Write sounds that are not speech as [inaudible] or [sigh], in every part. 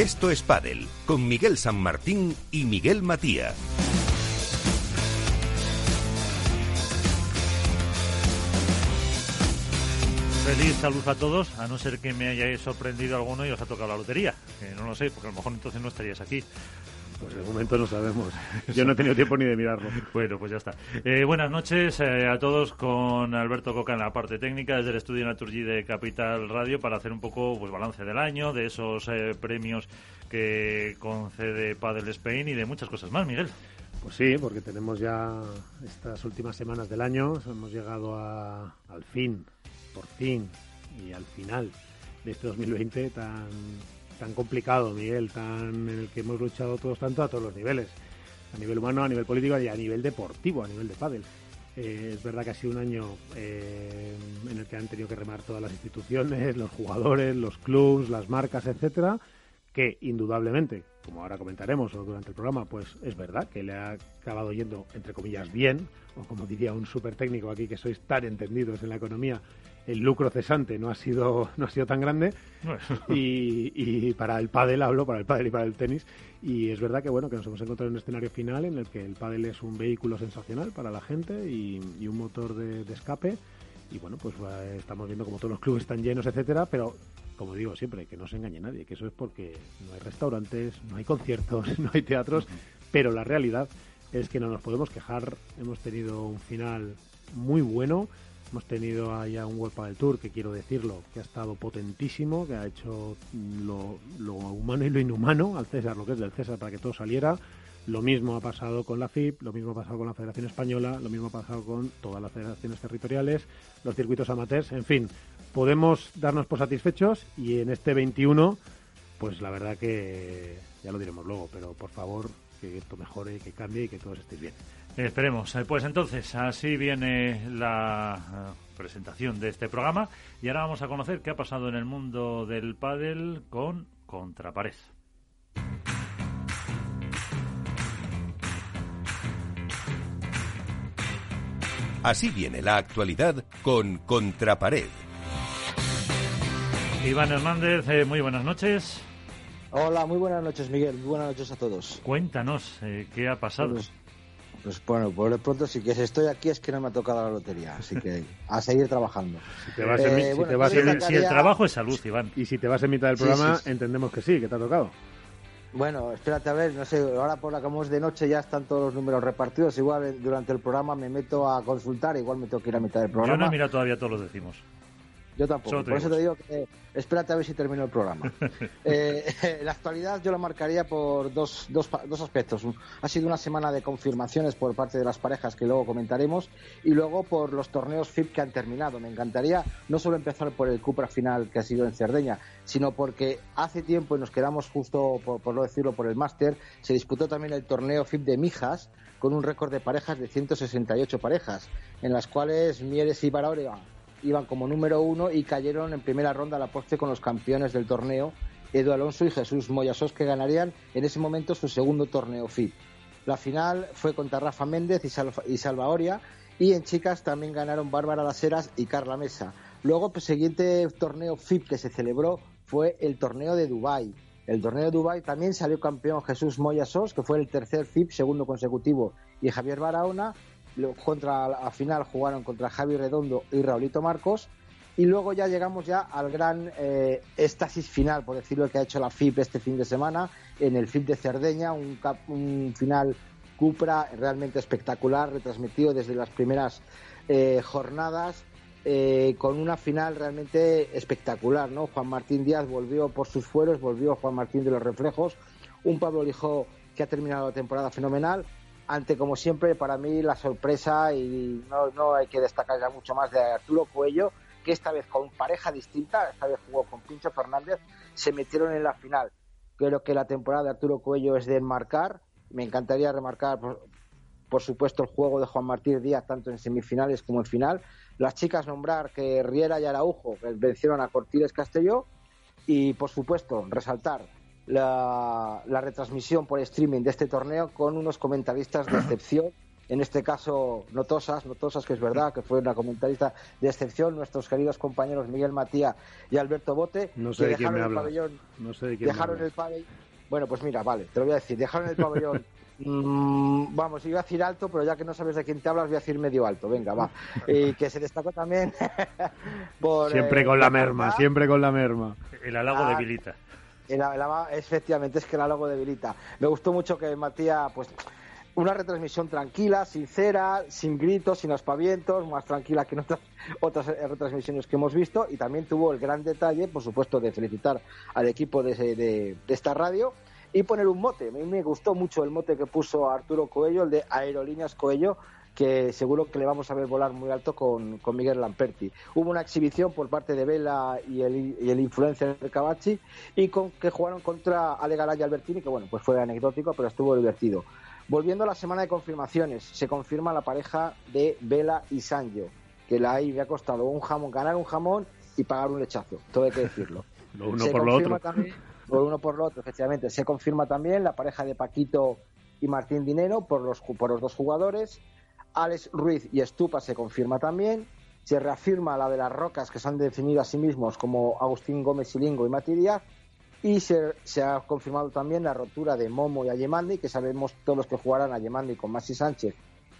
Esto es Padel, con Miguel San Martín y Miguel Matía. Feliz salud a todos, a no ser que me hayáis sorprendido alguno y os ha tocado la lotería. No lo sé, porque a lo mejor entonces no estaríais aquí. Pues de momento no sabemos. [laughs] Yo no he tenido tiempo ni de mirarlo. Bueno, pues ya está. Eh, buenas noches eh, a todos con Alberto Coca en la parte técnica desde el estudio Naturgy de Capital Radio para hacer un poco pues balance del año, de esos eh, premios que concede Padel Spain y de muchas cosas más, Miguel. Pues sí, porque tenemos ya estas últimas semanas del año, hemos llegado a, al fin, por fin, y al final de este 2020 tan tan complicado, Miguel, tan en el que hemos luchado todos tanto a todos los niveles, a nivel humano, a nivel político y a nivel deportivo, a nivel de pádel. Eh, es verdad que ha sido un año eh, en el que han tenido que remar todas las instituciones, [laughs] los jugadores, los clubs, las marcas, etcétera, que indudablemente, como ahora comentaremos o durante el programa, pues es verdad que le ha acabado yendo, entre comillas, bien, o como diría un súper técnico aquí que sois tan entendidos en la economía, el lucro cesante no ha sido no ha sido tan grande. Y, y, para el pádel hablo para el pádel y para el tenis. Y es verdad que bueno que nos hemos encontrado en un escenario final en el que el pádel es un vehículo sensacional para la gente y, un motor de, escape. Y bueno pues estamos viendo como todos los clubes están llenos etcétera. Pero como digo siempre que no se engañe nadie que eso es porque no hay restaurantes no hay conciertos [laughs] no hay teatros. Pero la realidad es que no nos podemos quejar. Hemos tenido un final muy bueno Hemos tenido allá un World del Tour, que quiero decirlo, que ha estado potentísimo, que ha hecho lo, humano y lo inhumano al César, lo que es del César, para que todo saliera. Lo mismo ha pasado con la FIP, lo mismo ha pasado con la Federación Española, lo mismo ha pasado con todas las federaciones territoriales, los circuitos amateurs, en fin, podemos darnos por satisfechos y en este 21, pues la verdad que ya lo diremos luego, pero por favor que esto mejore, que cambie y que todos estéis bien. Esperemos. Eh, pues entonces, así viene la eh, presentación de este programa y ahora vamos a conocer qué ha pasado en el mundo del pádel con Contrapared. Así viene la actualidad con Contrapared. Iván Hernández, eh, muy buenas noches. Hola, muy buenas noches, Miguel. Muy buenas noches a todos. Cuéntanos, ¿qué ha pasado? Pues, pues bueno, por de pronto, si que estoy aquí es que no me ha tocado la lotería, así que a seguir trabajando. Si, el trabajo es salud, Iván. Y si te vas en mitad del programa, entendemos que sí, que te ha tocado. Bueno, espérate a ver, no sé, ahora por la que vamos de noche ya están todos los números repartidos, igual eh, durante el programa me meto a consultar, igual me tengo que ir a mitad del programa. Yo no mira todavía todos los decimos. Yo tampoco. Por eso te digo que espérate a ver si termino el programa. [laughs] eh, [laughs] la actualidad yo la marcaría por dos, dos, dos aspectos. Ha sido una semana de confirmaciones por parte de las parejas que luego comentaremos y luego por los torneos FIP que han terminado. Me encantaría no solo empezar por el Cupra final que ha sido en Cerdeña, sino porque hace tiempo, y nos quedamos justo, por, por no decirlo, por el máster, se disputó también el torneo FIP de Mijas con un récord de parejas de 168 parejas, en las cuales Mieres y Barauria iban como número uno y cayeron en primera ronda a la postre con los campeones del torneo, Edu Alonso y Jesús Moyasos, que ganarían en ese momento su segundo torneo FIP. La final fue contra Rafa Méndez y, Salva y en chicas también ganaron Bárbara Las Heras y Carla Mesa. Luego, el siguiente torneo FIP que se celebró fue el torneo de Dubái. El torneo de Dubái también salió campeón Jesús Moyasos, que fue el tercer FIP, segundo consecutivo, y Javier Barahona, contra a final jugaron contra Javi Redondo y Raulito Marcos y luego ya llegamos ya al gran eh, éxtasis final, por decirlo, que ha hecho la FIP este fin de semana en el FIP de Cerdeña, un, un final Cupra realmente espectacular, retransmitido desde las primeras eh, jornadas. Eh, con una final realmente espectacular, ¿no? Juan Martín Díaz volvió por sus fueros, volvió Juan Martín de los Reflejos, un Pablo Lijo que ha terminado la temporada fenomenal, ante como siempre para mí la sorpresa y no, hay que destacar ya mucho más de Arturo Cuello que esta vez con pareja distinta, esta vez jugó con Pincho Fernández, se metieron en la final. Creo que la temporada de Arturo Cuello es de enmarcar. Me encantaría remarcar, por, supuesto, el juego de Juan Martín Díaz, tanto en semifinales como en final. Las chicas nombrar que Riera y Araujo vencieron a Cortiles Castelló. Y, por supuesto, resaltar la, retransmisión por streaming de este torneo con unos comentaristas de excepción en este caso Notosas, Notosas que es verdad que fue una comentarista de excepción, nuestros queridos compañeros Miguel Matía y Alberto Bote, no sé que de quién dejaron me el hablas. pabellón, No sé de quién dejaron el pabellón, bueno pues mira, vale, te lo voy a decir, dejaron el pabellón [laughs] mm, vamos, iba a decir alto, pero ya que no sabes de quién te hablas, voy a decir medio alto. Venga, va. Y que se destacó también [laughs] por. Siempre eh, con la merma, siempre con la merma. El halago Ah, debilita. Efectivamente, es que el halago debilita. Me gustó mucho que Matías, pues, una retransmisión tranquila, sincera, sin gritos, sin aspavientos, más tranquila que en otras, otras retransmisiones que hemos visto. Y también tuvo el gran detalle, por supuesto, de felicitar al equipo de, de- de esta radio y poner un mote. A mí me gustó mucho el mote que puso Arturo Coello, el de Aerolíneas Coello, que seguro que le vamos a ver volar muy alto con, con Miguel Lamperti. Hubo una exhibición por parte de Vela y el, y el influencer Cavacci y con, que jugaron contra Ale Galán y Albertini, que bueno, pues fue anecdótico, pero estuvo divertido. Volviendo a la semana de confirmaciones, se confirma la pareja de Vela y Sanjo, que la ahí me ha costado un jamón, ganar un jamón y pagar un lechazo, todo hay que decirlo. [laughs] Lo uno Se por lo confirma otro. También, por uno por lo otro, efectivamente. Se confirma también la pareja de Paquito y Martín Dinero por los, por los dos jugadores. Alex Ruiz y Estupa se confirma también. Se reafirma la de las rocas que se han definido a sí mismos como Agustín Gómez Silingo y Mati. Y se, se ha confirmado también la rotura de Momo y Ayemandi, que sabemos todos los que jugarán Ayemandi con Masi Sánchez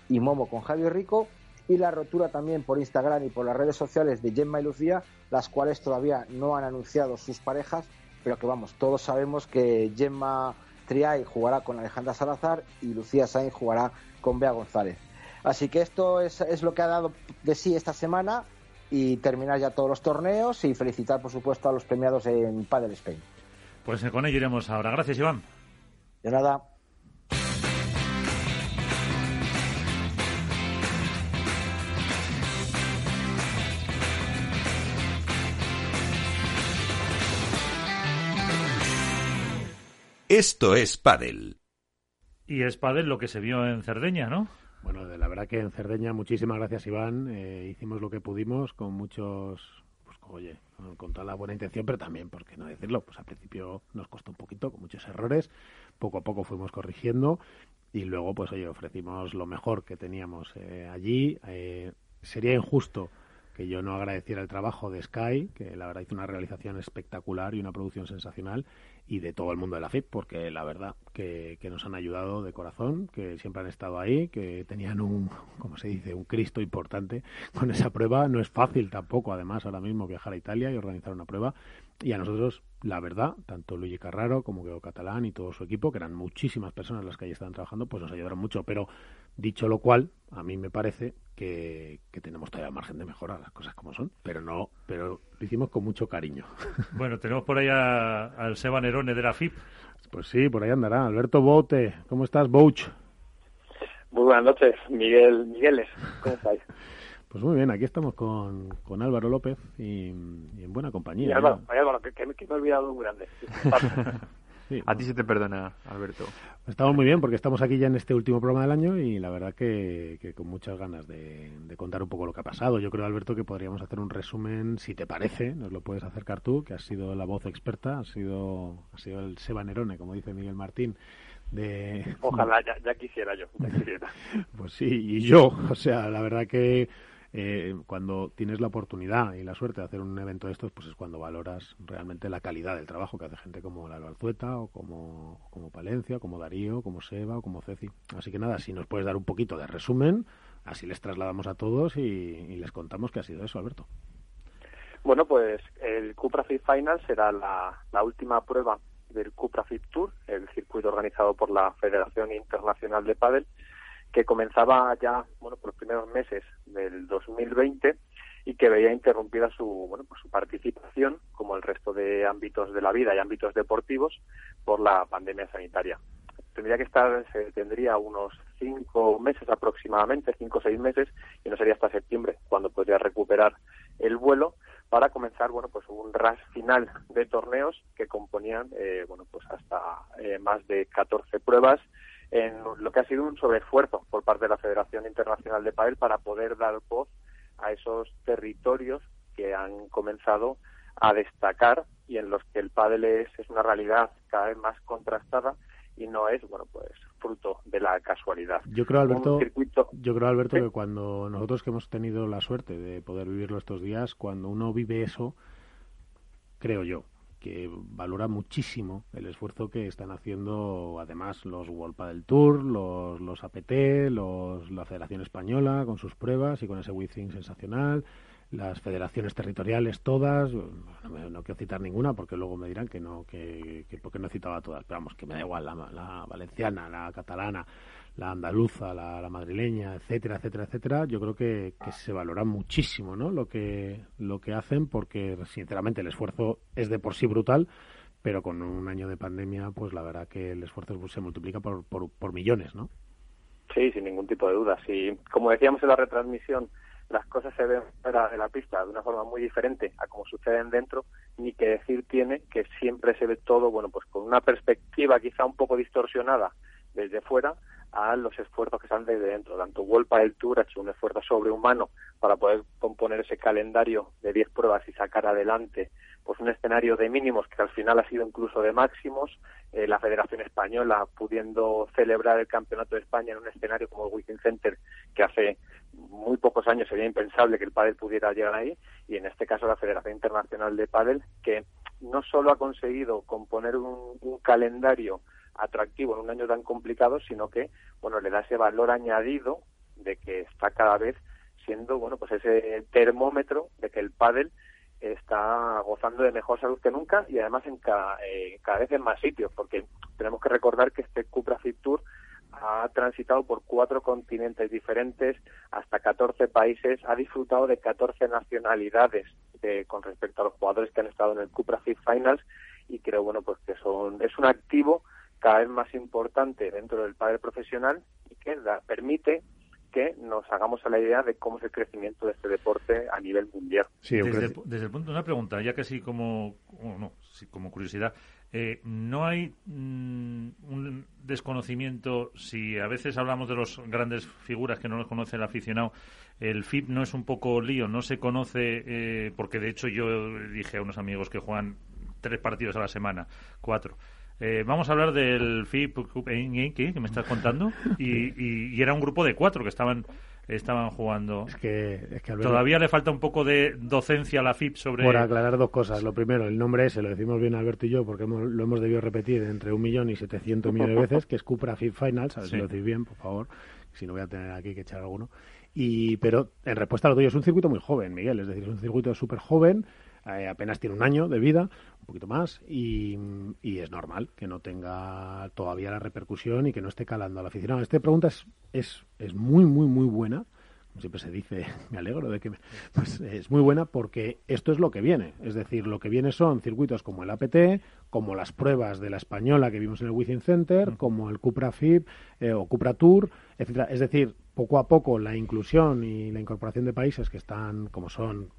y Momo con Javier Rico. Y la rotura también por Instagram y por las redes sociales de Gemma y Lucía, las cuales todavía no han anunciado sus parejas, pero que vamos, todos sabemos que Gemma Triay jugará con Alejandra Salazar y Lucía Sainz jugará con Bea González. Así que esto es, es lo que ha dado de sí esta semana y terminar ya todos los torneos y felicitar, por supuesto, a los premiados en Padel Spain. Pues eh, con ello iremos ahora. Gracias, Iván. De nada. Esto es Padel. Y es Padel lo que se vio en Cerdeña, ¿no? Bueno, la verdad que en Cerdeña, muchísimas gracias Iván. Eh, hicimos lo que pudimos con muchos, pues oye, con, con toda la buena intención, pero también, ¿por qué no decirlo? Pues al principio nos costó un poquito, con muchos errores. Poco a poco fuimos corrigiendo y luego, pues oye, ofrecimos lo mejor que teníamos eh, allí. Eh, sería injusto que yo no agradeciera el trabajo de Sky, que la verdad hizo una realización espectacular y una producción sensacional, y de todo el mundo de la FIP, porque la verdad que, que nos han ayudado de corazón, que siempre han estado ahí, que tenían un, como se dice, un Cristo importante con esa prueba. No es fácil tampoco, además, ahora mismo viajar a Italia y organizar una prueba. Y a nosotros, la verdad, tanto Luigi Carraro como Guido Catalán y todo su equipo, que eran muchísimas personas las que ahí estaban trabajando, pues nos ayudaron mucho. Pero dicho lo cual, a mí me parece que, que tenemos todavía margen de mejora, las cosas como son. Pero no, pero lo hicimos con mucho cariño. [laughs] Bueno, tenemos por ahí a- al Seba Nerone de la FIP. Pues sí, por ahí andará. Alberto Bote, ¿cómo estás, Bouch? Muy buenas noches, Miguel Migueles. ¿Cómo estáis? [laughs] Pues muy bien, aquí estamos con, con Álvaro López y, y en buena compañía. Y. Álvaro, que, que me he olvidado muy grande. [laughs] Sí, A ti se te perdona, Alberto. Estamos muy bien porque estamos aquí ya en este último programa del año y la verdad que, que con muchas ganas de, de contar un poco lo que ha pasado. Yo creo, Alberto, que podríamos hacer un resumen, si te parece, nos lo puedes acercar tú, que has sido la voz experta, has sido, has sido el Seba Nerone, como dice Miguel Martín, de... Ojalá, ya, ya quisiera yo, ya quisiera. [laughs] Pues sí, y yo, o sea, la verdad que eh, cuando tienes la oportunidad y la suerte de hacer un evento de estos, pues es cuando valoras realmente la calidad del trabajo que hace gente como la Albarzueta o como, como Palencia, como Darío, como Seba o como Ceci. Así que nada, si nos puedes dar un poquito de resumen, así les trasladamos a todos y, les contamos qué ha sido eso, Alberto. Bueno, pues el Cupra Fit Final será la, la última prueba del Cupra Fit Tour, el circuito organizado por la Federación Internacional de Padel, que comenzaba ya, bueno, por los primeros meses del 2020 y que veía interrumpida su, bueno, pues su participación, como el resto de ámbitos de la vida y ámbitos deportivos, por la pandemia sanitaria. Tendría que estar, se tendría unos cinco meses aproximadamente, cinco o seis meses, y no sería hasta septiembre cuando podría recuperar el vuelo para comenzar, bueno, pues un ras final de torneos que componían, eh, bueno, pues hasta eh, más de 14 pruebas en lo que ha sido un sobreesfuerzo por parte de la Federación Internacional de Padel para poder dar voz a esos territorios que han comenzado a destacar y en los que el pádel es, es una realidad cada vez más contrastada y no es, bueno, pues fruto de la casualidad. Yo creo, Alberto, yo creo, Alberto, que cuando nosotros que hemos tenido la suerte de poder vivirlo estos días, cuando uno vive eso, creo yo, que valora muchísimo el esfuerzo que están haciendo además los World del Tour, los, los APT, los, la Federación Española con sus pruebas y con ese Withing sensacional, las federaciones territoriales todas, no, quiero citar ninguna porque luego me dirán que no, que, que porque no he citado a todas, pero vamos, que me da igual la, la valenciana, la catalana, la andaluza, la, madrileña, etcétera, etcétera, etcétera, yo creo que, se valora muchísimo ¿no? lo, que, lo que hacen porque, sinceramente, el esfuerzo es de por sí brutal, pero con un año de pandemia, pues la verdad que el esfuerzo se multiplica por, por, millones, ¿no? Sí, sin ningún tipo de duda. Sí, como decíamos en la retransmisión, las cosas se ven fuera de la pista de una forma muy diferente a como suceden dentro, ni que decir tiene que siempre se ve todo, bueno, pues con una perspectiva quizá un poco distorsionada desde fuera a los esfuerzos que salen desde dentro. Tanto Wolpa del Tour ha hecho un esfuerzo sobrehumano para poder componer ese calendario de 10 pruebas y sacar adelante pues un escenario de mínimos que al final ha sido incluso de máximos. Eh, la Federación Española pudiendo celebrar el Campeonato de España en un escenario como el Wiking Center que hace muy pocos años sería impensable que el pádel pudiera llegar ahí y en este caso la Federación Internacional de Pádel que no solo ha conseguido componer un calendario atractivo en un año tan complicado, sino que, bueno, le da ese valor añadido de que está cada vez siendo, bueno, pues ese termómetro de que el pádel está gozando de mejor salud que nunca y además en cada, eh, cada vez en más sitios, porque tenemos que recordar que este Cupra Fit Tour ha transitado por cuatro continentes diferentes, hasta 14 países, ha disfrutado de 14 nacionalidades de, con respecto a los jugadores que han estado en el Cupra Fit Finals y creo, bueno, pues que son, es un activo cada vez más importante dentro del padre profesional y que permite que nos hagamos a la idea de cómo es el crecimiento de este deporte a nivel mundial. desde, el, punto de una pregunta, ya casi como, no, como curiosidad, eh, ¿no hay mm, un desconocimiento, si a veces hablamos de las grandes figuras que no los conoce el aficionado, el FIP no es un poco lío, no se conoce, eh, porque de hecho yo dije a unos amigos que juegan tres partidos a la semana, cuatro, eh, vamos a hablar del FIP que me estás contando. [laughs] Y, y, era un grupo de cuatro que estaban estaban jugando. Es que, Todavía le falta un poco de docencia a la FIP sobre. Por aclarar dos cosas. Lo primero, el nombre ese, lo decimos bien Alberto y yo, porque lo hemos debido repetir entre un millón y setecientos millones de veces, que es Cupra FIP Finals. A ver si lo decís bien, por favor. Si no voy a tener aquí que echar alguno. Y, pero en respuesta a lo tuyo, es un circuito muy joven, Miguel. Es decir, es un circuito súper joven. Eh, apenas tiene un año de vida, un poquito más, y, es normal que no tenga todavía la repercusión y que no esté calando al aficionado. Esta pregunta es, es, es muy, muy, muy buena. Siempre se dice, [laughs] me alegro de que pues es muy buena porque esto es lo que viene. Es decir, lo que viene son circuitos como el APT, como las pruebas de la española que vimos en el Within Center, como el Cupra FIB eh, o Cupra Tour, etcétera. Es decir, poco a poco la inclusión y la incorporación de países que están, como son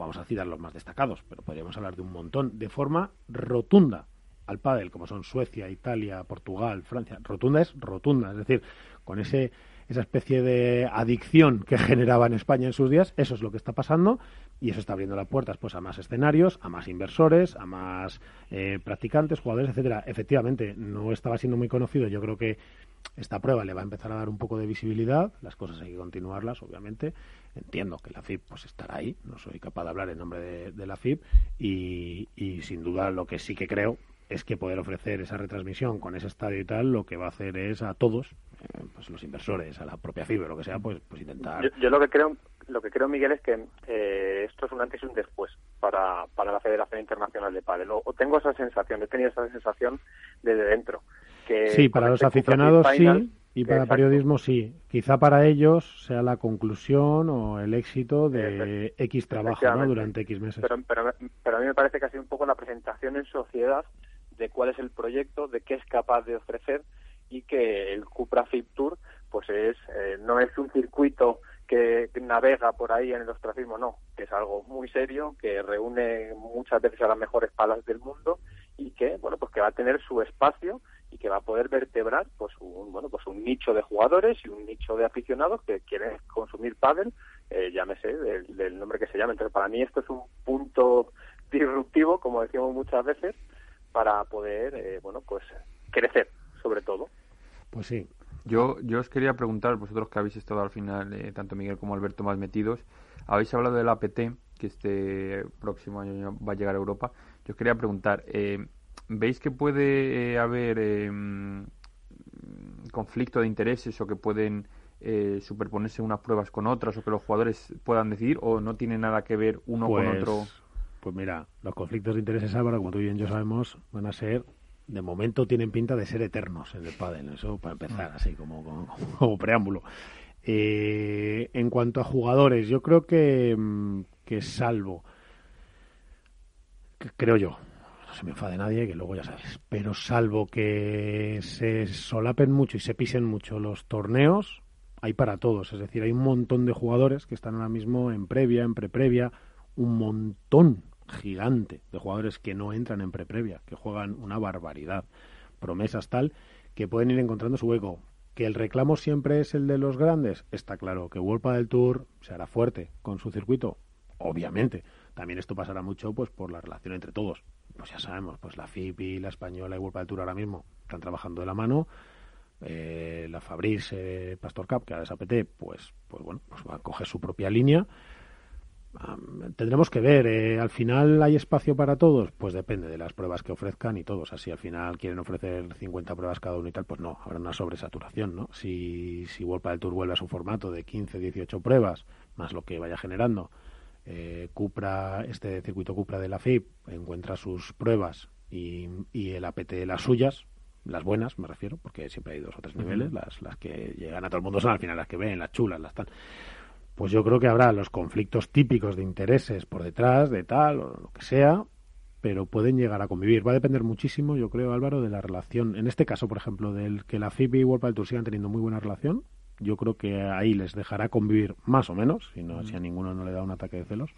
vamos a citar los más destacados, pero podríamos hablar de un montón, de forma rotunda al pádel, como son Suecia, Italia, Portugal, Francia. Rotunda es rotunda, es decir, con ese esa especie de adicción que [laughs] generaba en España en sus días, eso es lo que está pasando y eso está abriendo las puertas pues a más escenarios, a más inversores, a más eh, practicantes, jugadores, etcétera. Efectivamente, no estaba siendo muy conocido. Yo creo que esta prueba le va a empezar a dar un poco de visibilidad. Las cosas hay que continuarlas, obviamente. Entiendo que la FIP pues estará ahí. No soy capaz de hablar en nombre de, la FIP y, y sin duda lo que sí que creo es que poder ofrecer esa retransmisión con ese estadio y tal, lo que va a hacer es a todos, pues los inversores, a la propia fibra, lo que sea, pues, pues intentar. Yo, lo que creo, lo que creo Miguel es que eh, esto es un antes y un después para, para la Federación Internacional de Padel. O, tengo esa sensación, he tenido esa sensación desde dentro. Que sí, para los aficionados sí. Y para el periodismo sí, quizá para ellos sea la conclusión o el éxito de X trabajo ¿no? durante X meses. Pero, pero, pero, a mí me parece que ha sido un poco la presentación en sociedad de cuál es el proyecto, de qué es capaz de ofrecer y que el Cupra Fit Tour pues es eh, no es un circuito que navega por ahí en el ostracismo, no, que es algo muy serio, que reúne muchas veces a las mejores palas del mundo y que, bueno, pues que va a tener su espacio y que va a poder vertebrar pues un, bueno, pues un nicho de jugadores y un nicho de aficionados que quieren consumir pádel, eh, llámese del, nombre que se llame. Entonces, para mí esto es un punto disruptivo, como decimos muchas veces, para poder, eh, bueno, pues crecer. sobre todo. Pues sí. Yo, yo os quería preguntar, vosotros que habéis estado al final, eh, tanto Miguel como Alberto, más metidos, habéis hablado del APT, que este próximo año va a llegar a Europa. Yo os quería preguntar, eh, ¿veis que puede haber em, conflicto de intereses o que pueden eh, superponerse unas pruebas con otras o que los jugadores puedan decidir o no tiene nada que ver uno con Pues- otro? Pues mira, los conflictos de intereses, Álvaro, como tú bien yo sabemos, van a ser, de momento tienen pinta de ser eternos en el pádel. Eso para empezar, así como, como, [laughs] como preámbulo. Eh, en cuanto a jugadores, yo creo que, mm, que salvo, que creo yo, no se me enfade nadie, que luego ya sabes, pero salvo que se solapen mucho y se pisen mucho los torneos, hay para todos. Es decir, hay un montón de jugadores que están ahora mismo en previa, en preprevia, un montón gigante de jugadores que no entran en preprevia, que juegan una barbaridad, promesas tal, que pueden ir encontrando su hueco. Que el reclamo siempre es el de los grandes, está claro. Que World del Tour se hará fuerte con su circuito, obviamente. También esto pasará mucho pues por la relación entre todos. Pues ya sabemos, pues la FIPI, la Española y World del Tour ahora mismo están trabajando de la mano. Eh, la Fabrice eh, Pastor Cup, que ahora es APT, pues, pues bueno, pues va a coger su propia línea. Tendremos que ver, eh, al final hay espacio para todos, pues depende de las pruebas que ofrezcan y todos. Así al final quieren ofrecer 50 pruebas cada uno y tal, pues no, habrá una sobresaturación, ¿no? Si, si World del Tour vuelve a su formato de 15, 18 pruebas, más lo que vaya generando, eh, Cupra, este circuito Cupra de la FIP encuentra sus pruebas y, y el APT las suyas, las buenas me refiero, porque siempre hay dos o tres niveles, las, las que llegan a todo el mundo son al final las que ven, las chulas, las tal. Pues yo creo que habrá los conflictos típicos de intereses por detrás, de tal, o lo que sea, pero pueden llegar a convivir. Va a depender muchísimo, yo creo, Álvaro, de la relación. En este caso, por ejemplo, del que la FIB y World Tour sigan teniendo muy buena relación, yo creo que ahí les dejará convivir más o menos, si, no, si a ninguno no le da un ataque de celos,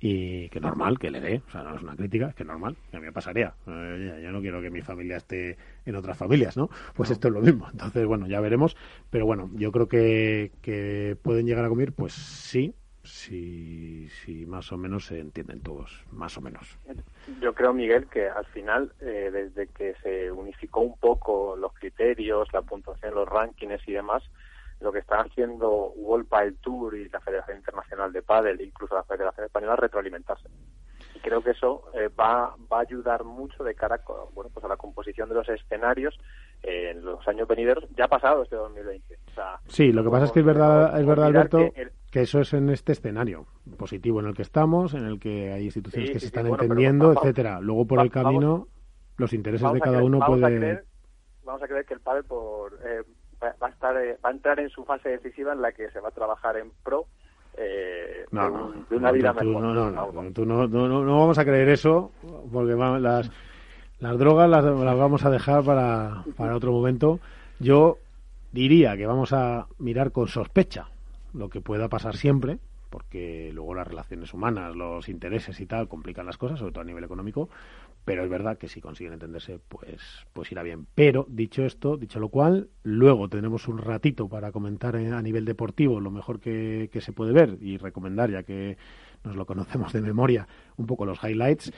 y que normal que le dé, o sea, no es una crítica, que normal, que a mí me pasaría. Eh, yo no quiero que mi familia esté en otras familias, ¿no? Pues esto es lo mismo. Entonces, bueno, ya veremos, pero bueno, yo creo que, que pueden llegar a convivir, pues sí, si, si más o menos se entienden todos, más o menos. Yo creo, Miguel, que al final, eh, desde que se unificó un poco los criterios, la puntuación, los rankings y demás, lo que están haciendo World Padel Tour y la Federación Internacional de Padel, incluso la Federación Española, es retroalimentarse. Y creo que eso eh, va, va a ayudar mucho de cara a, bueno, pues a la composición de los escenarios eh, en los años venideros, ya pasado este 2020. O sea, Sí, lo que pasa es que es verdad, es verdad Alberto, que el- que eso es en este escenario positivo en el que estamos, en el que hay instituciones Sí, que sí, se sí, están bueno, entendiendo, vamos- etcétera. Luego por el camino los intereses de cada creer- uno vamos a puede creer- vamos a creer que el pádel por eh, va a estar eh, va a entrar en su fase decisiva en la que se va a trabajar en pro eh, No, de, no, un- de una no, vida tú- mejor. No, no, tú no, no, no- no vamos a creer eso, porque las, las drogas las, las vamos a dejar para, para otro momento. Yo diría que vamos a mirar con sospecha lo que pueda pasar siempre, porque luego las relaciones humanas, los intereses y tal complican las cosas, sobre todo a nivel económico, pero es verdad que si consiguen entenderse, pues, pues irá bien. Pero, dicho esto, dicho lo cual, luego tenemos un ratito para comentar eh, a nivel deportivo lo mejor que, que se puede ver y recomendar, ya que nos lo conocemos de memoria, un poco los highlights.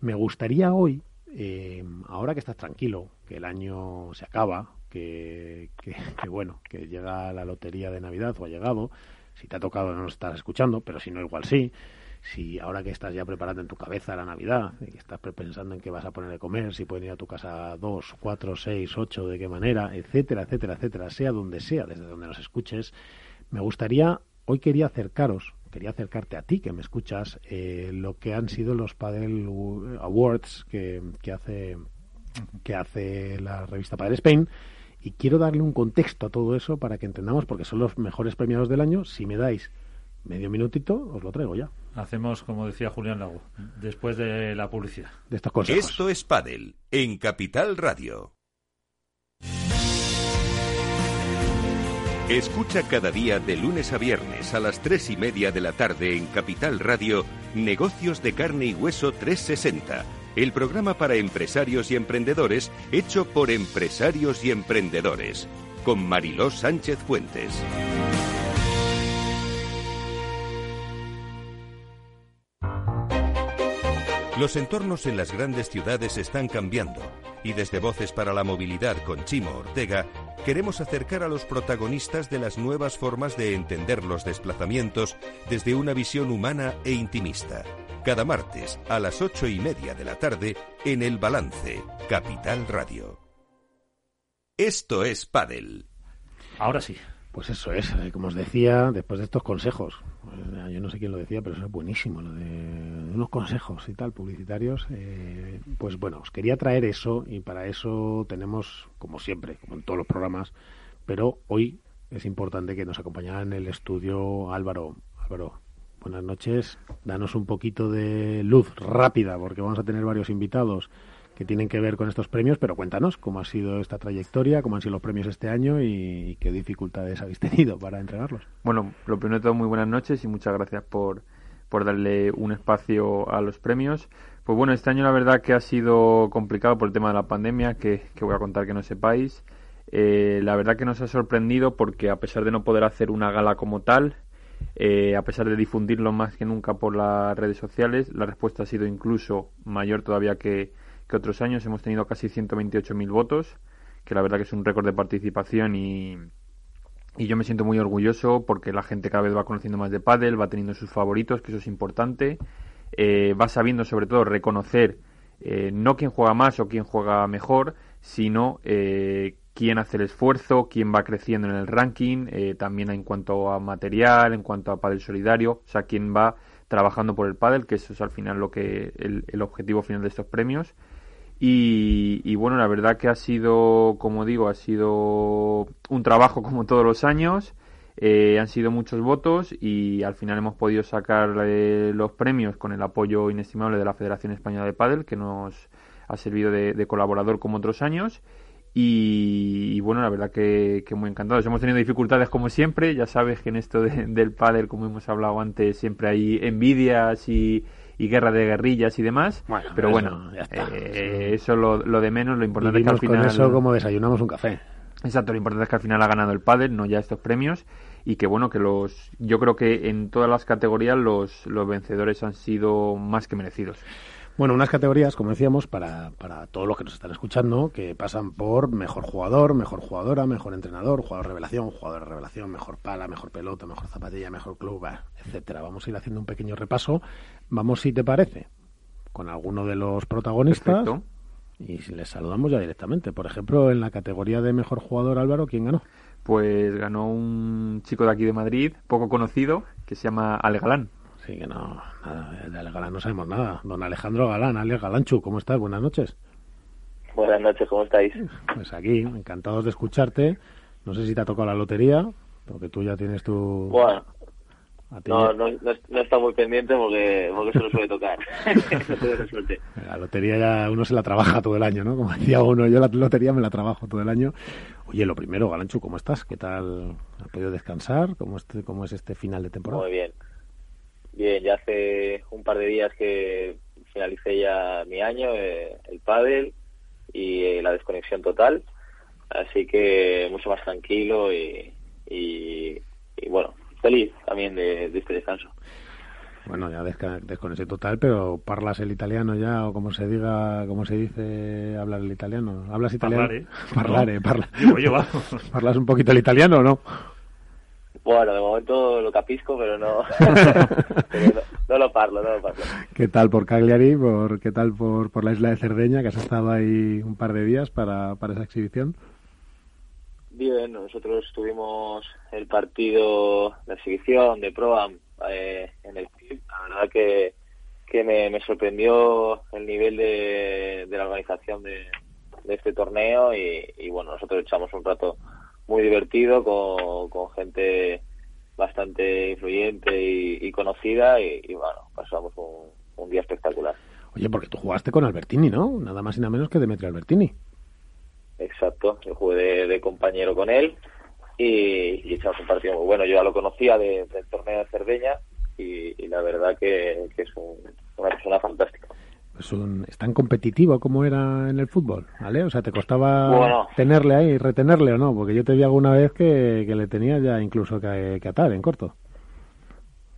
Me gustaría hoy, eh, ahora que estás tranquilo, que el año se acaba, que, que, que bueno, que llega la lotería de Navidad o ha llegado, si te ha tocado no nos estás escuchando, pero si no igual sí, si ahora que estás ya preparando en tu cabeza la Navidad, y estás pensando en qué vas a poner de comer, si pueden ir a tu casa dos, cuatro, seis, ocho, de qué manera, etcétera, etcétera, etcétera, sea donde sea, desde donde nos escuches, me gustaría, hoy quería acercaros, quería acercarte a ti que me escuchas, eh, lo que han sido los Padel Awards que, que hace que hace la revista Padel Spain y quiero darle un contexto a todo eso para que entendamos porque son los mejores premiados del año. Si me dais medio minutito, os lo traigo ya, Hacemos, como decía Julián Lago, después de la publicidad. de estos consejos. Esto es Padel en Capital Radio. Escucha cada día de lunes a viernes a las tres y media de la tarde en Capital Radio Negocios de Carne y Hueso 360, el programa para empresarios y emprendedores hecho por empresarios y emprendedores, con Mariló Sánchez Fuentes. Los entornos en las grandes ciudades están cambiando y desde Voces para la Movilidad con Chimo Ortega queremos acercar a los protagonistas de las nuevas formas de entender los desplazamientos desde una visión humana e intimista. Cada martes a las ocho y media de la tarde en El Balance, Capital Radio. Esto es Padel. Ahora sí. Pues eso es, eh, como os decía, después de estos consejos, yo no sé quién lo decía, pero eso es buenísimo, lo de unos consejos y tal, publicitarios, eh, pues bueno, os quería traer eso y para eso tenemos, como siempre, como en todos los programas, pero hoy es importante que nos acompañara en el estudio Álvaro. Álvaro, buenas noches, danos un poquito de luz rápida, porque vamos a tener varios invitados que tienen que ver con estos premios, pero cuéntanos cómo ha sido esta trayectoria, cómo han sido los premios este año y, qué dificultades habéis [laughs] tenido para entregarlos. Bueno, lo primero de todo, muy buenas noches y muchas gracias por, por darle un espacio a los premios. Pues bueno, este año la verdad que ha sido complicado por el tema de la pandemia, que, voy a contar que no sepáis. Eh, la verdad que nos ha sorprendido porque a pesar de no poder hacer una gala como tal, eh, a pesar de difundirlo más que nunca por las redes sociales, la respuesta ha sido incluso mayor todavía que, que otros años. Hemos tenido casi 128.000 votos, que la verdad que es un récord de participación y, y yo me siento muy orgulloso porque la gente cada vez va conociendo más de pádel, va teniendo sus favoritos, que eso es importante. Eh, va sabiendo sobre todo reconocer eh, no quién juega más o quién juega mejor, sino eh, quién hace el esfuerzo, quién va creciendo en el ranking, también en cuanto a material, en cuanto a pádel solidario, o sea, quién va trabajando por el pádel, que eso es al final lo que el objetivo final de estos premios. Y, bueno, la verdad que ha sido, como digo, ha sido un trabajo como todos los años. Eh, han sido muchos votos y al final hemos podido sacar eh, los premios con el apoyo inestimable de la Federación Española de Padel, que nos ha servido de, colaborador como otros años. Y, bueno, la verdad que, muy encantados. Hemos tenido dificultades como siempre. Ya sabes que en esto [laughs] del pádel, como hemos hablado antes, siempre hay envidias y, y guerra de guerrillas y demás. pero bueno, eh, eso lo, lo, de menos, lo importante es que al final... con eso como desayunamos un café. Exacto, lo importante es que al final ha ganado el pádel, no ya estos premios, y que bueno, que los, yo creo que en todas las categorías los, los vencedores han sido más que merecidos. Bueno, unas categorías, como decíamos, para, para todos los que nos están escuchando, que pasan por mejor jugador, mejor jugadora, mejor entrenador, jugador revelación, jugador de revelación, mejor pala, mejor pelota, mejor zapatilla, mejor club, etcétera. Vamos a ir haciendo un pequeño repaso. Vamos, si te parece, con alguno de los protagonistas. Y si les saludamos ya directamente. Por ejemplo, en la categoría de mejor jugador, Álvaro, ¿quién ganó? Pues ganó un chico de aquí de Madrid, poco conocido, que se llama Ale Galán. Sí, que no, de Ale Galán no sabemos nada. Don Alejandro Galán, Ale Galanchu, ¿cómo estás? Buenas noches. Buenas noches, ¿cómo estáis? Pues aquí, encantados de escucharte. No sé si te ha tocado la lotería, porque tú ya tienes tu... Bueno, no, no, no, está muy pendiente porque, porque se lo suele tocar. [laughs] la lotería ya uno se la trabaja todo el año, ¿no? Como decía uno, yo la lotería me la trabajo todo el año. Oye, lo primero, Galanchu, ¿cómo estás? ¿Qué tal? ¿Has podido descansar? ¿Cómo, este, cómo es este final de temporada? Muy bien. Bien, ya hace un par de días que finalicé ya mi año, eh, el pádel y eh, la desconexión total, así que mucho más tranquilo y, y, bueno, feliz también de, este descanso. Bueno, ya desconexión total, pero ¿parlas el italiano ya o como se diga, como se dice hablar el italiano? ¿Hablas italiano? Parlare. [laughs] Parlare, [laughs] ¿Parlas un poquito el italiano o no? Bueno, de momento lo capisco, [laughs] pero no, no, lo parlo, no lo parlo. ¿Qué tal por Cagliari? Por, ¿Qué tal por, por la isla de Cerdeña, que has estado ahí un par de días para, para esa exhibición? Bien, nosotros tuvimos el partido de exhibición de Proam eh, en el club. La verdad que, que me, sorprendió el nivel de, de la organización de, de este torneo y, y, bueno, nosotros echamos un rato muy divertido con, con gente bastante influyente y, conocida y, bueno, pasamos un, día espectacular. Oye, porque tú jugaste con Albertini, ¿no? Nada más y nada menos que Demetrio Albertini. Exacto, yo jugué de, compañero con él y, echamos un partido muy bueno. Yo ya lo conocía del torneo de Cerdeña y, la verdad que, es una persona fantástica es tan competitivo como era en el fútbol, ¿vale? O sea, ¿te costaba tenerle ahí, retenerle o no? Porque yo te vi alguna vez que, le tenía ya incluso que, atar en corto.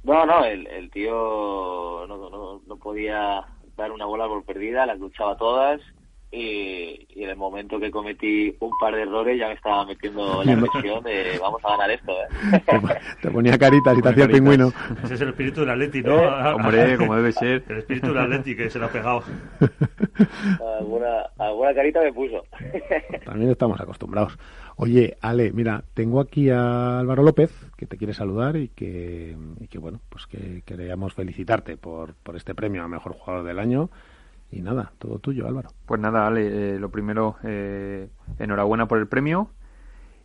No, no, el, el tío no, no, no podía dar una bola por perdida, las luchaba todas y, en el momento que cometí un par de errores ya me estaba metiendo [laughs] la presión de vamos a ganar esto. ¿eh? Te ponía caritas y te hacía el pingüino. [laughs] Ese es el espíritu del Atleti, ¿no? [laughs] Hombre, como debe ser. El espíritu del Atleti que se lo ha pegado. Alguna, alguna carita me puso. También estamos acostumbrados. Oye, Ale, mira, tengo aquí a Álvaro López, que te quiere saludar y que, y que bueno, pues que queríamos felicitarte por, por este premio a Mejor Jugador del Año y nada, todo tuyo, Álvaro. Pues nada, Ale, eh, lo primero, eh, enhorabuena por el premio.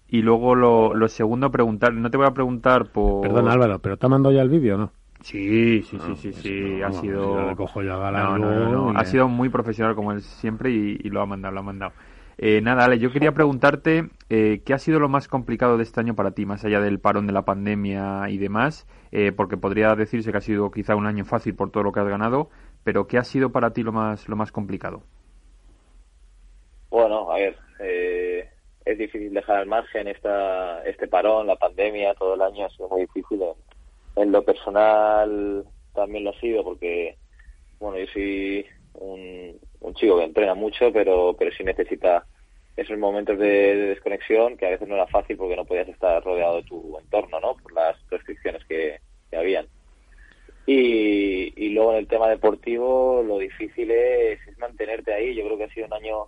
Y luego lo, lo, segundo, preguntar, no te voy a preguntar por... Perdón, Álvaro, ¿pero te ha mandado ya el vídeo no? Sí, sí, sí, sí, sí, ha sido... cojo ya Ha sido muy profesional como él siempre y, lo ha mandado, lo ha mandado. Eh, nada, Ale, yo quería preguntarte eh, qué ha sido lo más complicado de este año para ti, más allá del parón de la pandemia y demás, eh, porque podría decirse que ha sido quizá un año fácil por todo lo que has ganado, pero ¿qué ha sido para ti lo más, lo más complicado? Bueno, a ver, eh, es difícil dejar al margen esta, este parón, la pandemia, todo el año ha sido muy difícil. En, lo personal también lo ha sido porque, bueno, yo soy un, chico que entrena mucho, pero, pero sí necesita esos momentos de, desconexión que a veces no era fácil porque no podías estar rodeado de tu entorno, ¿no? Por las restricciones que, que habían. Y, luego en el tema deportivo lo difícil es, mantenerte ahí. Yo creo que ha sido un año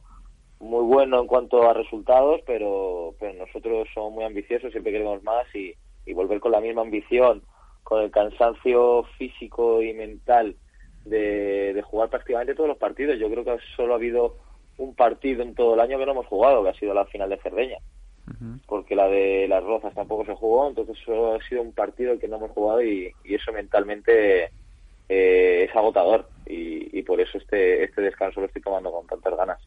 muy bueno en cuanto a resultados, pero, pero nosotros somos muy ambiciosos, siempre queremos más y, volver con la misma ambición, con el cansancio físico y mental de, jugar prácticamente todos los partidos. Yo creo que solo ha habido un partido en todo el año que no hemos jugado, que ha sido la final de Cerdeña porque la de las Rozas tampoco se jugó, entonces solo ha sido un partido que no hemos jugado y, eso mentalmente eh, es agotador y, por eso este, este descanso lo estoy tomando con tantas ganas.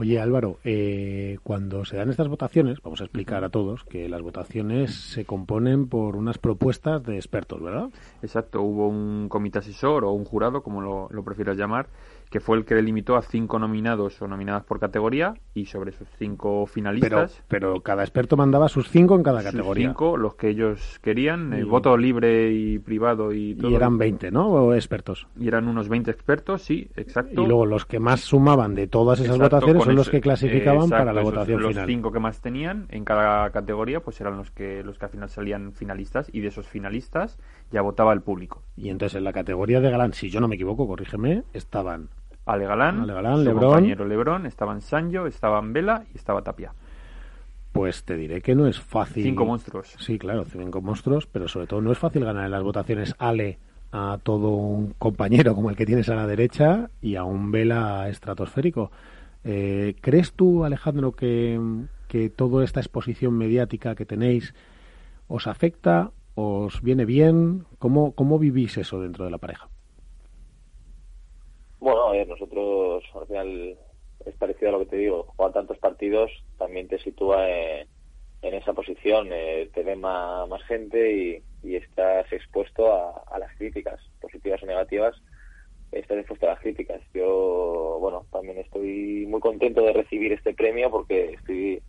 Oye Álvaro, eh, cuando se dan estas votaciones, vamos a explicar a todos que las votaciones se componen por unas propuestas de expertos, ¿verdad? Exacto, hubo un comité asesor o un jurado, como lo, lo prefieras llamar, que fue el que delimitó a cinco nominados o nominadas por categoría y sobre esos cinco finalistas. Pero, cada experto mandaba sus cinco en cada categoría. cinco, los que ellos querían, el voto libre y privado y todo. Y eran 20, ¿no? ¿O expertos? Y eran unos 20 expertos, sí, exacto. Y luego los que más sumaban de todas esas votaciones son los que clasificaban para la votación los final. Los cinco que más tenían en cada categoría, pues eran los que, los que al final salían finalistas y de esos finalistas ya votaba el público. Y entonces en la categoría de galán, si yo no me equivoco, corrígeme, estaban Ale Galán, su compañero Lebrón, estaban Sancho, estaban Vela y estaba Tapia. Pues te diré que no es fácil. Cinco monstruos. Sí, claro, cinco monstruos, pero sobre todo no es fácil ganar en las votaciones Ale a todo un compañero como el que tienes a la derecha y a un Vela estratosférico. Eh, ¿Crees tú, Alejandro, que, que toda esta exposición mediática que tenéis os afecta, os viene bien? ¿Cómo, cómo vivís eso dentro de la pareja? Bueno, a ver, nosotros al final es parecido a lo que te digo, jugar tantos partidos también te sitúa en, esa posición, eh, te ve más, gente y, estás expuesto a, las críticas, positivas o negativas, estás expuesto a las críticas. Yo, bueno, también estoy muy contento de recibir este premio porque estoy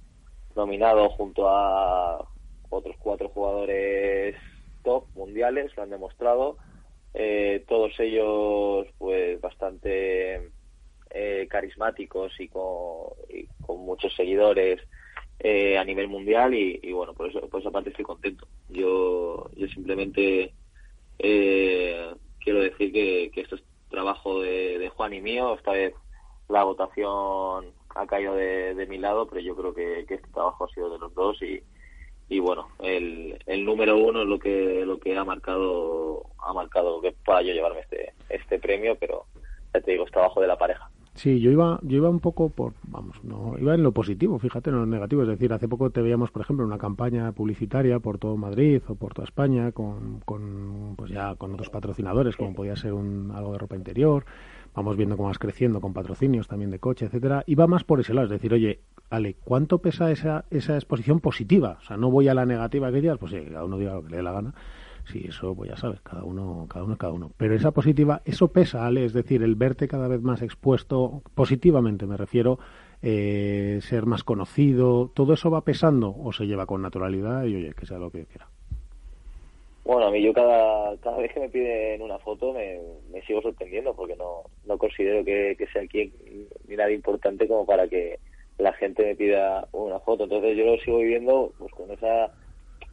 nominado junto a otros cuatro jugadores top mundiales, lo han demostrado eh, todos ellos pues bastante eh, carismáticos y con, muchos seguidores eh, a nivel mundial y, bueno por eso por esa parte estoy contento. Yo yo simplemente quiero decir que, esto es trabajo de, Juan y mío. Esta vez la votación ha caído de, mi lado pero yo creo que, que este trabajo ha sido de los dos y, y bueno el, el número uno es lo que lo que ha marcado ha marcado que pueda yo llevarme este este premio pero ya te digo está abajo de la pareja Sí, yo iba, yo iba un poco por, vamos, no, iba en lo positivo, fíjate, en lo negativo. Es decir, hace poco te veíamos, por ejemplo, una campaña publicitaria por todo Madrid o por toda España con, con pues ya con otros patrocinadores, como podía ser un, algo de ropa interior. Vamos viendo cómo vas creciendo con patrocinios también de coche, etcétera. Iba más por ese lado, es decir, oye, Ale, ¿cuánto pesa esa, esa exposición positiva? O sea, no voy a la negativa que digas, pues sí, cada uno diga lo que le dé la gana Sí, eso pues ya sabes, cada uno, cada uno, cada uno. Pero esa positiva, eso pesa, Ale, es decir, el verte cada vez más expuesto, positivamente me refiero, eh, ser más conocido, ¿todo eso va pesando o se lleva con naturalidad y oye, que sea lo que quiera? Bueno, a mí yo cada, cada vez que me piden una foto me, me sigo sorprendiendo porque no, no considero que, que sea aquí ni nada importante como para que la gente me pida una foto. Entonces yo lo sigo viviendo pues con esa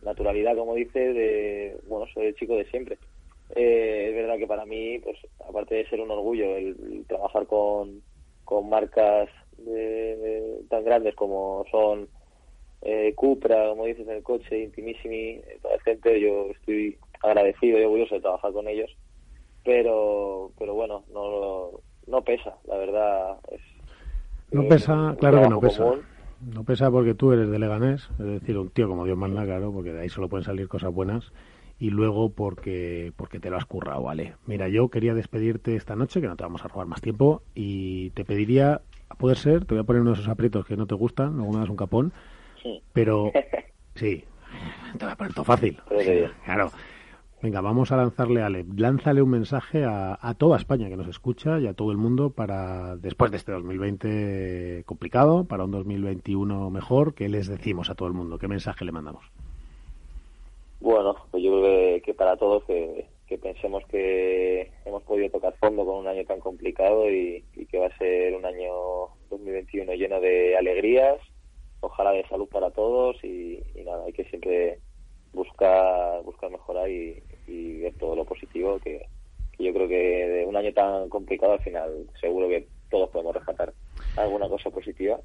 naturalidad, como dice, de, bueno, soy el chico de siempre. Eh, es verdad que para mí, pues aparte de ser un orgullo el, trabajar con, con marcas tan grandes como son eh, Cupra, como dices en el coche, Intimissimi, toda la gente, yo estoy agradecido y orgulloso de trabajar con ellos, pero pero bueno, no, no pesa, la verdad. Es, no pesa, claro que no pesa. No pesa porque tú eres de Leganés, es decir, un tío como Dios manda, claro, porque de ahí solo pueden salir cosas buenas. Y luego porque, porque te lo has currado, ¿vale? Mira, yo quería despedirte esta noche, que no te vamos a robar más tiempo, y te pediría, a poder ser, te voy a poner uno de esos aprietos que no te gustan, luego me das un capón, pero [laughs] sí, te voy a poner todo fácil. Claro. Venga, vamos a lanzarle a Ale. Lánzale un mensaje a, toda España que nos escucha y a todo el mundo para, después de este 2020 complicado, para un 2021 mejor, ¿qué les decimos a todo el mundo? ¿Qué mensaje le mandamos? Bueno, pues yo creo que, para todos que, pensemos que hemos podido tocar fondo con un año tan complicado y, y que va a ser un año 2021 lleno de alegrías, ojalá de salud para todos y, nada, hay que siempre buscar buscar mejorar y, ver todo lo positivo que, yo creo que de un año tan complicado al final seguro que todos podemos rescatar alguna cosa positiva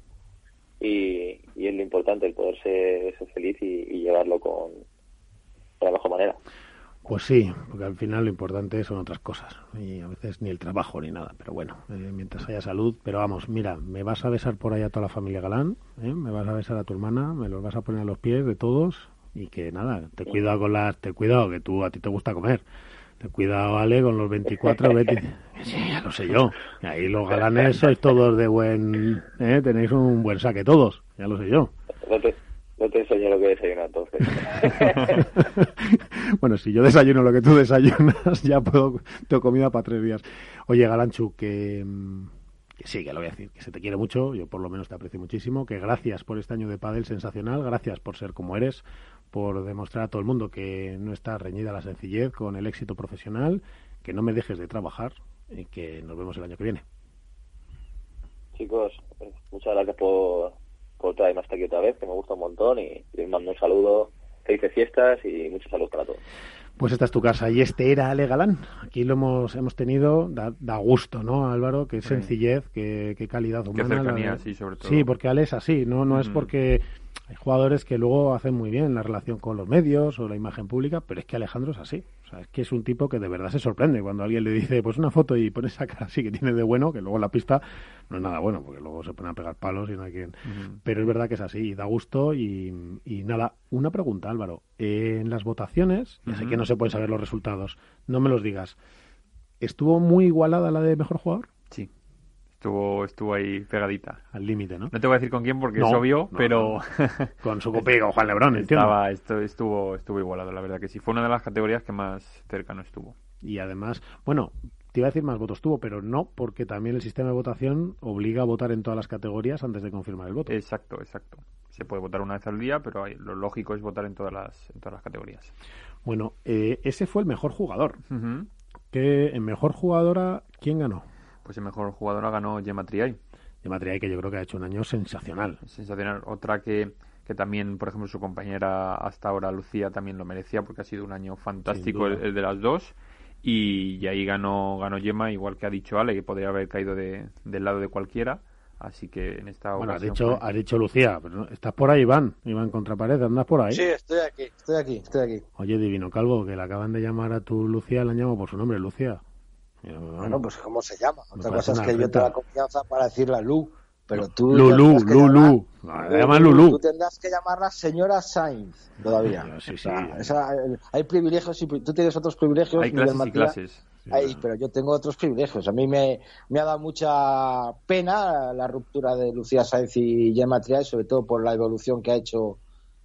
y, es lo importante el poder ser, feliz y, llevarlo con de la mejor manera. Pues sí, porque al final lo importante son otras cosas y a veces ni el trabajo ni nada, pero bueno, eh, mientras haya salud. Pero vamos, mira, me vas a besar por ahí a toda la familia Galán, ¿eh? me vas a besar a tu hermana, me los vas a poner a los pies de todos y que nada, te cuidado con las, te cuidado que tú a ti te gusta comer. Te cuidado, vale, con los 24, 20... [laughs] Sí, ya lo sé yo. Y ahí los galanes sois todos de buen... ¿eh? Tenéis un buen saque todos, ya lo sé yo. No te enseño lo que desayuno entonces. [laughs] bueno, si yo desayuno lo que tú desayunas, ya puedo, tengo comida para tres días. Oye, Galanchu, que, que, sí, que lo voy a decir, que se te quiere mucho, yo por lo menos te aprecio muchísimo, que gracias por este año de pádel sensacional, gracias por ser como eres, por demostrar a todo el mundo que no está reñida la sencillez con el éxito profesional, que no me dejes de trabajar y que nos vemos el año que viene. Chicos, muchas gracias por por traerme hasta aquí otra vez, que me gusta un montón y les mando un saludo, felices fiestas y mucha salud para todos. Pues esta es tu casa y este era Ale Galán. Aquí lo hemos hemos tenido, da, gusto, ¿no, Álvaro? Qué sencillez, qué, calidad humana. Qué cercanía, sí, sobre todo. Sí, porque Ale es así, no, no es mm. porque hay jugadores que luego hacen muy bien la relación con los medios o la imagen pública, pero es que Alejandro es así. Sea, es que es un tipo que de verdad se sorprende cuando alguien le dice, pues una foto y pone esa cara así que tiene de bueno, que luego la pista no es nada bueno, porque luego se pone a pegar palos y no hay quien. Pero es verdad que es así, y da gusto. Y, nada, una pregunta, Álvaro. en las votaciones, ya sé que no se pueden saber los resultados, no me los digas. ¿Estuvo muy igualada la de mejor jugador? Sí estuvo estuvo ahí pegadita. Al límite, ¿no? No te voy a decir con quién porque es obvio, pero... [laughs] con su copiego, Juan Lebrón, Estaba, esto, estuvo, estuvo igualado, la verdad que sí. Fue una de las categorías que más cercano estuvo. Y además, bueno, te iba a decir más votos tuvo, pero no, porque también el sistema de votación obliga a votar en todas las categorías antes de confirmar el voto. Exacto, exacto. Se puede votar una vez al día, pero lo lógico es votar en todas las, en todas las categorías. Bueno, eh, ese fue el mejor jugador. que en mejor jugadora, ¿quién ganó? Pues el mejor jugador ganó Gemma Triay. Gemma Triay que yo creo que ha hecho un año sensacional. Sensacional. Otra que, que también, por ejemplo, su compañera hasta ahora, Lucía, también lo merecía porque ha sido un año fantástico el, de las dos. Y, ahí ganó, ganó Gemma, igual que ha dicho Ale, que podría haber caído de, del lado de cualquiera. Así que en esta bueno, has dicho, has dicho Lucía, pero ¿estás por ahí, Iván? Iván Contrapared, ¿andas por ahí? Sí, estoy aquí, estoy aquí, estoy aquí. Oye, Divino Calvo, que le acaban de llamar a tu Lucía, la llamo por su nombre, Lucía. Bueno, pues ¿cómo se llama? Otra cosa es que yo te la confianza para decirle a Lu, pero tú... Lulu, Lulu. Lulu. Tú tendrás que llamarla señora Sainz todavía. Sí, sí. hay privilegios y tú tienes otros privilegios. Hay clases y clases. pero yo tengo otros privilegios. A mí me, me ha dado mucha pena la ruptura de Lucía Sainz y Gemma Triay, sobre todo por la evolución que ha hecho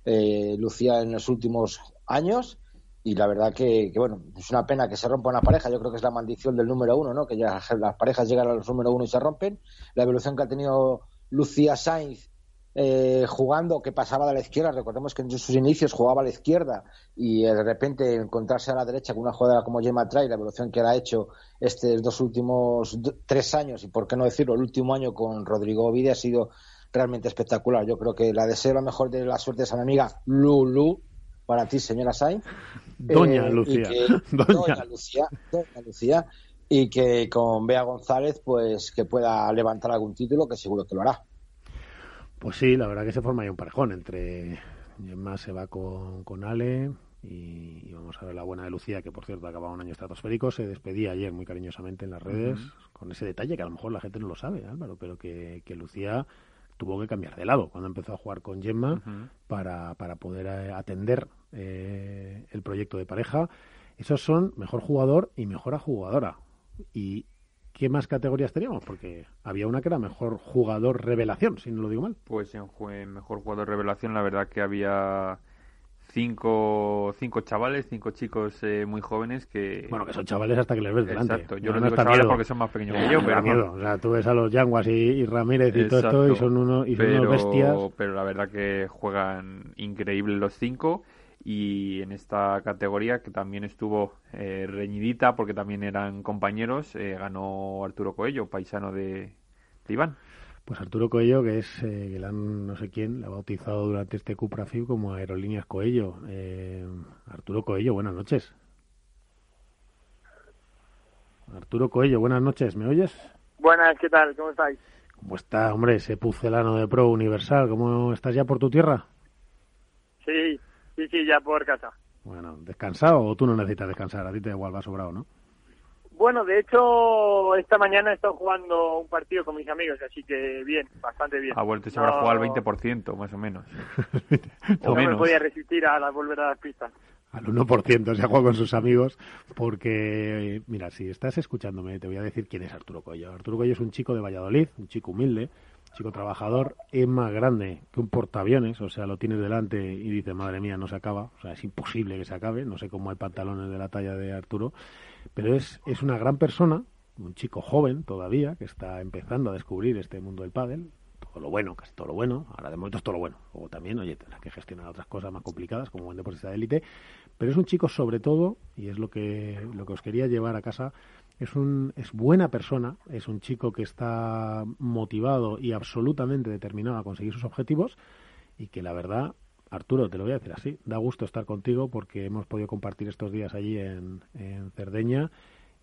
eh, Lucía en los últimos años y la verdad que, bueno, es una pena que se rompa una pareja. Yo creo que es la maldición del número uno, ¿no? Que ya las parejas llegan a los número uno y se rompen. La evolución que ha tenido Lucía Sainz eh, jugando que pasaba de la izquierda. Recordemos que en sus inicios jugaba a la izquierda y de repente encontrarse a la derecha con una jugadora como Gemma Tray, la evolución que ha hecho estos dos últimos tres años y por qué no decirlo, el último año con Rodrigo Ovide ha sido realmente espectacular. Yo creo que la deseo lo mejor de la suerte a mi amiga Lulu para ti, señora Sainz. Doña eh, Lucía. [laughs] Doña. Lucía. Doña Lucía. Y que con Bea González, pues que pueda levantar algún título, que seguro que lo hará. Pues sí, la verdad que se forma ahí un parejón entre Gemma se va con, con Ale y, vamos a ver la buena de Lucía, que por cierto acababa un año estratosférico, se despedía ayer muy cariñosamente en las redes con ese detalle que a lo mejor la gente no lo sabe, Álvaro, pero que, que Lucía tuvo que cambiar de lado cuando empezó a jugar con Gemma para, para poder eh, atender eh, el proyecto de pareja. Esos son mejor jugador y mejor jugadora. ¿Y qué más categorías teníamos? Porque había una que era mejor jugador revelación, si no lo digo mal. Pues en, en mejor jugador revelación la verdad que había cinco, cinco chavales, cinco chicos eh, muy jóvenes que... Bueno, que son chavales hasta que les ves delante. Exacto, yo no, les digo chavales porque son más pequeños que yo, pero... Miedo. O sea, tú ves a los Yanguas y, Ramírez y todo esto y son, uno, y son unos bestias. Pero la verdad que juegan increíbles los cinco y en esta categoría que también estuvo eh, reñidita porque también eran compañeros, eh, ganó Arturo Coello, paisano de, de Iván. Pues Arturo Coello, que es eh, que no sé quién, la ha bautizado durante este Cuprafib como Aerolíneas Coello. Eh, Arturo Coello, buenas noches. Arturo Coello, buenas noches, ¿me oyes? Buenas, ¿qué tal? ¿Cómo estáis? ¿Cómo está, hombre, ese pucelano de Pro Universal? ¿Cómo estás ya por tu tierra? Sí, sí, sí, ya por casa. Bueno, ¿descansado o tú no necesitas descansar? A ti te igual va sobrado, ¿no? Bueno, de hecho, esta mañana he estado jugando un partido con mis amigos, así que bien, bastante bien. Ha vuelto y se habrá jugado al 20%, más o menos. [laughs] no me podía resistir a la volver a las pistas. Al 1% se ha jugado con sus amigos, porque, mira, si estás escuchándome, te voy a decir quién es Arturo Coello. Arturo Coello es un chico de Valladolid, un chico humilde, un chico trabajador, es más grande que un portaaviones, o sea, lo tienes delante y dices, madre mía, no se acaba, o sea, es imposible que se acabe, no sé cómo hay pantalones de la talla de Arturo, pero es, es una gran persona, un chico joven todavía, que está empezando a descubrir este mundo del pádel, todo lo bueno, casi todo lo bueno, ahora de momento es todo lo bueno, o también, oye, tendrá que gestionar otras cosas más complicadas como buen deportista de élite, pero es un chico sobre todo, y es lo que, lo que os quería llevar a casa, es, un, es buena persona, es un chico que está motivado y absolutamente determinado a conseguir sus objetivos y que la verdad Arturo, te lo voy a decir así, da gusto estar contigo porque hemos podido compartir estos días allí en, Cerdeña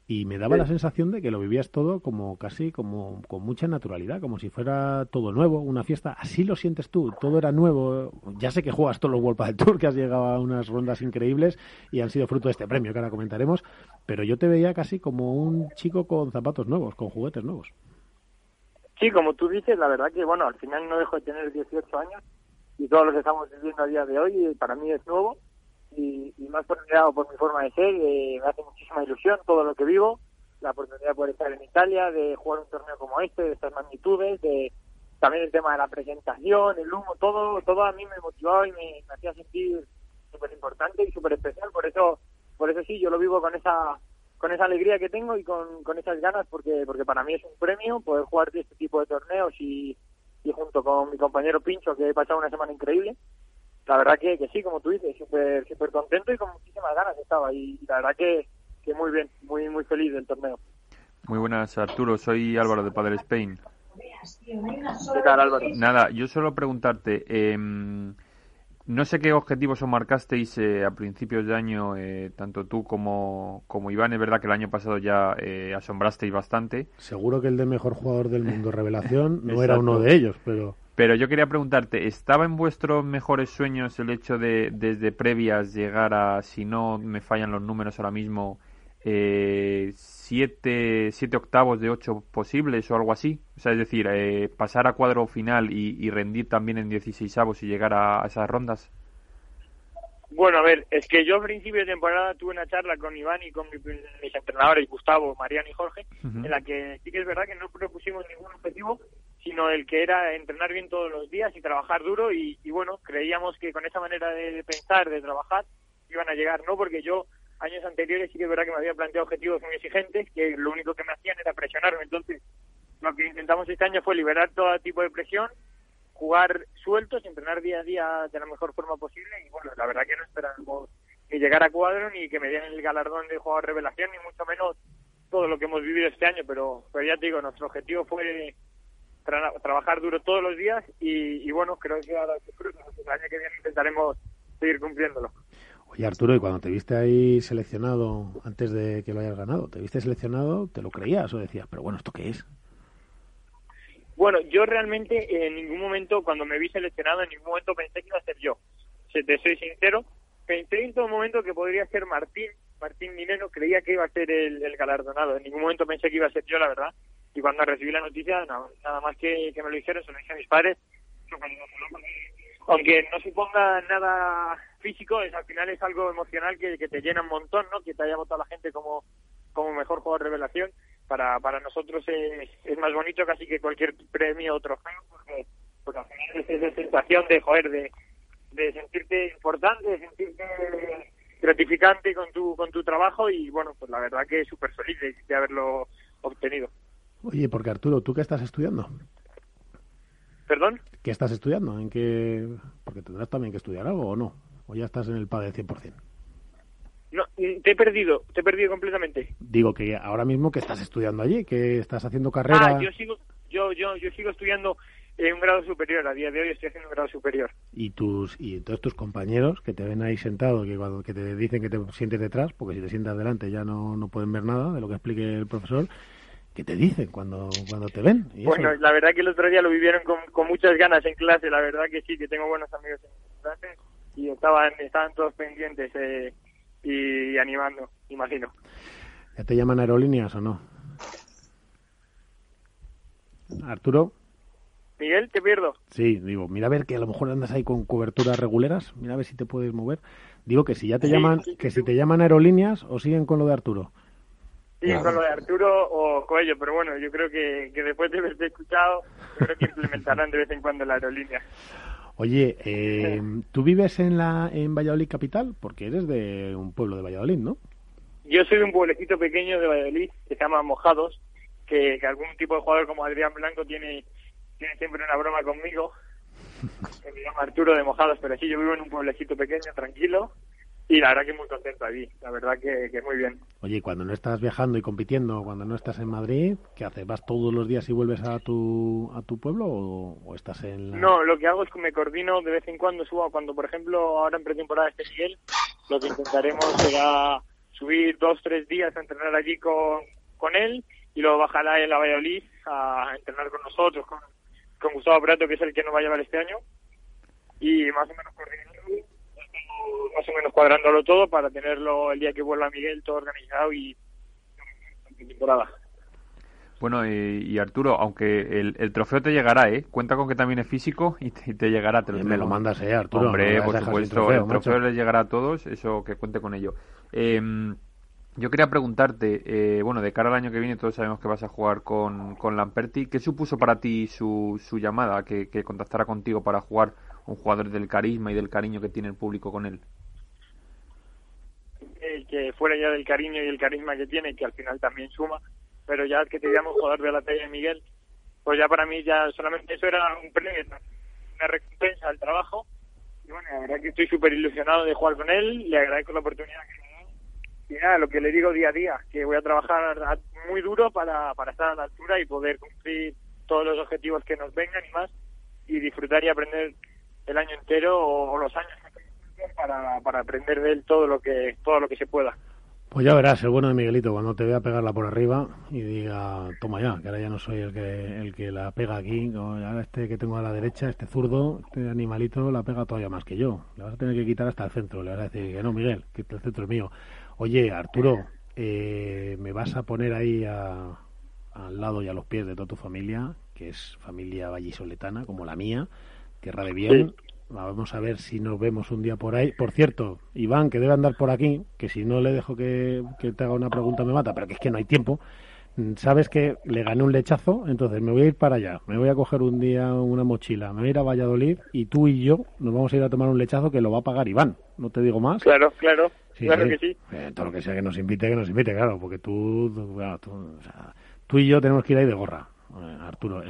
y me daba la sensación de que lo vivías todo como casi como con mucha naturalidad, como si fuera todo nuevo, una fiesta. Así lo sientes tú, todo era nuevo. Ya sé que juegas todos los World del Tour, que has llegado a unas rondas increíbles y han sido fruto de este premio que ahora comentaremos, pero yo te veía casi como un chico con zapatos nuevos, con juguetes nuevos. Sí, como tú dices, la verdad que bueno, al final no dejo de tener 18 años y todo lo que estamos viviendo a día de hoy para mí es nuevo y, y más por por mi forma de ser, eh, me hace muchísima ilusión todo lo que vivo, la oportunidad de poder estar en Italia, de jugar un torneo como este, de estas magnitudes, de también el tema de la presentación, el humo, todo, todo a mí me motivaba y me, hacía sentir súper importante y súper especial, por eso, por eso sí, yo lo vivo con esa con esa alegría que tengo y con, con esas ganas porque porque para mí es un premio poder jugar este tipo de torneos y, y junto con mi compañero Pincho, que he pasado una semana increíble. La verdad que, que sí, como tú dices, súper super contento y con muchísimas ganas estaba. Y, la verdad que, que muy bien, muy muy feliz del torneo. Muy buenas, Arturo. Soy Álvaro de Padre Spain. ¿Qué tal, Álvaro? Nada, yo solo preguntarte, eh, no sé qué objetivos os marcasteis eh, a principios de año, eh, tanto tú como, como Iván. Es verdad que el año pasado ya eh, asombrasteis bastante. Seguro que el de mejor jugador del mundo [laughs] revelación no era uno de ellos, pero... Pero yo quería preguntarte, ¿estaba en vuestros mejores sueños el hecho de desde previas llegar a, si no me fallan los números ahora mismo, eh, siete, siete octavos de ocho posibles o algo así. O sea, es decir, eh, pasar a cuadro final y, rendir también en 16 avos y llegar a, esas rondas. Bueno, a ver, es que yo a principio de temporada tuve una charla con Iván y con mis entrenadores, Gustavo, Mariano y Jorge, en la que sí que es verdad que no propusimos ningún objetivo, sino el que era entrenar bien todos los días y trabajar duro y, y bueno, creíamos que con esa manera de pensar, de trabajar, iban a llegar, ¿no? Porque yo años anteriores sí que es verdad que me había planteado objetivos muy exigentes, que lo único que me hacían era presionarme. Entonces, lo que intentamos este año fue liberar todo tipo de presión jugar sueltos, entrenar día a día de la mejor forma posible y bueno, la verdad que no esperamos ni llegar a cuadro ni que me den el galardón de jugador revelación ni mucho menos todo lo que hemos vivido este año, pero, pero ya te digo, nuestro objetivo fue trabajar duro todos los días y, bueno, creo que ahora el año que viene intentaremos seguir cumpliéndolo. Oye Arturo, y cuando te viste ahí seleccionado antes de que lo hayas ganado, te viste seleccionado, ¿te lo creías o decías, pero bueno, ¿esto qué es? Bueno, yo realmente en ningún momento, cuando me vi seleccionado, en ningún momento pensé que iba a ser yo. Si te soy sincero, pensé en todo momento que podría ser Martín, Martín Mineno, creía que iba a ser el, galardonado. En ningún momento pensé que iba a ser yo, la verdad. Y cuando recibí la noticia, nada más que, me lo dijeron, se lo dije a mis padres. Aunque no suponga nada físico, es, al final es algo emocional que, te llena un montón, ¿no? Que te haya votado la gente como, como mejor jugador de revelación para, para nosotros es, es más bonito casi que cualquier premio o trofeo, porque, porque al final es esa sensación de, joder, de, de sentirte importante, de sentirte gratificante con tu, con tu trabajo y bueno, pues la verdad que es súper feliz de, haberlo obtenido. Oye, porque Arturo, ¿tú qué estás estudiando? ¿Perdón? ¿Qué estás estudiando? ¿En qué...? Porque tendrás también que estudiar algo o no, o ya estás en el PADE 100%. No, te he perdido, te he perdido completamente. Digo que ahora mismo que estás estudiando allí, que estás haciendo carrera. Ah, yo sigo, yo, yo, yo sigo estudiando en un grado superior. A día de hoy estoy haciendo un grado superior. Y tus y todos tus compañeros que te ven ahí sentado, que cuando que te dicen que te sientes detrás, porque si te sientas delante ya no, no pueden ver nada de lo que explique el profesor. ¿Qué te dicen cuando, cuando te ven? bueno, la verdad que el otro día lo vivieron con, con muchas ganas en clase, la verdad que sí, que tengo buenos amigos en clase y estaban, estaban todos pendientes. Eh, y animando, imagino. ¿Ya te llaman aerolíneas o no? Arturo. Miguel, te pierdo. Sí, digo, mira a ver que a lo mejor andas ahí con coberturas reguleras, mira a ver si te puedes mover. Digo que si ya te llaman, que si te llaman aerolíneas o siguen con lo de Arturo. Sí, con lo de Arturo o Coello, pero bueno, yo creo que, que después de haberte escuchado, creo que implementarán de vez en cuando la aerolínea. Oye, [laughs] eh, ¿tú vives en la en Valladolid capital? Porque eres de un pueblo de Valladolid, ¿no? Yo soy de un pueblecito pequeño de Valladolid que se llama Mojados, que, algún tipo de jugador como Adrián Blanco tiene, tiene siempre una broma conmigo, que [laughs] me llama Arturo de Mojados, pero sí, yo vivo en un pueblecito pequeño, tranquilo, y la verdad que muy contento allí, la verdad que, que muy bien. Oye, cuando no estás viajando y compitiendo, cuando no estás en Madrid, ¿qué haces? ¿Vas todos los días y vuelves a tu, a tu pueblo o, estás en No, lo que hago es que me coordino de vez en cuando, subo, cuando por ejemplo ahora en pretemporada este Miguel, lo que intentaremos será subir dos, tres días a entrenar allí con, con él y luego bajará en la Valladolid a entrenar con nosotros, con, con Gustavo Prato, que es el que nos va a llevar este año, y más o menos coordinando más o menos cuadrándolo todo para tenerlo el día que vuelva Miguel todo organizado y temporada. Bueno, y, Arturo, aunque el, trofeo te llegará, ¿eh? Cuenta con que también es físico y te, llegará. Te me lo mandas, ¿eh, Arturo? Hombre, por supuesto, el trofeo les llegará a todos, eso que cuente con ello. Em, yo quería preguntarte, eh, bueno, de cara al año que viene todos sabemos que vas a jugar con, con Lamperti. ¿Qué supuso para ti su, su llamada, que, que contactara contigo para jugar un jugador del carisma y del cariño que tiene el público con él. El que fuera ya del cariño y el carisma que tiene, que al final también suma, pero ya que te llamo jugador de la talla de Miguel, pues ya para mí ya solamente eso era un premio, una recompensa al trabajo. Y bueno, la verdad que estoy súper ilusionado de jugar con él, le agradezco la oportunidad que. Y nada, lo que le digo día a día, que voy a trabajar muy duro para, para estar a la altura y poder cumplir todos los objetivos que nos vengan y más, y disfrutar y aprender el año entero o, los años para, para aprender de él todo lo que todo lo que se pueda. Pues ya verás, el bueno de Miguelito, cuando te vea pegarla por arriba y diga, toma ya, que ahora ya no soy el que, el que la pega aquí, ahora este que tengo a la derecha, este zurdo, este animalito la pega todavía más que yo. Le vas a tener que quitar hasta el centro, le vas a decir que no, Miguel, que el centro es mío. Oye, Arturo, eh, me vas a poner ahí al lado y a los pies de toda tu familia, que es familia vallisoletana, como la mía, tierra de bien. Vamos a ver si nos vemos un día por ahí. Por cierto, Iván, que debe andar por aquí, que si no le dejo que, te haga una pregunta me mata, pero que es que no hay tiempo. Mm, sabes que le gané un lechazo, entonces me voy a ir para allá. Me voy a coger un día una mochila, me voy a ir a Valladolid y tú y yo nos vamos a ir a tomar un lechazo que lo va a pagar Iván. No te digo más. Claro, claro. claro que sí. Eh, todo lo que sea que nos invite, que nos invite, claro, porque tú, tú, y yo tenemos que ir ahí de gorra. Eh, Arturo,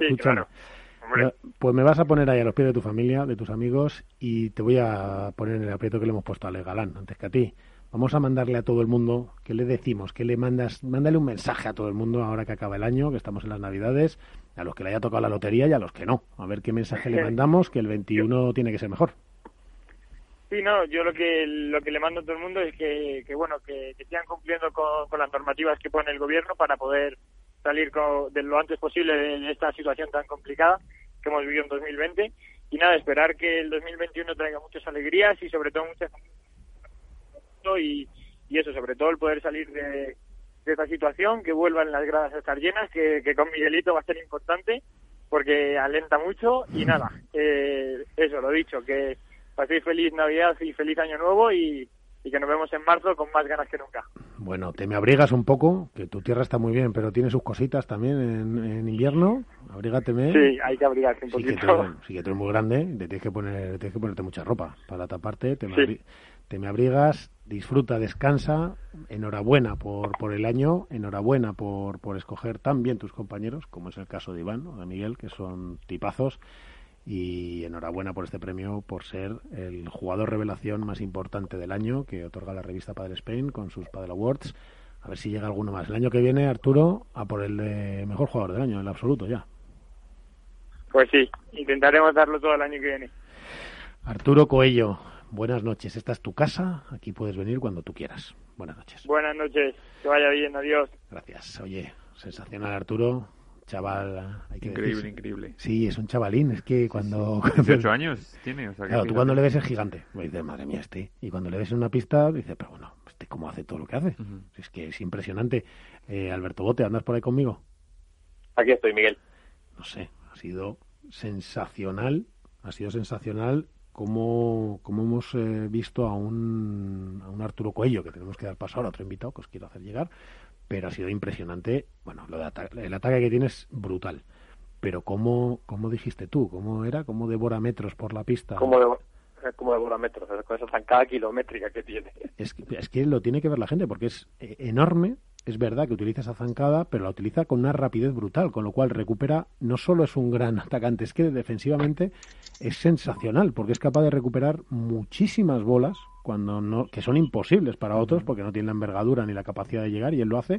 escúchame. Pues me vas a poner ahí a los pies de tu familia, de tus amigos, y te voy a poner en el aprieto que le hemos puesto a Ale Galán, antes que a ti. Vamos a mandarle a todo el mundo, ¿qué le decimos? ¿Qué le mandas? Mándale un mensaje a todo el mundo ahora que acaba el año, que estamos en las Navidades, a los que le haya tocado la lotería y a los que no. A ver qué mensaje le [laughs] mandamos, que el 21 tiene que ser mejor. Sí, no, yo lo que lo que le mando a todo el mundo es que, bueno, que, sigan cumpliendo con, las normativas que pone el gobierno para poder salir de lo antes posible de esta situación tan complicada que hemos vivido en 2020 y nada, esperar que el 2021 traiga muchas alegrías y sobre todo muchas y, y eso, sobre todo el poder salir de, esta situación, que vuelvan las gradas a estar llenas, que, con Miguelito va a ser importante porque alenta mucho y nada, eh, eso, lo dicho, que paséis feliz Navidad y feliz Año Nuevo y, y que nos vemos en marzo con más ganas que nunca. Bueno, te me abrigas un poco, que tu tierra está muy bien, pero tiene sus cositas también en, invierno. Abrígateme. Sí, hay que abrigarse un sí poquito. Que sí, que tú eres muy grande, te tienes que poner, tienes que ponerte mucha ropa para taparte. Te me, te me abrigas, disfruta, descansa. Enhorabuena por, por el año, enhorabuena por, por escoger tan bien tus compañeros, como es el caso de Iván o de Miguel, que son tipazos y enhorabuena por este premio por ser el jugador revelación más importante del año que otorga la revista Padre Spain con sus Padre Awards. A ver si llega alguno más. El año que viene, Arturo, a por el de mejor jugador del año, el absoluto ya. Pues sí, intentaremos darlo todo el año que viene. Arturo Coello, buenas noches. Esta es tu casa, aquí puedes venir cuando tú quieras. Buenas noches. Buenas noches, que vaya bien, adiós. Gracias. Oye, sensacional Arturo, chaval. increíble, increíble. Sí, es un chavalín. Es que cuando. 18 [laughs] años tiene. O sea, claro, tú cuando le ves es gigante. Dices, madre mía, este. Y cuando le ves en una pista, dices, pero bueno, este cómo hace todo lo que hace. Es que es impresionante. Eh, Alberto Bote, ¿andas por ahí conmigo? Aquí estoy, Miguel. No sé, ha sido sensacional. Ha sido sensacional cómo, cómo hemos eh, visto a un, a un Arturo Cuello, que tenemos que dar paso ahora, otro invitado que os quiero hacer llegar, pero ha sido impresionante. Bueno, lo de el ataque que tiene es brutal. Pero ¿cómo, cómo dijiste tú? ¿Cómo era? ¿Cómo devora metros por la pista? ¿Cómo, de, cómo devora metros? Con esa zancada kilométrica que tiene. Es es que lo tiene que ver la gente porque es eh, enorme, es verdad que utiliza esa zancada, pero la utiliza con una rapidez brutal, con lo cual recupera, no solo es un gran [laughs] atacante, es que defensivamente es sensacional, porque es capaz de recuperar muchísimas bolas cuando no, que son imposibles para otros, porque no tienen la envergadura ni la capacidad de llegar, y él lo hace,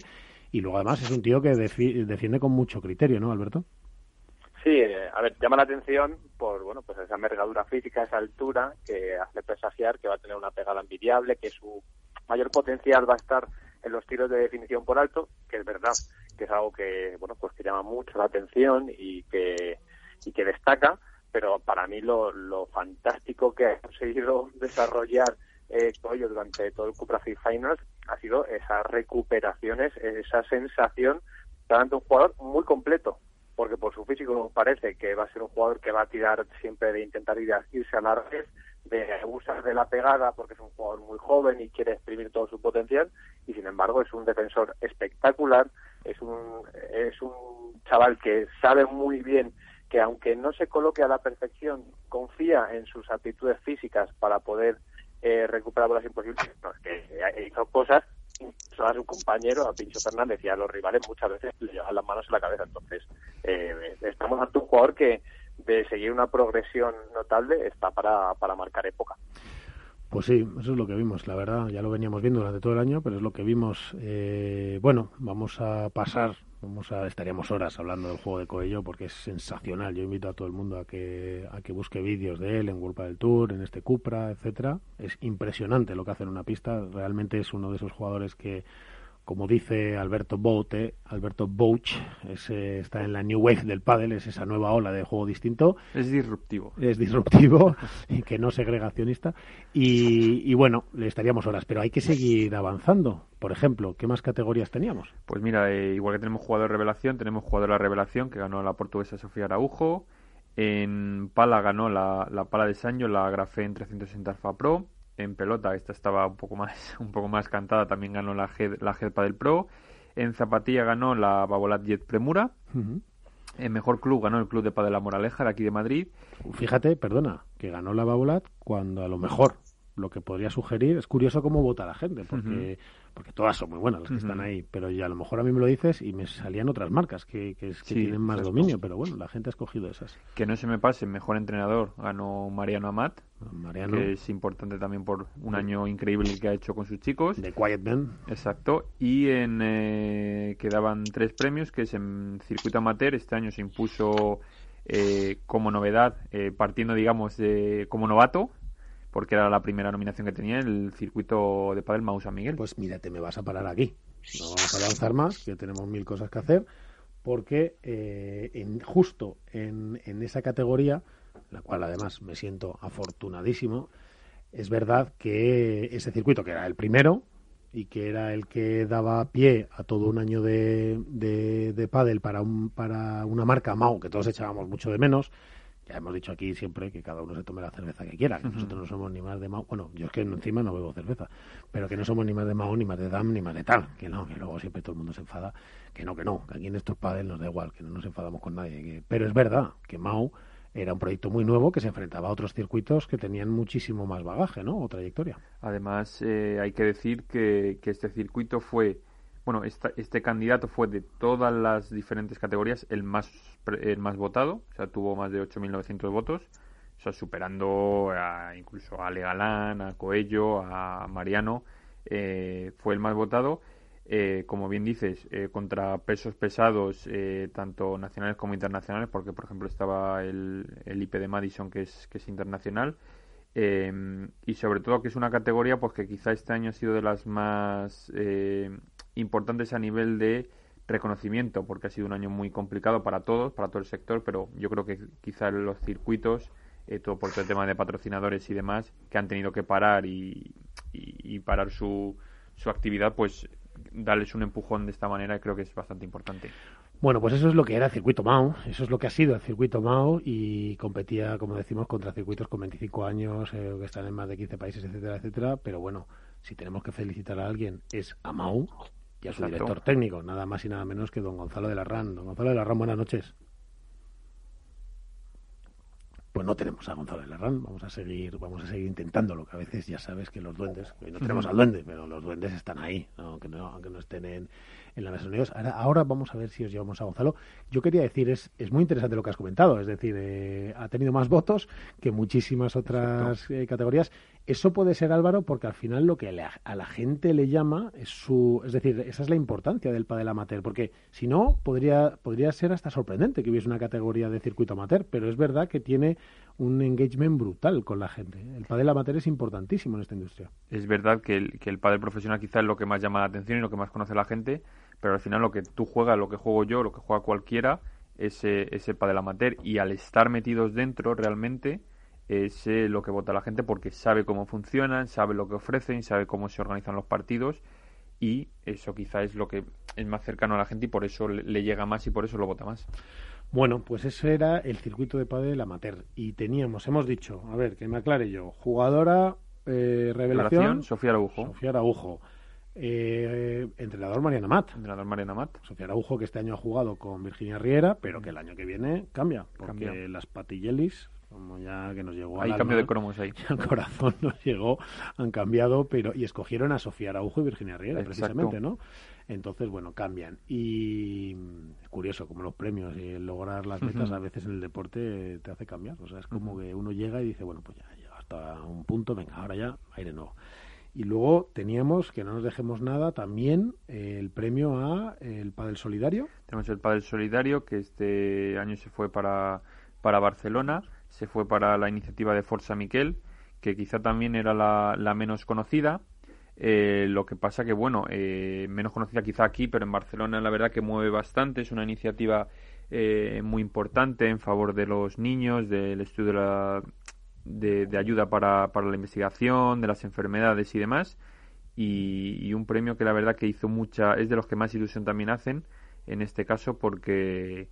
y luego además es un tío que defiende con mucho criterio, ¿no, Alberto? Sí, eh, a ver, llama la atención por bueno, pues esa envergadura física, esa altura que hace presagiar que va a tener una pegada envidiable, que su mayor potencial va a estar en los tiros de definición por alto, que es verdad que es algo que bueno pues que llama mucho la atención y que y que destaca, pero para mí lo, lo fantástico que ha conseguido [laughs] desarrollar eh, durante todo el Cupra Finals ha sido esas recuperaciones, esa sensación de un jugador muy completo, porque por su físico parece que va a ser un jugador que va a tirar siempre de intentar ir a, irse a la red, de abusar de la pegada porque es un jugador muy joven y quiere exprimir todo su potencial y sin embargo es un defensor espectacular, es un, es un chaval que sabe muy bien que aunque no se coloque a la perfección, confía en sus aptitudes físicas para poder eh, recuperar bolas imposibles, no, que hizo cosas a su compañero, a Pincho Fernández y a los rivales muchas veces le llevan las manos en la cabeza. Entonces, eh, estamos ante un jugador que de seguir una progresión notable está para, para marcar época. Pues sí, eso es lo que vimos, la verdad, ya lo veníamos viendo durante todo el año, pero es lo que vimos. Eh, bueno, vamos a pasar, vamos a estaríamos horas hablando del juego de Coello porque es sensacional. Yo invito a todo el mundo a que a que busque vídeos de él en World del Tour, en este Cupra, etcétera. Es impresionante lo que hace en una pista. Realmente es uno de esos jugadores que como dice Alberto Boute, Alberto Bouch, está en la new wave del pádel, es esa nueva ola de juego distinto. Es disruptivo. Es disruptivo [laughs] y que no segregacionista. Y, bueno, le estaríamos horas, pero hay que seguir avanzando. Por ejemplo, ¿qué más categorías teníamos? Pues mira, eh, igual que tenemos jugador revelación, tenemos jugador de revelación que ganó la portuguesa Sofía Araujo. En pala ganó la, la pala de Sancho, la Grafén 360 Alpha Pro en pelota, esta estaba un poco más, [laughs] un poco más cantada, también ganó la G, la del Pro. En zapatilla ganó la Babolat Jet Premura. En mejor club ganó el Club de Padel La Moraleja de aquí de Madrid. Fíjate, perdona, que ganó la Babolat cuando a lo mejor lo que podría sugerir es curioso cómo vota la gente, porque porque todas son muy buenas las que están ahí, pero ya a lo mejor a mí me lo dices y me salían otras marcas que, que, tienen más dominio, pero bueno, la gente ha escogido esas. Que no se me pase, mejor entrenador ganó Mariano Amat, Mariano. que es importante también por un año increíble que ha hecho con sus chicos. De Quiet Man. Exacto, y en eh, quedaban tres premios, que es en circuito amateur, este año se impuso eh, como novedad, eh, partiendo digamos de, como novato, porque era la primera nominación que tenía el circuito de Padel Mau San Miguel. Pues mírate, me vas a parar aquí. No vamos a avanzar más, que tenemos mil cosas que hacer, porque eh, en, justo en, en esa categoría, la cual además me siento afortunadísimo, es verdad que ese circuito, que era el primero, y que era el que daba pie a todo un año de, de, de pádel para, un, para una marca Mau, que todos echábamos mucho de menos, ya hemos dicho aquí siempre que cada uno se tome la cerveza que quiera, que nosotros no somos ni más de Mao, bueno, yo es que encima no bebo cerveza, pero que no somos ni más de Mao, ni más de Dam, ni más de tal, que no, que luego siempre todo el mundo se enfada, que no, que no, que aquí en estos padres nos da igual, que no nos enfadamos con nadie, pero es verdad que Mao era un proyecto muy nuevo que se enfrentaba a otros circuitos que tenían muchísimo más bagaje, ¿no? O trayectoria. Además, eh, hay que decir que, que este circuito fue bueno, este candidato fue de todas las diferentes categorías el más, el más votado, o sea, tuvo más de 8.900 votos, o sea, superando a, incluso a Ale Galán, a Coello, a Mariano, eh, fue el más votado. Eh, como bien dices, eh, contra pesos pesados, tanto nacionales como internacionales, porque por ejemplo estaba el, el IP de Madison, que es, que es internacional, y sobre todo que es una categoría pues que quizá este año ha sido de las más importantes a nivel de reconocimiento, porque ha sido un año muy complicado para todos, para todo el sector, pero yo creo que quizás los circuitos, eh, todo por el tema de patrocinadores y demás, que han tenido que parar y, y, parar su, su actividad, pues darles un empujón de esta manera creo que es bastante importante. Bueno, pues eso es lo que era el circuito MAO, eso es lo que ha sido el circuito MAO y competía, como decimos, contra circuitos con 25 años eh, que están en más de 15 países, etcétera, etcétera. Pero bueno, si tenemos que felicitar a alguien es a MAO, y a su director técnico, nada más y nada menos que don Gonzalo de la RAN. Don Gonzalo de la RAN, buenas noches. Pues no tenemos a Gonzalo de la RAN, vamos a seguir, vamos a seguir intentándolo, que a veces ya sabes que los duendes, no tenemos al duende, pero los duendes están ahí, aunque no, aunque no estén en, en la mesa de ahora, ahora vamos a ver si os llevamos a Gonzalo. Yo quería decir, es, es muy interesante lo que has comentado, es decir, eh, ha tenido más votos que muchísimas otras eh, categorías eso puede ser, Álvaro, porque al final lo que a la gente le llama es su... Es decir, esa es la importancia del padel amateur, porque si no, podría, podría ser hasta sorprendente que hubiese una categoría de circuito amateur, pero es verdad que tiene un engagement brutal con la gente. El padel amateur es importantísimo en esta industria. Es verdad que el, que el padel profesional quizás es lo que más llama la atención y lo que más conoce la gente, pero al final lo que tú juegas, lo que juego yo, lo que juega cualquiera, es ese padel amateur. Y al estar metidos dentro, realmente es eh, lo que vota la gente porque sabe cómo funcionan, sabe lo que ofrecen, sabe cómo se organizan los partidos y eso quizá es lo que es más cercano a la gente y por eso le llega más y por eso lo vota más. Bueno, pues ese era el circuito de padel amateur y teníamos, hemos dicho, a ver, que me aclare yo, jugadora eh, revelación, Sofía Araujo. Sofía Araujo. Eh, entrenador Mariana Mat. Entrenador Mariana Mat. Sofía Araujo, que este año ha jugado con Virginia Riera, pero que el año que viene cambia, porque las patillelis como ya que nos llegó hay cambio de cromos ahí. [laughs] el corazón nos llegó han cambiado pero y escogieron a Sofía Araujo y Virginia Riera precisamente no entonces bueno cambian. Y es curioso como los premios y lograr las metas a veces en el deporte te hace cambiar. O sea es como que uno llega y dice bueno pues ya llega hasta un punto venga ahora ya aire nuevo y luego teníamos, que no nos dejemos nada, también el premio a el Padel Solidario. Tenemos el Padel Solidario, que este año se fue para, para Barcelona se fue para la iniciativa de Forza Miquel, que quizá también era la, menos conocida. Eh, lo que pasa que, bueno, eh, menos conocida quizá aquí, pero en Barcelona la verdad que mueve bastante. Es una iniciativa eh, muy importante en favor de los niños, del estudio de, de, ayuda para, para, la investigación, de las enfermedades y demás. Y, un premio que la verdad que hizo mucha, es de los que más ilusión también hacen en este caso porque,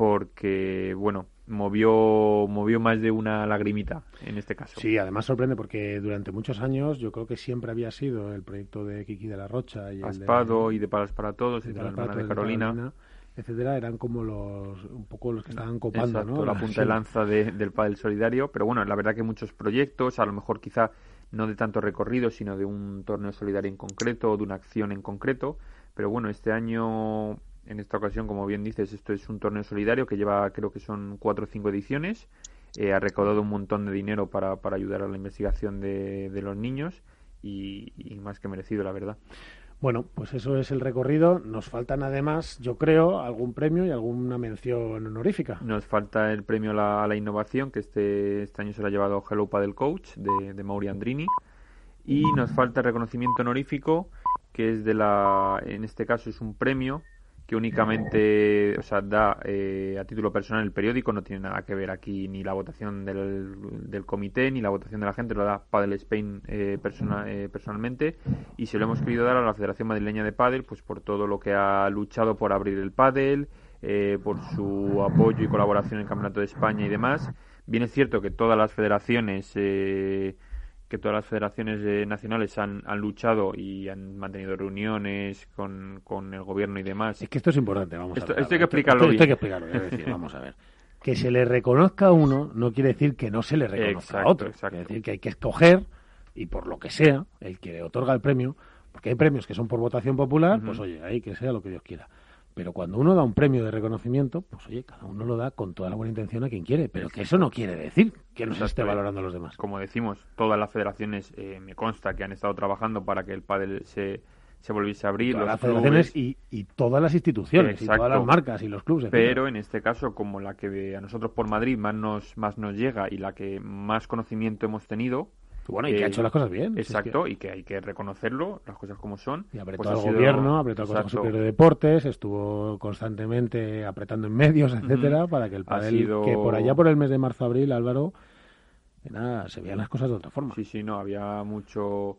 porque bueno, movió, movió más de una lagrimita en este caso. Sí, además sorprende porque durante muchos años yo creo que siempre había sido el proyecto de Kiki de la Rocha y Aspado y de Palas para Todos y de, la hermana de Carolina. etcétera, eran como los un poco los que estaban copando, la punta de lanza del pádel solidario, pero bueno, la verdad que muchos proyectos, a lo mejor quizá no de tanto recorrido, sino de un torneo solidario en concreto o de una acción en concreto. Pero bueno, este año, en esta ocasión, como bien dices, esto es un torneo solidario que lleva, creo que son cuatro o cinco ediciones. Eh, ha recaudado un montón de dinero para, para ayudar a la investigación de, de los niños y, y más que merecido, la verdad. Bueno, pues eso es el recorrido. Nos faltan además, yo creo, algún premio y alguna mención honorífica. Nos falta el premio a la, innovación, que este, este año se lo ha llevado Hello Paddle Coach de, de Mauri Andrini. Y nos falta el reconocimiento honorífico, que es de la, en este caso es un premio que únicamente o sea, da eh, a título personal el periódico, no tiene nada que ver aquí ni la votación del, del comité ni la votación de la gente, lo da Padel Spain eh, eh, personalmente y se lo hemos querido dar a la Federación Madrileña de Padel pues por todo lo que ha luchado por abrir el Padel, por su apoyo y colaboración en el Campeonato de España y demás. Bien es cierto que todas las federaciones que todas las federaciones eh, nacionales han, han, luchado y han mantenido reuniones con, con, el gobierno y demás. Es que esto es importante, vamos esto, a ver. Esto hay que explicarlo esto, esto hay que explicarlo, es decir, [laughs] vamos a ver. Que se le reconozca a uno no quiere decir que no se le reconozca exacto, a otro. Exacto. Es decir, que hay que escoger, y por lo que sea, el que le otorga el premio, porque hay premios que son por votación popular, uh -huh. pues oye, ahí que sea lo que Dios quiera. Pero cuando uno da un premio de reconocimiento, pues oye, cada uno lo da con toda la buena intención a quien quiere. Pero que eso no quiere decir que no se esté valorando a los demás. Como decimos, todas las federaciones, eh, me consta que han estado trabajando para que el pádel se, se volviese a abrir. Todas las federaciones y, y, todas las instituciones, Exacto. y todas las marcas y los clubes. Pero en este caso, como la que a nosotros por Madrid más nos, más nos llega y la que más conocimiento hemos tenido, bueno, y que ha hecho las cosas bien. Exacto, si es que... y que hay que reconocerlo, las cosas como son. Y apretó pues al sido... gobierno, apretó al Consejo Superior de Deportes, estuvo constantemente apretando en medios, etcétera, uh -huh. para que el padel, sido... que por allá por el mes de marzo-abril, Álvaro, nada, se veían las cosas de otra forma. Sí, sí, no, había mucho...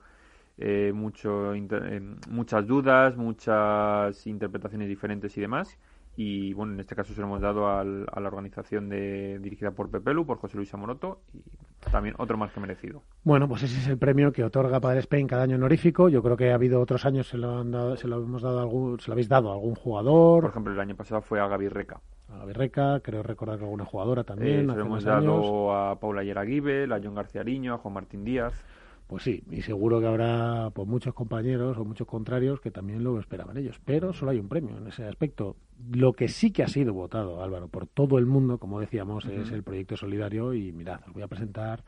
Eh, mucho inter... eh, muchas dudas, muchas interpretaciones diferentes y demás y bueno, en este caso se lo hemos dado al, a la organización de, dirigida por Pepelu, por José Luis Amoroto y también otro más que merecido. Bueno, pues ese es el premio que otorga Padre Spain cada año honorífico. Yo creo que ha habido otros años se lo han dado, se lo hemos dado a algún, se lo habéis dado a algún jugador. Por ejemplo, el año pasado fue a Gaby Reca. A Gaby Reca, creo recordar que alguna jugadora también. Eh, se lo hemos dado años. a Paula Yeraguibe, a John García Ariño, a Juan Martín Díaz. Pues sí, y seguro que habrá pues, muchos compañeros o muchos contrarios que también lo esperaban ellos. Pero solo hay un premio en ese aspecto. Lo que sí que ha sido votado, Álvaro, por todo el mundo, como decíamos, uh -huh. es el proyecto solidario. Y mirad, os voy a presentar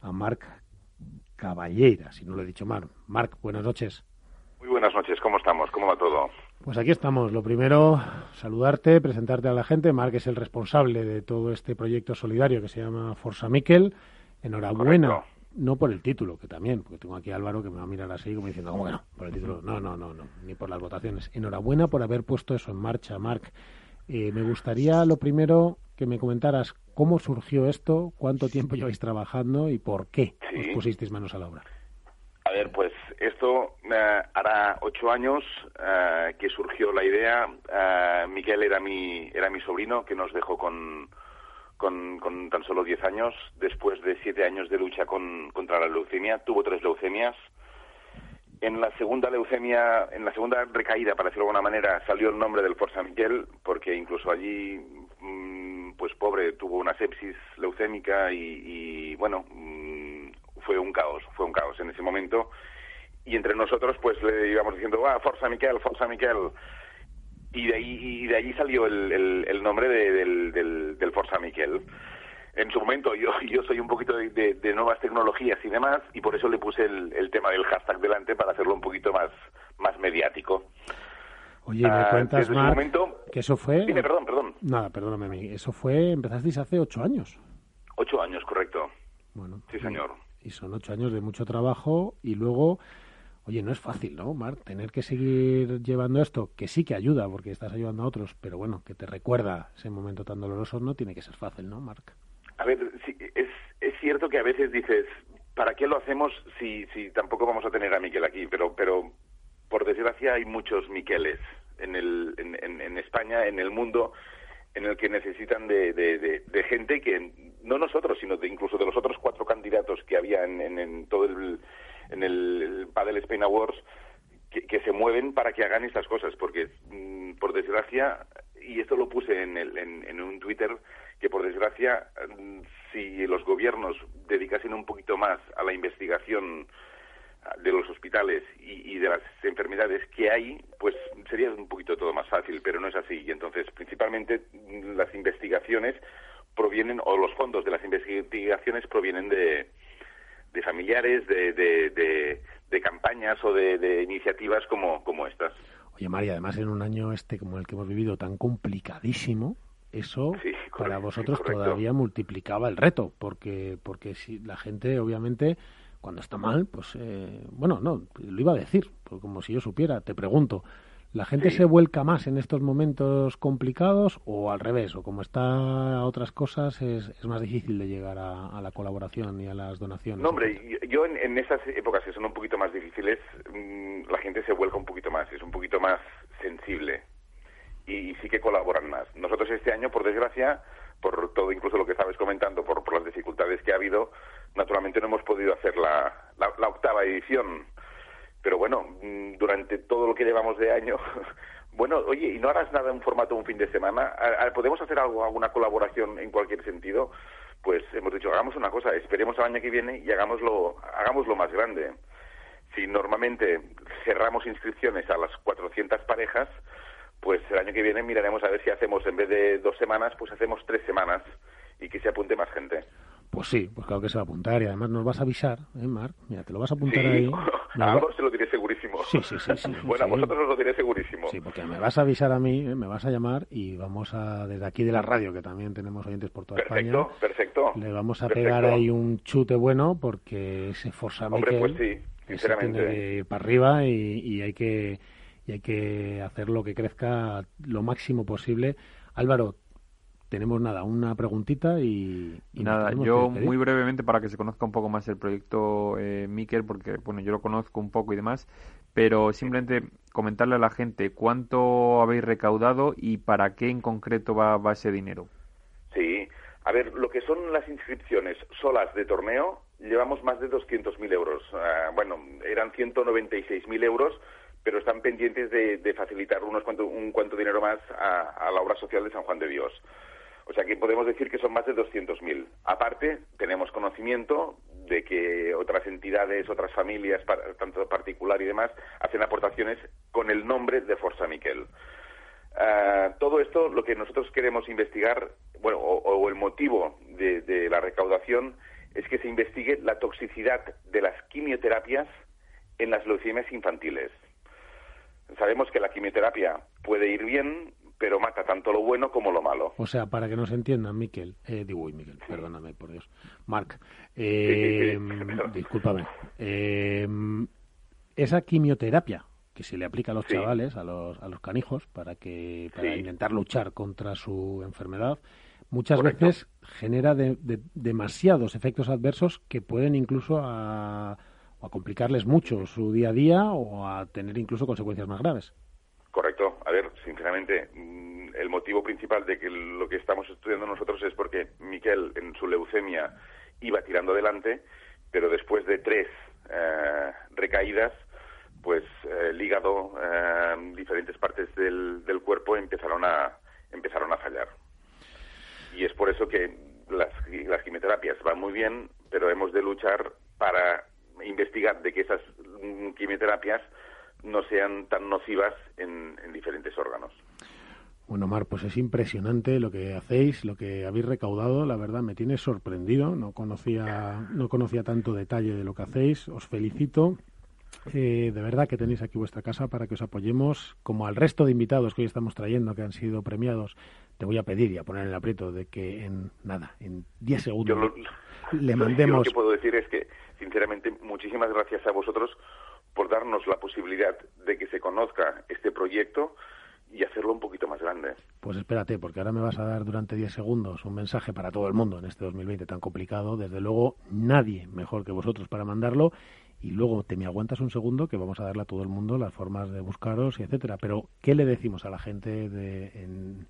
a Marc Caballera, si no lo he dicho mal. Marc, buenas noches. Muy buenas noches, ¿cómo estamos? ¿Cómo va todo? Pues aquí estamos. Lo primero, saludarte, presentarte a la gente. Marc es el responsable de todo este proyecto solidario que se llama Forza Miquel. Enhorabuena. Correcto no por el título, que también, porque tengo aquí a Álvaro que me va a mirar así como diciendo, ¿cómo que no? Por el título. No, no, no, no, ni por las votaciones. Enhorabuena por haber puesto eso en marcha, Marc. Eh, me gustaría lo primero que me comentaras cómo surgió esto, cuánto tiempo lleváis trabajando y por qué sí. os pusisteis manos a la obra. A ver, pues esto eh, hará ocho años eh, que surgió la idea. Miguel era mi, era mi sobrino que nos dejó con, con, con, tan solo 10 años, después de siete años de lucha con, contra la leucemia, tuvo tres leucemias. En la segunda leucemia, en la segunda recaída, para decirlo de alguna manera, salió el nombre del Forza Miguel, porque incluso allí, mmm, pues pobre, tuvo una sepsis leucémica y, y bueno, mmm, fue un caos, fue un caos en ese momento. Y entre nosotros, pues le íbamos diciendo, ah, Forza Miquel, Forza Miquel y de ahí y de allí salió el, el, el nombre de, del, del, del, Forza Miquel. En su momento yo, [laughs] yo soy un poquito de, de, de, nuevas tecnologías y demás y por eso le puse el, el, tema del hashtag delante para hacerlo un poquito más, más mediático. Oye, ¿me uh, cuentas, Marc, momento... que eso fue... Dime, perdón, perdón. Nada, perdóname a mí. Eso fue... Empezasteis hace ocho años. Ocho años, correcto. Bueno. Sí, señor. Y son ocho años de mucho trabajo y luego Oye, no es fácil, ¿no, Marc? Tener que seguir llevando esto, que sí que ayuda, porque estás ayudando a otros, pero bueno, que te recuerda ese momento tan doloroso, no tiene que ser fácil, ¿no, Marc? A ver, es, es cierto que a veces dices, ¿para qué lo hacemos si, si tampoco vamos a tener a Miquel aquí? Pero, pero por desgracia hay muchos Miqueles en, el, en, en, España, en el mundo, en el que necesitan de, de, de, de gente que, no nosotros, sino de, incluso de los otros cuatro candidatos que había en, en todo el en el, el Padel Spain Awards que, se mueven para que hagan estas cosas, porque mmm, por desgracia, y esto lo puse en, el, en, un Twitter, que por desgracia, mm, si los gobiernos dedicasen un poquito más a la investigación de los hospitales y, de las enfermedades que hay, pues sería un poquito todo más fácil, pero no es así. Y entonces, principalmente, las investigaciones provienen, o los fondos de las investigaciones provienen de, de familiares, de, de, de, campañas o de, iniciativas como, como estas. Oye, María, además en un año este como el que hemos vivido tan complicadísimo, eso para vosotros todavía multiplicaba el reto, porque, porque si la gente obviamente cuando está mal, pues eh, bueno, no, lo iba a decir, pues como si yo supiera, te pregunto, ¿la gente se vuelca más en estos momentos complicados o al revés? O como está otras cosas, es, es más difícil de llegar a, la colaboración y a las donaciones? No, hombre, yo en, en, esas épocas que son un poquito más difíciles, mm, la gente se vuelca un poquito más, es un poquito más sensible y, sí que colaboran más. Nosotros este año, por desgracia, por todo incluso lo que estabas comentando, por, por las dificultades que ha habido, naturalmente no hemos podido hacer la, la, octava edición. Pero bueno, mm, durante todo lo que llevamos de año, [laughs] bueno, oye, ¿y no harás nada en formato un fin de semana? ¿Podemos hacer algo, alguna colaboración en cualquier sentido? Pues hemos dicho, hagamos una cosa, esperemos al año que viene y hagámoslo, hagámoslo más grande. Si normalmente cerramos inscripciones a las 400 parejas, pues el año que viene miraremos a ver si hacemos, en vez de dos semanas, pues hacemos tres semanas y que se apunte más gente. Pues sí, pues claro que se va a apuntar y además nos vas a avisar, ¿eh, Marc? Mira, te lo vas a apuntar ahí. [laughs] A ambos se lo diré segurísimo. Sí, sí, sí. sí [laughs] bueno, a vosotros os lo diré segurísimo. Sí, porque me vas a avisar a mí, ¿eh? me vas a llamar y vamos a, desde aquí de la radio, que también tenemos oyentes por toda España. Perfecto, Le vamos a pegar ahí un chute bueno porque ese Forza Hombre, pues sí, sinceramente. Tiene que ir para arriba y, y hay que y hay que hacer lo que crezca lo máximo posible. Álvaro, tenemos nada, una preguntita y, nada. Yo muy brevemente para que se conozca un poco más el proyecto eh, Miquel, porque bueno, yo lo conozco un poco y demás, pero simplemente comentarle a la gente cuánto habéis recaudado y para qué en concreto va, va ese dinero. Sí, a ver, lo que son las inscripciones solas de torneo, llevamos más de 200.000 euros. Ah, bueno, eran 196.000 euros pero están pendientes de, facilitar unos cuanto, un cuanto dinero más a, la obra social de San Juan de Dios. O sea que podemos decir que son más de 200.000. Aparte, tenemos conocimiento de que otras entidades, otras familias, tanto particular y demás, hacen aportaciones con el nombre de Forza Miquel. Ah, todo esto, lo que nosotros queremos investigar, bueno, o, el motivo de, la recaudación, es que se investigue la toxicidad de las quimioterapias en las leucemias infantiles. Sabemos que la quimioterapia puede ir bien, pero mata tanto lo bueno como lo malo. O sea, para que nos entiendan, Miquel, eh, digo, uy, Miquel, perdóname, por Dios. Marc, eh, [laughs] discúlpame. Eh, esa quimioterapia que se le aplica a los chavales, a los, a los canijos, para, que, para intentar luchar contra su enfermedad, muchas veces genera demasiados efectos adversos que pueden incluso a a complicarles mucho su día a día o a tener incluso consecuencias más graves. Correcto. Sinceramente, mm, el motivo principal de que lo que estamos estudiando nosotros es porque Miquel en su leucemia iba tirando adelante, pero después de tres eh, recaídas, pues el eh, hígado, eh, diferentes partes del, del, cuerpo empezaron a empezaron a fallar. Y es por eso que las, las quimioterapias van muy bien, pero hemos de luchar para investigar de que esas mm, quimioterapias no sean tan nocivas en, diferentes órganos. Bueno, Mar, pues es impresionante lo que hacéis, lo que habéis recaudado. La verdad, me tiene sorprendido. No conocía, no conocía tanto detalle de lo que hacéis. Os felicito. Eh, de verdad que tenéis aquí vuestra casa para que os apoyemos. Como al resto de invitados que hoy estamos trayendo, que han sido premiados, te voy a pedir y a poner en el aprieto de que en nada, en 10 segundos le [laughs] mandemos. lo que puedo decir es que sinceramente, muchísimas gracias a vosotros por darnos la posibilidad de que se conozca este proyecto y hacerlo un poquito más grande. Pues espérate, porque ahora me vas a dar durante 10 segundos un mensaje para todo el mundo en este 2020 tan complicado. Desde luego, nadie mejor que vosotros para mandarlo. Y luego te me aguantas un segundo que vamos a darle a todo el mundo las formas de buscaros y etcétera. Pero, ¿qué le decimos a la gente de, en,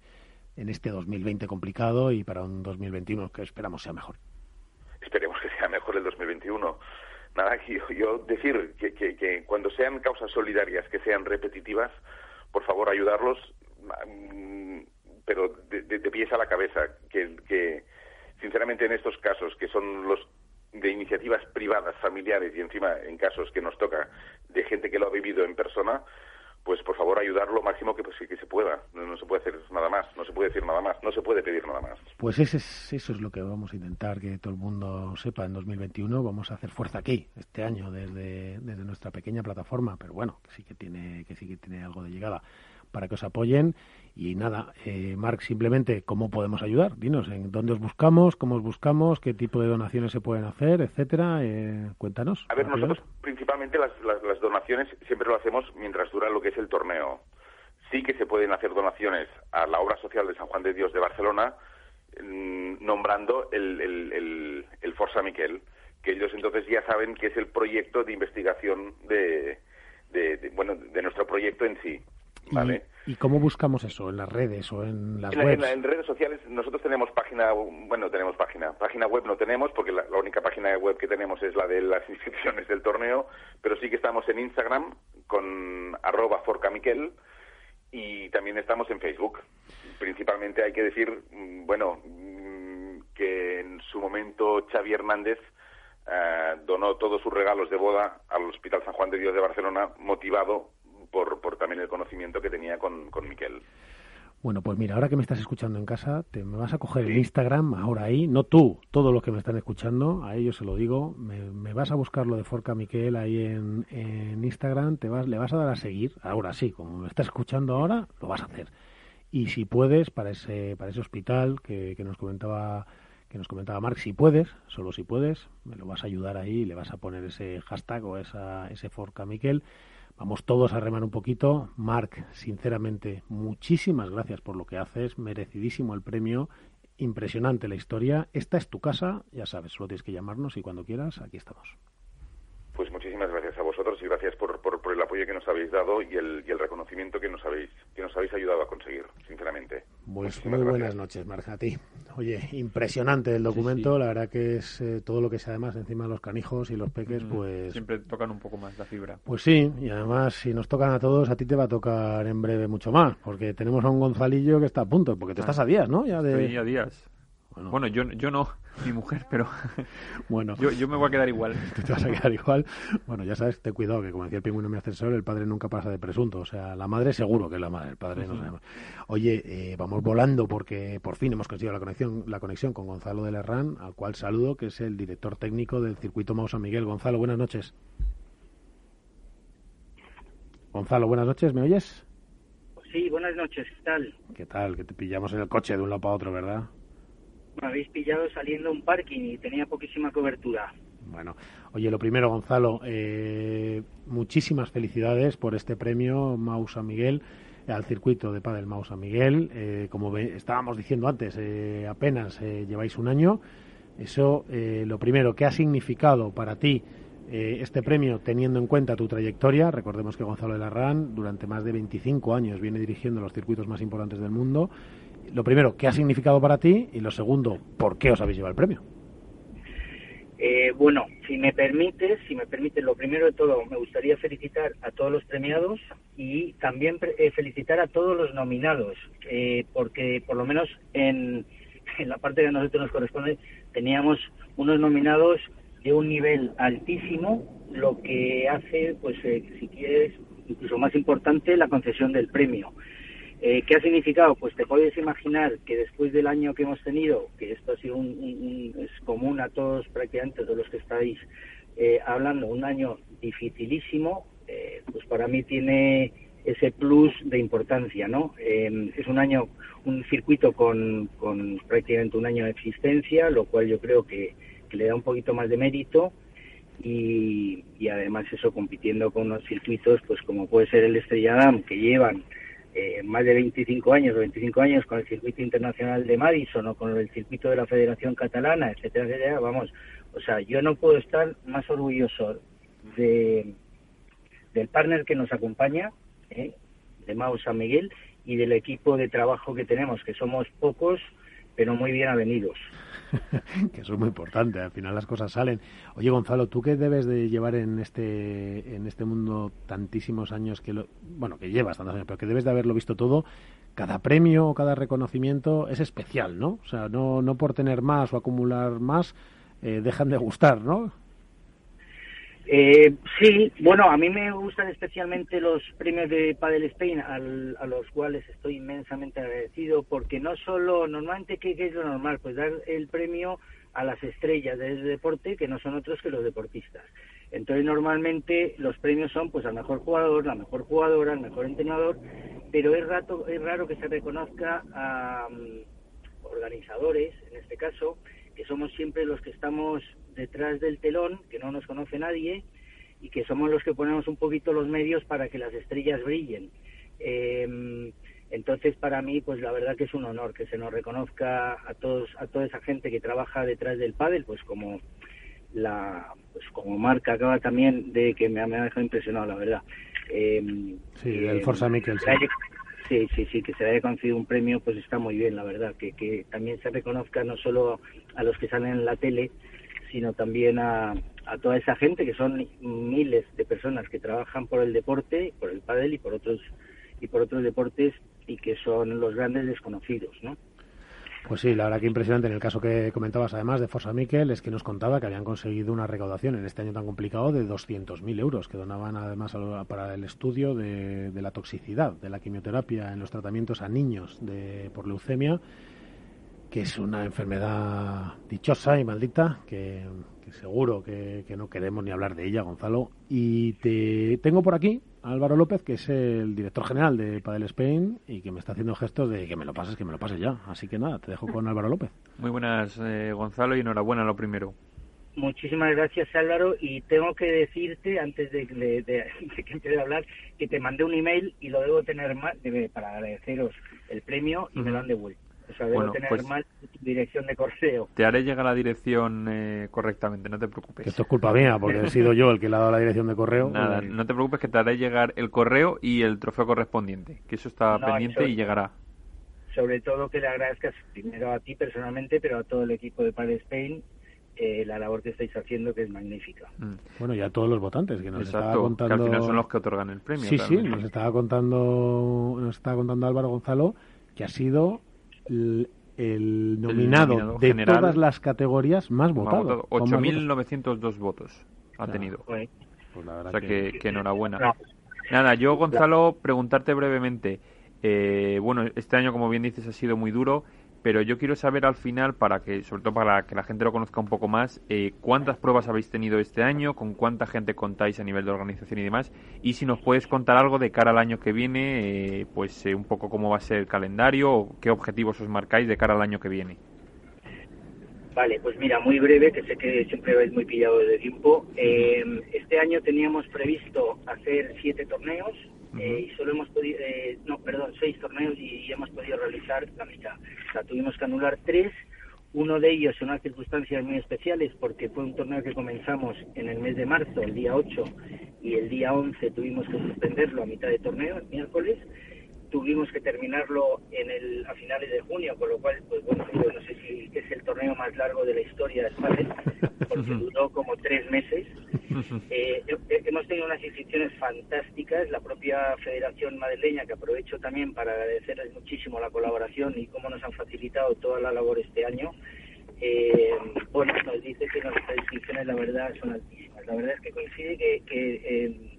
en este 2020 complicado y para un 2021 que esperamos sea mejor? esperemos que sea mejor el 2021. Nada, [laughs] yo, yo decir que, cuando sean causas solidarias, que sean repetitivas, por favor ayudarlos. Mm, pero de, pies a la cabeza, que sinceramente en estos casos, que son los de iniciativas privadas, familiares y encima en casos que nos toca de gente que lo ha vivido en persona, pues por favor ayudar lo máximo que, pues, que se pueda. No, se puede hacer nada más, no se puede decir nada más, no se puede pedir nada más. Pues ese es, eso es lo que vamos a intentar que todo el mundo sepa en 2021. Vamos a hacer fuerza aquí, este año, desde, desde nuestra pequeña plataforma, pero bueno, que sí que tiene, que sí que tiene algo de llegada para que os apoyen. Y nada, eh, Marc, simplemente, ¿cómo podemos ayudar? Dinos, ¿en dónde os buscamos? ¿Cómo os buscamos? ¿Qué tipo de donaciones se pueden hacer? Etcétera. Eh, cuéntanos. A ver, nosotros principalmente las, las, donaciones siempre lo hacemos mientras dura lo que es el torneo. Sí que se pueden hacer donaciones a la obra social de San Juan de Dios de Barcelona, mm, nombrando el, el, el Forza Miquel, que ellos entonces ya saben que es el proyecto de investigación de, de, bueno, de nuestro proyecto en sí. ¿Vale? ¿Y, cómo buscamos eso? ¿En las redes o en las webs? En, redes sociales nosotros tenemos página, bueno, tenemos página. Página web no tenemos porque la, única página web que tenemos es la de las [laughs] inscripciones del torneo, pero sí que estamos en Instagram con arroba forcamiquel y también estamos en Facebook. Principalmente hay que decir, mm, bueno, mm, que en su momento Xavi Hernández eh, donó todos sus regalos de boda al Hospital San Juan de Dios de Barcelona, motivado por, por también el conocimiento que tenía con, con Miquel. Bueno, pues mira, ahora que me estás escuchando en casa, te me vas a coger el Instagram ahora ahí, no tú, todos los que me están escuchando, a ellos se lo digo, me, vas a buscar lo de Forca Miquel ahí en, en, Instagram, te vas, le vas a dar a seguir, ahora sí, como me estás escuchando ahora, lo vas a hacer. Y si puedes, para ese, para ese hospital que, que nos comentaba que nos comentaba Marc, si puedes, solo si puedes, me lo vas a ayudar ahí, le vas a poner ese hashtag o esa, ese Forca Miquel Vamos todos a remar un poquito. Marc, sinceramente, muchísimas gracias por lo que haces. Merecidísimo el premio. Impresionante la historia. Esta es tu casa, ya sabes, solo tienes que llamarnos y cuando quieras, aquí estamos. Pues muchísimas gracias vosotros y gracias por, por, el apoyo que nos habéis dado y el, y el reconocimiento que nos habéis que nos habéis ayudado a conseguir, sinceramente. Pues muy buenas noches, Marja, a ti. Oye, impresionante el documento, la verdad que es eh, todo lo que sea además encima de los canijos y los peques, mm, pues... Siempre tocan un poco más la fibra. Pues sí, y además si nos tocan a todos, a ti te va a tocar en breve mucho más, porque tenemos a un Gonzalillo que está a punto, porque te ah. estás a días, ¿no? Ya de... a días. Bueno, yo, yo no, [laughs] mi mujer, pero [laughs] bueno, yo, yo me voy a quedar igual. [laughs] te vas a quedar igual. Bueno, ya sabes, te cuidado, que como decía el pingüino mi ascensor, el padre nunca pasa de presunto. O sea, la madre seguro que es la madre, el padre no sabemos. Oye, eh, vamos volando porque por fin hemos conseguido la conexión, la conexión con Gonzalo de Lerrán, al cual saludo, que es el director técnico del circuito Mau San Miguel. Gonzalo, buenas noches. Gonzalo, buenas noches, ¿me oyes? Sí, buenas noches, ¿qué tal? ¿Qué tal? Que te pillamos en el coche de un lado para otro, ¿verdad? Me habéis pillado saliendo un parking y tenía poquísima cobertura. Bueno, oye, lo primero, Gonzalo, eh, muchísimas felicidades por este premio Mausa Miguel al circuito de Padel Mausa Miguel. Eh, como estábamos diciendo antes, eh, apenas lleváis un año. Eso, lo primero, ¿qué ha significado para ti este premio teniendo en cuenta tu trayectoria? Recordemos que Gonzalo de Larrán durante más de 25 años viene dirigiendo los circuitos más importantes del mundo lo primero, ¿qué ha significado para ti? Y lo segundo, ¿por qué os habéis llevado el premio? Eh, bueno, si me permites, si me permite, lo primero de todo, me gustaría felicitar a todos los premiados y también eh, felicitar a todos los nominados, eh, porque por lo menos en, [laughs] en la parte que a nosotros nos corresponde teníamos unos nominados de un nivel altísimo, lo que hace, pues, si quieres, incluso más importante, la concesión del premio. Eh, ¿Qué ha significado? Pues te puedes imaginar que después del año que hemos tenido, que esto ha sido un, es común a todos prácticamente, todos los que estáis eh, hablando, un año dificilísimo, eh, pues para mí tiene ese plus de importancia, ¿no? es un año, un circuito con, con, prácticamente un año de existencia, lo cual yo creo que, le da un poquito más de mérito y, y además eso compitiendo con unos circuitos, pues como puede ser el Estrella Damm, que llevan eh, más de 25 años o 25 años con el circuito internacional de Madison o con el circuito de la Federación Catalana, etcétera, etcétera, vamos, o sea, yo no puedo estar más orgulloso de del partner que nos acompaña, ¿eh? de Mau San Miguel, y del equipo de trabajo que tenemos, que somos pocos, pero muy bien avenidos. [laughs] que eso es muy importante, al final las cosas salen. Oye, Gonzalo, ¿tú qué debes de llevar en este en este mundo tantísimos años que lo, bueno, que llevas tantos años, pero que debes de haberlo visto todo? Cada premio o cada reconocimiento es especial, ¿no? O sea, no, no por tener más o acumular más eh, dejan de gustar, ¿no? Eh, sí, bueno, a mí me gustan especialmente los premios de Padel Spain, a los cuales estoy inmensamente agradecido, porque no solo, normalmente, ¿qué, es lo normal? Pues dar el premio a las estrellas del deporte, que no son otros que los deportistas. Entonces, normalmente los premios son pues al mejor jugador, la mejor jugadora, al mejor entrenador, pero es, rato, es raro que se reconozca a mm, organizadores, en este caso, que somos siempre los que estamos detrás del telón, que no nos conoce nadie, y que somos los que ponemos un poquito los medios para que las estrellas brillen. Em, entonces, para mí, pues la verdad que es un honor que se nos reconozca a todos, a toda esa gente que trabaja detrás del pádel, pues como la, pues como marca acaba también de que me, ha dejado impresionado, la verdad. Eh, sí, el Forza Mikkelsen. Sí, sí, sí, que se haya concedido un premio, pues está muy bien, la verdad, que, que también se reconozca no solo a los que salen en la tele, sino también a, a toda esa gente que son miles de personas que trabajan por el deporte, por el pádel y por otros y por otros deportes y que son los grandes desconocidos, ¿no? Pues sí, la verdad que impresionante. En el caso que comentabas, además, de Forza Miquel, es que nos contaba que habían conseguido una recaudación en este año tan complicado de 200.000 euros, que donaban además para el estudio de, la toxicidad de la quimioterapia en los tratamientos a niños de, por leucemia, que es una enfermedad dichosa y maldita, que, seguro que, que, no queremos ni hablar de ella, Gonzalo. Y te tengo por aquí Álvaro López, que es el director general de Padel Spain y que me está haciendo gestos de que me lo pases, que me lo pases ya. Así que nada, te dejo con Álvaro López. Muy buenas, eh, Gonzalo, y enhorabuena lo primero. Muchísimas gracias, Álvaro. Y tengo que decirte, antes de, [laughs] que empiece a hablar, que te mandé un email y lo debo tener más para agradeceros el premio y me lo han devuelto. O sea, debo tener pues mal dirección de correo. Te haré llegar la dirección eh, correctamente, no te preocupes. esto es culpa mía, porque he sido yo el que le ha dado la dirección de correo. [laughs] Nada, no te preocupes que te haré llegar el correo y el trofeo correspondiente, que eso está pendiente y llegará. Sobre todo que le agradezcas primero a ti personalmente, pero a todo el equipo de Padre Spain eh, la labor que estáis haciendo, que es magnífica. Mm. Bueno, y a todos los votantes, que nos estaba contando... que al final son los que otorgan el premio. Sí, sí, nos estaba contando, nos estaba contando Álvaro Gonzalo que ha sido el, nominado, de todas las categorías más votado. 8.902 votos ha tenido. Pues o sea que, enhorabuena. Nada, yo, Gonzalo, preguntarte brevemente. Eh, bueno, este año, como bien dices, ha sido muy duro pero yo quiero saber al final, para que, sobre todo para que la gente lo conozca un poco más, eh, cuántas pruebas habéis tenido este año, con cuánta gente contáis a nivel de organización y demás, y si nos puedes contar algo de cara al año que viene, eh, pues eh, un poco cómo va a ser el calendario o qué objetivos os marcáis de cara al año que viene. Vale, pues mira, muy breve, que sé que siempre vais muy pillado de tiempo. este año teníamos previsto hacer siete torneos, eh, y solo hemos podido, eh, no, perdón, seis torneos y, hemos podido realizar la mitad. O sea, tuvimos que anular tres, uno de ellos en unas circunstancias muy especiales porque fue un torneo que comenzamos en el mes de marzo, el día 8, y el día 11 tuvimos que suspenderlo a mitad de torneo, el miércoles. Tuvimos que terminarlo en el, a finales de junio, con lo cual, pues bueno, yo no sé si es el torneo más largo de la historia de España, porque duró como tres meses eh, hemos tenido unas inscripciones fantásticas, la propia Federación Madrileña, que aprovecho también para agradecerles muchísimo la colaboración y cómo nos han facilitado toda la labor este año. Eh, bueno, nos dice que nuestras inscripciones, la verdad, son altísimas. La verdad es que coincide que, eh,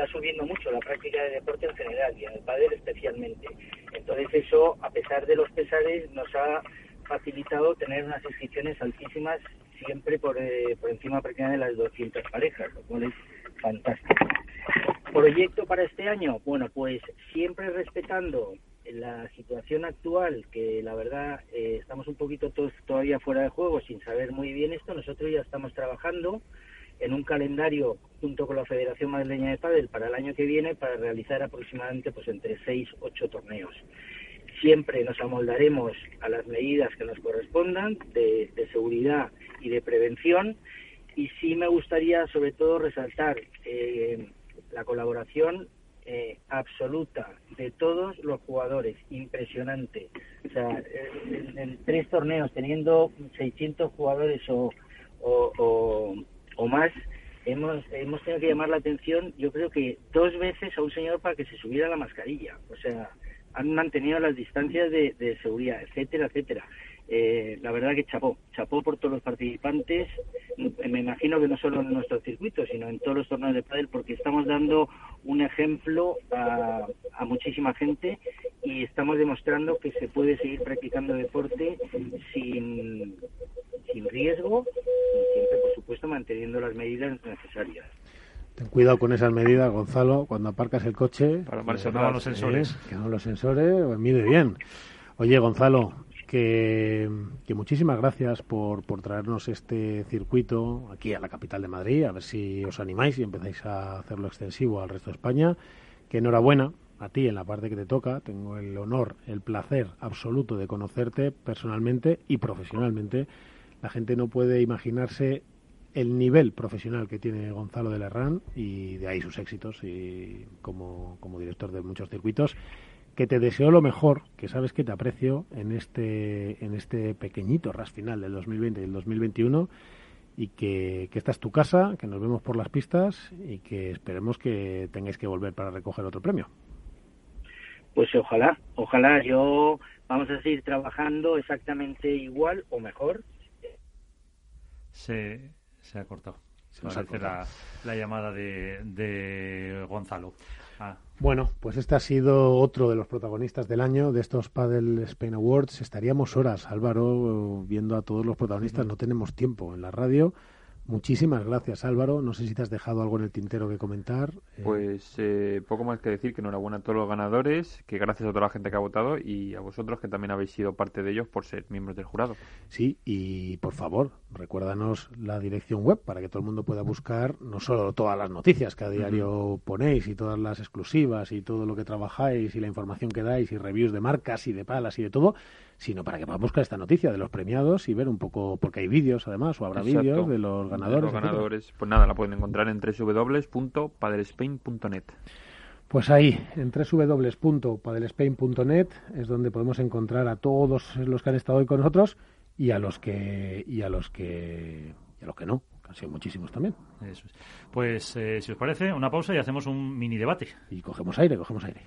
está subiendo mucho la práctica de deporte en general y en el pádel especialmente. Entonces eso, a pesar de los pesares, nos ha facilitado tener unas inscripciones altísimas siempre por, eh, por encima prácticamente de las 200 parejas, lo cual es fantástico. Proyecto para este año, bueno, pues siempre respetando la situación actual, que la verdad eh, estamos un poquito todos todavía fuera de juego sin saber muy bien esto, nosotros ya estamos trabajando en un calendario junto con la Federación Madrileña de Padel para el año que viene para realizar aproximadamente pues entre 6 8 torneos. Siempre nos amoldaremos a las medidas que nos correspondan de, seguridad y de prevención y sí me gustaría sobre todo resaltar eh, la colaboración eh, absoluta de todos los jugadores, impresionante. O sea, en, tres torneos, teniendo 600 jugadores o, más, hemos, hemos tenido que llamar la atención, yo creo que dos veces a un señor para que se subiera la mascarilla. O sea, han mantenido las distancias de, de seguridad, etcétera, etcétera. Eh, la verdad que chapó, chapó por todos los participantes, me imagino que no solo en nuestro circuito, sino en todos los torneos de pádel, porque estamos dando un ejemplo a, muchísima gente y estamos demostrando que se puede seguir practicando deporte sin, sin riesgo y siempre, por supuesto, manteniendo las medidas necesarias. Ten cuidado con esas medidas, Gonzalo, cuando aparcas el coche. Para no los sensores. que no los sensores, pues mide bien. Oye, Gonzalo, que, muchísimas gracias por, por, traernos este circuito aquí a la capital de Madrid, a ver si os animáis y empezáis a hacerlo extensivo al resto de España. Que enhorabuena a ti en la parte que te toca. Tengo el honor, el placer absoluto de conocerte personalmente y profesionalmente. La gente no puede imaginarse el nivel profesional que tiene Gonzalo de Lerrán y de ahí sus éxitos y como, como director de muchos circuitos que te deseo lo mejor, que sabes que te aprecio en este, en este pequeñito ras final del 2020 y el 2021 y que, que, esta es tu casa, que nos vemos por las pistas y que esperemos que tengáis que volver para recoger otro premio. Pues ojalá, ojalá yo vamos a seguir trabajando exactamente igual o mejor. Se, se ha cortado. Se nos hace la, la, llamada de, de Gonzalo. Bueno, pues este ha sido otro de los protagonistas del año de estos Paddle Spain Awards. Estaríamos horas, Álvaro, viendo a todos los protagonistas. No tenemos tiempo en la radio. Muchísimas gracias, Álvaro. No sé si te has dejado algo en el tintero que comentar. Eh, pues eh, poco más que decir que enhorabuena a todos los ganadores, que gracias a toda la gente que ha votado y a vosotros que también habéis sido parte de ellos por ser miembros del jurado. Sí, y por favor, recuérdanos la dirección web para que todo el mundo pueda buscar no solo todas las noticias que a diario ponéis y todas las exclusivas y todo lo que trabajáis y la información que dais y reviews de marcas y de palas y de todo, sino para que podamos buscar esta noticia de los premiados y ver un poco, porque hay vídeos además, o habrá vídeos de los ganadores. los ganadores, pues nada, la pueden encontrar en www.padelspain.net. Pues ahí, en www.padelspain.net es donde podemos encontrar a todos los que han estado hoy con nosotros y a los que y a los que y a los que no, que han sido muchísimos también. Pues eh, si os parece, una pausa y hacemos un mini debate. Y cogemos aire, cogemos aire.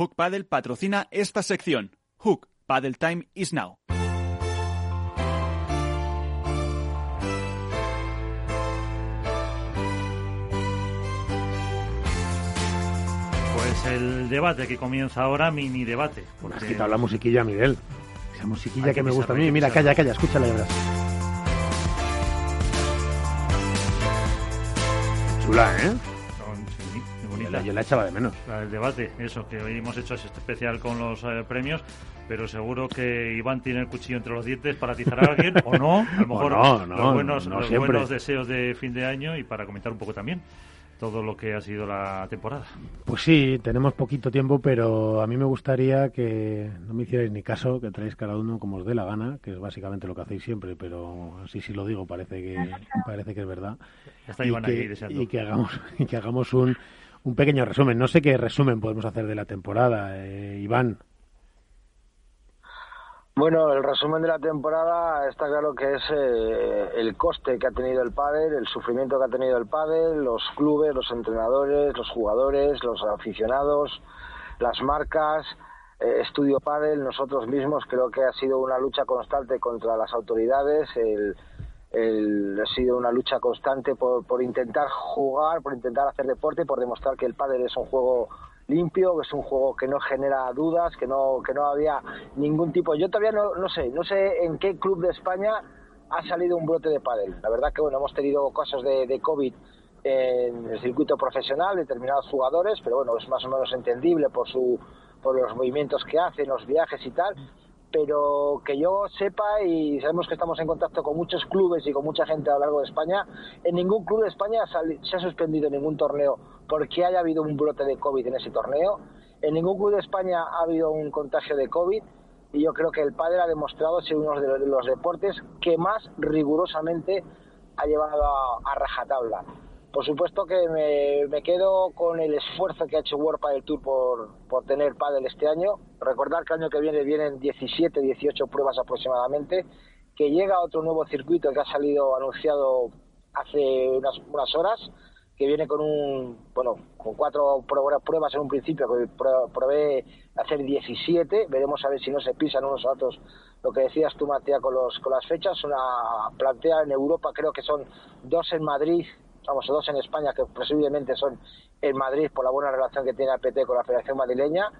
Hook Paddle patrocina esta sección. Hook Paddle Time is now. Pues el debate que comienza ahora, mini debate. Porque... Has quitado la musiquilla, Miguel. Esa musiquilla que, me gusta a mí. Mira, calla, calla, escúchala ya verás. Chula, ¿eh? Yo la echaba de menos. El debate, eso, que hoy hemos hecho este especial con los eh, premios, pero seguro que Iván tiene el cuchillo entre los dientes para atizar a alguien, o no, a lo [laughs] mejor no, los, buenos, los buenos deseos de fin de año y para comentar un poco también todo lo que ha sido la temporada. Pues sí, tenemos poquito tiempo, pero a mí me gustaría que no me hicierais ni caso, que traéis cada uno como os dé la gana, que es básicamente lo que hacéis siempre, pero así sí lo digo, parece que parece que es verdad. Está Iván ahí deseando. Y que hagamos [laughs] y que hagamos un un pequeño resumen. No sé qué resumen podemos hacer de la temporada, eh, Iván. Bueno, el resumen de la temporada está claro que es eh, el coste que ha tenido el pádel, el sufrimiento que ha tenido el pádel, los clubes, los entrenadores, los jugadores, los aficionados, las marcas, eh, Estudio Pádel, nosotros mismos. Creo que ha sido una lucha constante contra las autoridades, el, ha sido una lucha constante por, por intentar jugar, por intentar hacer deporte, por demostrar que el pádel es un juego limpio, que es un juego que no genera dudas, que no, que no había ningún tipo. Yo todavía no, no sé, no sé en qué club de España ha salido un brote de pádel. La verdad que bueno, hemos tenido casos de, de COVID en el circuito profesional determinados jugadores, pero bueno, es más o menos entendible por su por los movimientos que hacen, los viajes y tal, pero que yo sepa y sabemos que estamos en contacto con muchos clubes y con mucha gente a lo largo de España, en ningún club de España se ha suspendido ningún torneo porque haya habido un brote de COVID en ese torneo, en ningún club de España ha habido un contagio de COVID y yo creo que el padre ha demostrado ser uno de los deportes que más rigurosamente ha llevado a, rajatabla. Por supuesto que me, quedo con el esfuerzo que ha hecho World Padel Tour por, por tener pádel este año. Recordar que el año que viene vienen 17, 18 pruebas aproximadamente, que llega otro nuevo circuito que ha salido anunciado hace unas, unas horas, que viene con un, bueno, con cuatro pruebas en un principio, que probé hacer 17, veremos a ver si no se pisan unos a otros, lo que decías tú, Matías, con, los, con las fechas, una plantea en Europa, creo que son dos en Madrid, vamos, dos en España, que presumiblemente son en Madrid por la buena relación que tiene APT con la Federación Madrileña,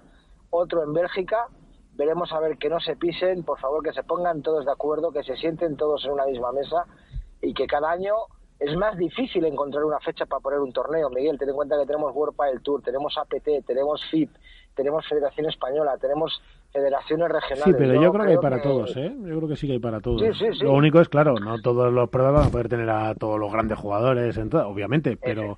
otro en Bélgica, veremos a ver que no se pisen, por favor que se pongan todos de acuerdo, que se sienten todos en una misma mesa y que cada año es más difícil encontrar una fecha para poner un torneo, Miguel. Ten en cuenta que tenemos World Padel Tour, tenemos APT, tenemos FIP, tenemos Federación Española, tenemos federaciones regionales. Sí, pero yo, creo, que hay para todos, ¿eh? Yo creo que sí que hay para todos. Lo único es, claro, no todos los pruebas van a poder tener a todos los grandes jugadores, obviamente, pero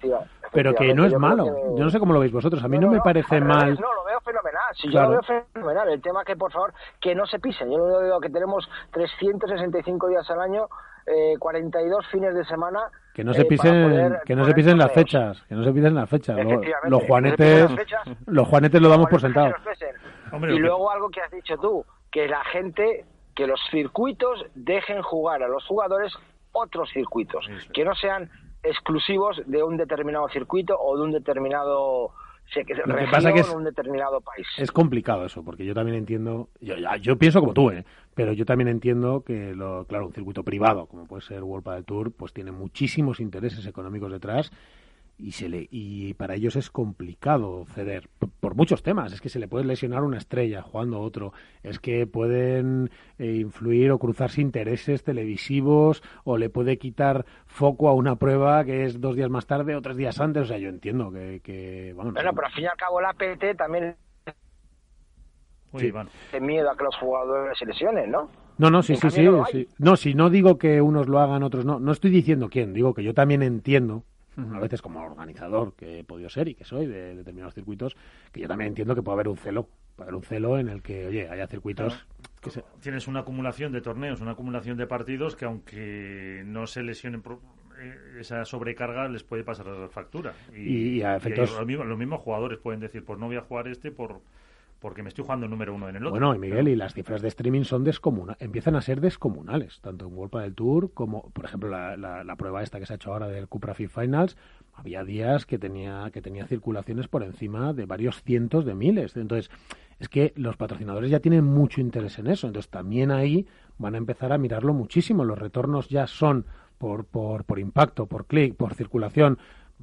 pero que no es malo. Yo no sé cómo lo veis vosotros. A mí no, me parece mal. No, lo veo fenomenal. Si yo lo veo fenomenal. El tema que, por favor, que no se pisen. Yo lo veo que tenemos 365 días al año eh, 42 fines de semana que no se eh, pisen que no se pisen las fechas que no se pisen las fechas los, juanetes los juanetes lo damos por sentado y luego algo que has dicho tú que la gente que los circuitos dejen jugar a los jugadores otros circuitos que no sean exclusivos de un determinado circuito o de un determinado lo que pasa que es, un determinado país. Es complicado eso, porque yo también entiendo, yo, yo pienso como tú, ¿eh? pero yo también entiendo que, lo, claro, un circuito privado, como puede ser World Padel Tour, pues tiene muchísimos intereses económicos detrás y se le y para ellos es complicado ceder por, muchos temas. Es que se le puede lesionar una estrella jugando otro. Es que pueden eh, influir o cruzarse intereses televisivos o le puede quitar foco a una prueba que es dos días más tarde o tres días antes. O sea yo entiendo que, que bueno, pero al fin y al cabo la PT también tiene miedo a que los jugadores se lesionen no no, no, sí, sí, sí, sí. No, si no digo que unos lo hagan, otros no. No estoy diciendo quién, digo que yo también entiendo a veces como organizador que he podido ser y que soy de determinados circuitos, que yo también entiendo que puede haber un celo, puede haber un celo en el que, oye, haya circuitos que Tienes una acumulación de torneos, una acumulación de partidos que aunque no se lesionen eh, esa sobrecarga les puede pasar la factura. Y, a efectos... los mismos jugadores pueden decir, pues no voy a jugar este por porque me estoy jugando el número uno en el otro. Bueno, y Miguel, y las cifras de streaming son descomunales, empiezan a ser descomunales, tanto en World del Tour como, por ejemplo, la, la, prueba esta que se ha hecho ahora del Cupra Fit Finals, había días que tenía, que tenía circulaciones por encima de varios cientos de miles. Entonces, es que los patrocinadores ya tienen mucho interés en eso, entonces también ahí van a empezar a mirarlo muchísimo. Los retornos ya son por, por, por impacto, por clic, por circulación,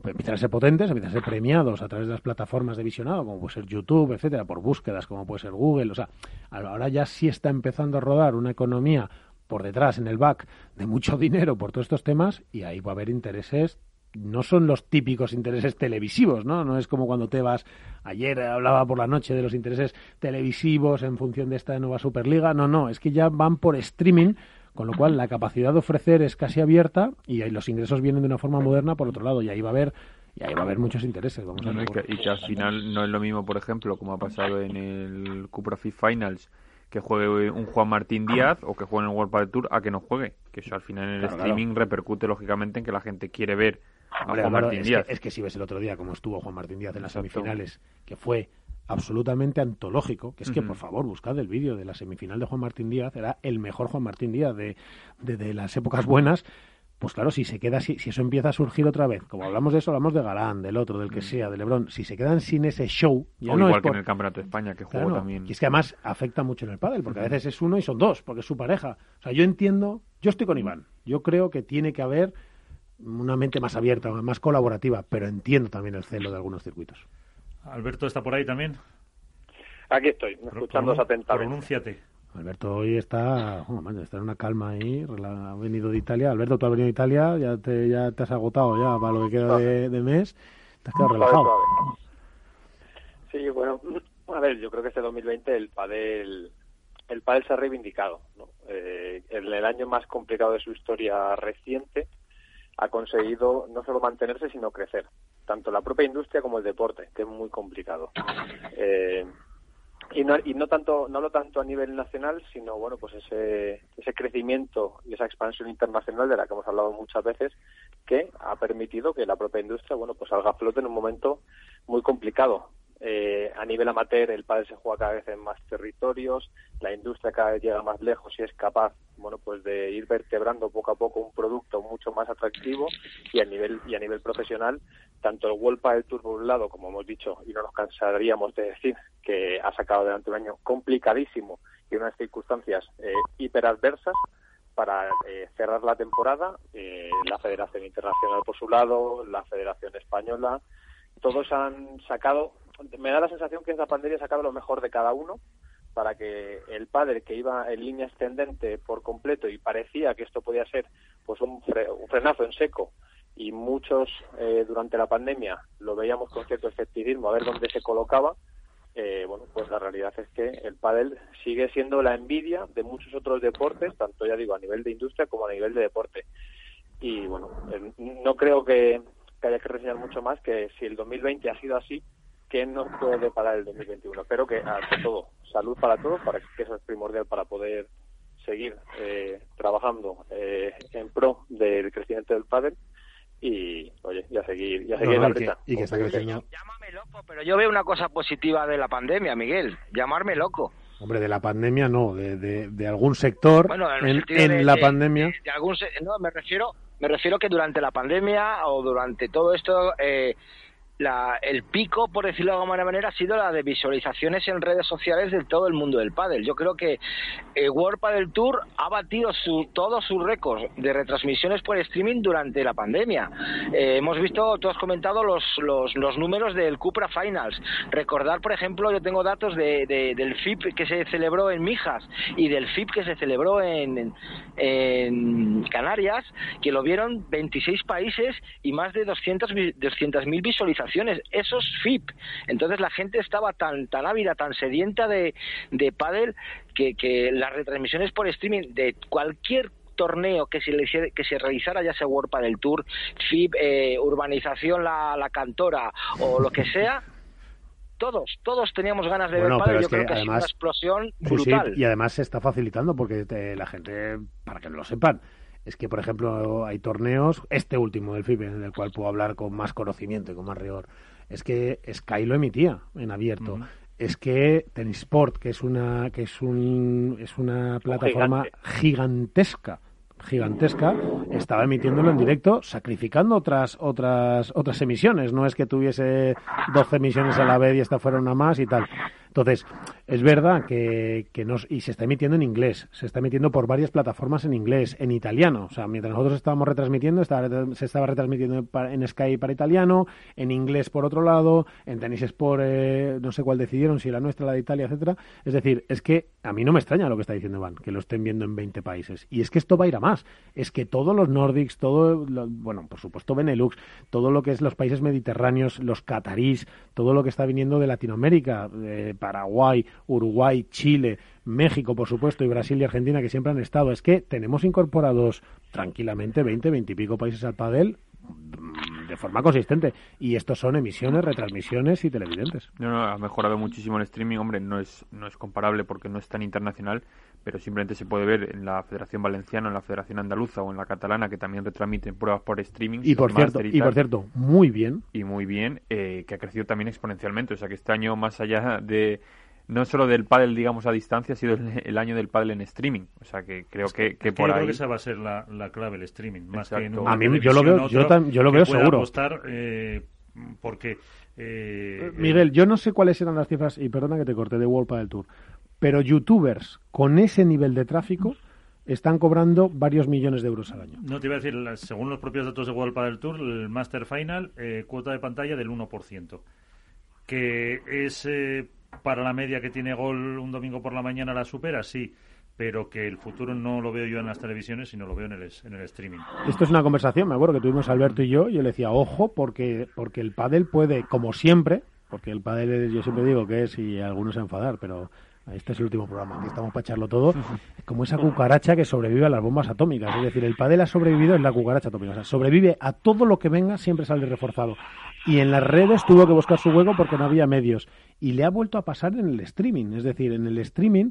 empiezan a ser potentes, empiezan a ser premiados a través de las plataformas de visionado, como puede ser YouTube, etcétera, por búsquedas, como puede ser Google. O sea, ahora ya sí está empezando a rodar una economía por detrás, en el back, de mucho dinero por todos estos temas, y ahí va a haber intereses no son los típicos intereses televisivos, ¿no? No es como cuando te vas, ayer hablaba por la noche de los intereses televisivos en función de esta nueva Superliga, no, no, es que ya van por streaming con lo cual, la capacidad de ofrecer es casi abierta y los ingresos vienen de una forma moderna por otro lado. Y ahí va a haber y ahí va a haber muchos intereses. Vamos a y, que, al final no es lo mismo, por ejemplo, como ha pasado en el Cupra Fit Finals, que juegue un Juan Martín Díaz o que juegue en el World Padel Tour a que no juegue. Que eso al final en el streaming repercute lógicamente en que la gente quiere ver a Juan Martín Díaz. es que si ves el otro día cómo estuvo Juan Martín Díaz en las semifinales, que fue absolutamente antológico, que es que, por favor, buscad el vídeo de la semifinal de Juan Martín Díaz, era el mejor Juan Martín Díaz de, de, las épocas buenas, pues claro, si se queda así, si eso empieza a surgir otra vez, como hablamos de eso, hablamos de Galán, del otro, del que sea, de Lebrón, si se quedan sin ese show, ya no igual que en el Campeonato de España, que juego también. Y es que además afecta mucho en el pádel, porque a veces es uno y son dos, porque es su pareja. O sea, yo entiendo, yo estoy con Iván, yo creo que tiene que haber una mente más abierta, más colaborativa, pero entiendo también el celo de algunos circuitos. Alberto está por ahí también. Aquí estoy, escuchando atentamente. Pronúnciate. Alberto hoy está, está en una calma ahí, ha venido de Italia. Alberto, tú has venido de Italia, ya te, ya te has agotado ya para lo que queda de, mes, te has quedado relajado. Sí, bueno, a ver, yo creo que este 2020 el padel, el padel se ha reivindicado. ¿no? Eh, en el año más complicado de su historia reciente ha conseguido no solo mantenerse, sino crecer. Tanto la propia industria como el deporte, que es muy complicado. Eh, y no, y no tanto no lo tanto a nivel nacional sino bueno pues ese ese crecimiento y esa expansión internacional de la que hemos hablado muchas veces que ha permitido que la propia industria bueno pues salga a flote en un momento muy complicado eh, a nivel amateur el padre se juega cada vez en más territorios, la industria cada vez llega más lejos y es capaz, bueno, pues de ir vertebrando poco a poco un producto mucho más atractivo y a nivel y a nivel profesional, tanto el World Padel Tour por un lado, como hemos dicho y no nos cansaríamos de decir, que ha sacado adelante un año complicadísimo y unas circunstancias eh, hiperadversas para eh, cerrar la temporada, eh, la Federación Internacional por su lado, la Federación Española, todos han sacado me da la sensación que esta pandemia ha sacado lo mejor de cada uno para que el padre que iba en línea ascendente por completo y parecía que esto podía ser pues un, frenazo en seco y muchos eh, durante la pandemia lo veíamos con cierto escepticismo a ver dónde se colocaba eh, bueno pues la realidad es que el pádel sigue siendo la envidia de muchos otros deportes tanto ya digo a nivel de industria como a nivel de deporte. Y bueno eh, no creo que haya que reseñar mucho más que si el 2020 ha sido así que nos puede parar el 2021. Pero que, ante todo, salud para todos, para que eso es primordial para poder seguir eh, trabajando eh, en pro del crecimiento del pádel y oye ya seguir ya seguir la brecha y que, está creciendo. llámame loco pero yo veo una cosa positiva de la pandemia Miguel. Llamarme loco. Hombre de la pandemia no de, de, algún sector en, la pandemia. de algún no me refiero me refiero que durante la pandemia o durante todo esto eh, el pico, por decirlo de alguna manera, ha sido la de visualizaciones en redes sociales de todo el mundo del pádel. Yo creo que eh, World Padel Tour ha batido su, todos sus récords de retransmisiones por streaming durante la pandemia. Eh, hemos visto, tú has comentado los, los, números del Cupra Finals. Recordar, por ejemplo, yo tengo datos de, del FIP que se celebró en Mijas y del FIP que se celebró en, en Canarias, que lo vieron 26 países y más de 200.000 200 visualizaciones esos FIP. Entonces la gente estaba tan, tan ávida, tan sedienta de, de pádel que, que las retransmisiones por streaming de cualquier torneo que se, que se realizara, ya sea World Padel Tour, FIP, eh, Urbanización la, la Cantora o lo que sea, todos, todos teníamos ganas de ver pádel. Yo creo que, una explosión brutal. y además se está facilitando porque la gente, para que no lo sepan, es que, por ejemplo, hay torneos, este último del FIBE, en el cual puedo hablar con más conocimiento y con más rigor, es que Sky lo emitía en abierto. Es que Tenisport, que es una que es un es una plataforma gigantesca gigantesca, estaba emitiéndolo en directo, sacrificando otras otras otras emisiones. No es que tuviese 12 emisiones a la vez y esta fuera una más y tal. Entonces, es verdad que, que nos, y se está emitiendo en inglés, se está emitiendo por varias plataformas en inglés, en italiano. O sea, mientras nosotros estábamos retransmitiendo, se estaba retransmitiendo en Sky para italiano, en inglés por otro lado, en Tennis Sport, eh, no sé cuál decidieron, si la nuestra, la de Italia, etcétera. Es decir, es que a mí no me extraña lo que está diciendo Iván, que lo estén viendo en 20 países. Y es que esto va a ir a más. Es que todos los Nordics, todo, bueno, por supuesto Benelux, todo lo que es los países mediterráneos, los catarís, todo lo que está viniendo de Latinoamérica, eh, Paraguay, Uruguay, Chile, México, por supuesto, y Brasil y Argentina, que siempre han estado. Es que tenemos incorporados tranquilamente 20, 20 y pico países al padel de forma consistente. Y estos son emisiones, retransmisiones y televidentes. No, no, ha mejorado muchísimo el streaming. Hombre, no es, no es comparable porque no es tan internacional, pero simplemente se puede ver en la Federación Valenciana, en la Federación Andaluza o en la Catalana, que también retransmiten pruebas por streaming. Y por, cierto, y, por cierto, muy bien. Y muy bien, eh, que ha crecido también exponencialmente. O sea que este año, más allá de no solo del pádel, digamos, a distancia, ha sido el, año del pádel en streaming. O sea, que creo que, que, por yo ahí... creo que esa va a ser la, clave, el streaming. Más que en a mí yo lo veo, yo, lo veo seguro. Apostar, eh, porque... Eh, Miguel, yo no sé cuáles eran las cifras, y perdona que te corte, de World Padel Tour, pero youtubers con ese nivel de tráfico están cobrando varios millones de euros al año. No te iba a decir, según los propios datos de World Padel Tour, el Master Final, eh, cuota de pantalla del 1%, que es para la media que tiene gol un domingo por la mañana la supera, sí pero que el futuro no lo veo yo en las televisiones, sino lo veo en el, en el streaming. Esto es una conversación, me acuerdo que tuvimos Alberto y yo, yo le decía, ojo, porque, porque el pádel puede, como siempre, porque el pádel yo siempre digo que es, y algunos se enfadar, pero este es el último programa, aquí estamos para echarlo todo, como esa cucaracha que sobrevive a las bombas atómicas. Es decir, el pádel ha sobrevivido en la cucaracha atómica. O sea, sobrevive a todo lo que venga, siempre sale reforzado. Y en las redes tuvo que buscar su hueco porque no había medios. Y le ha vuelto a pasar en el streaming. Es decir, en el streaming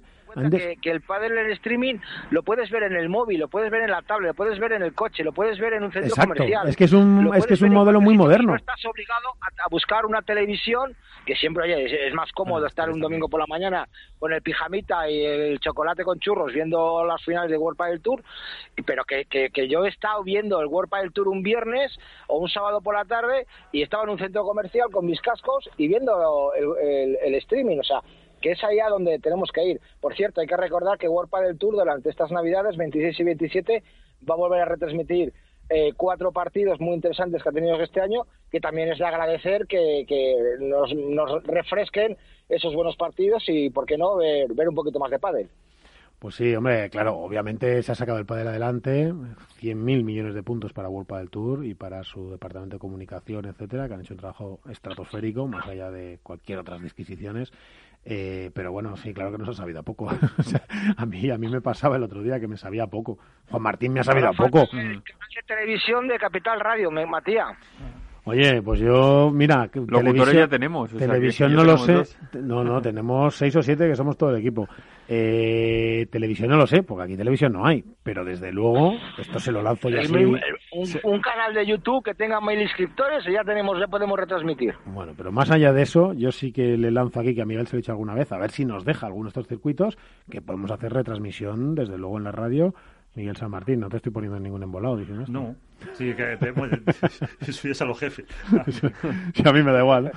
que, el pádel en streaming lo puedes ver en el móvil, lo puedes ver en la tablet, lo puedes ver en el coche, lo puedes ver en un centro Exacto. comercial. Es que es un, es que es un modelo muy moderno. No estás obligado a, buscar una televisión que siempre, oye, es, más cómodo estar un domingo por la mañana con el pijamita y el chocolate con churros viendo las finales de World Padel Tour, pero que, que, yo he estado viendo el World Padel Tour un viernes o un sábado por la tarde y estaba en un centro comercial con mis cascos y viendo el, el streaming, o sea, que es allá donde tenemos que ir. Por cierto, hay que recordar que World del Tour durante estas Navidades, 26 y 27, va a volver a retransmitir eh, cuatro partidos muy interesantes que ha tenido este año, que también es de agradecer que, nos, refresquen esos buenos partidos y, ¿por qué no?, ver, ver un poquito más de pádel. Pues sí, hombre, claro, obviamente se ha sacado el pádel adelante, 100.000 millones de puntos para World del Tour y para su departamento de comunicación, etcétera, que han hecho un trabajo estratosférico, más allá de cualquier otras disquisiciones. Eh, pero bueno, sí, claro que nos ha sabido a poco. [laughs] a mí a mí me pasaba el otro día que me sabía poco. Juan Martín me ha sabido a poco. televisión de Capital Radio, Matías. Oye, pues yo, mira, locutores ya tenemos. televisión no lo sé. No, no, tenemos seis o siete que somos todo el equipo. Eh, televisión no lo sé, porque aquí televisión no hay. Pero desde luego, esto se lo lanzo ya así. Un, canal de YouTube que tenga mil inscriptores y ya tenemos, ya podemos retransmitir. Bueno, pero más allá de eso, yo sí que le lanzo aquí, que a Miguel se lo he dicho alguna vez, a ver si nos deja algunos de estos circuitos, que podemos hacer retransmisión desde luego en la radio Miguel San Martín, no te estoy poniendo en ningún embolado diciendo esto. No, sí, que te, [laughs] [laughs] es a los jefes. [laughs] sí, a mí me da igual.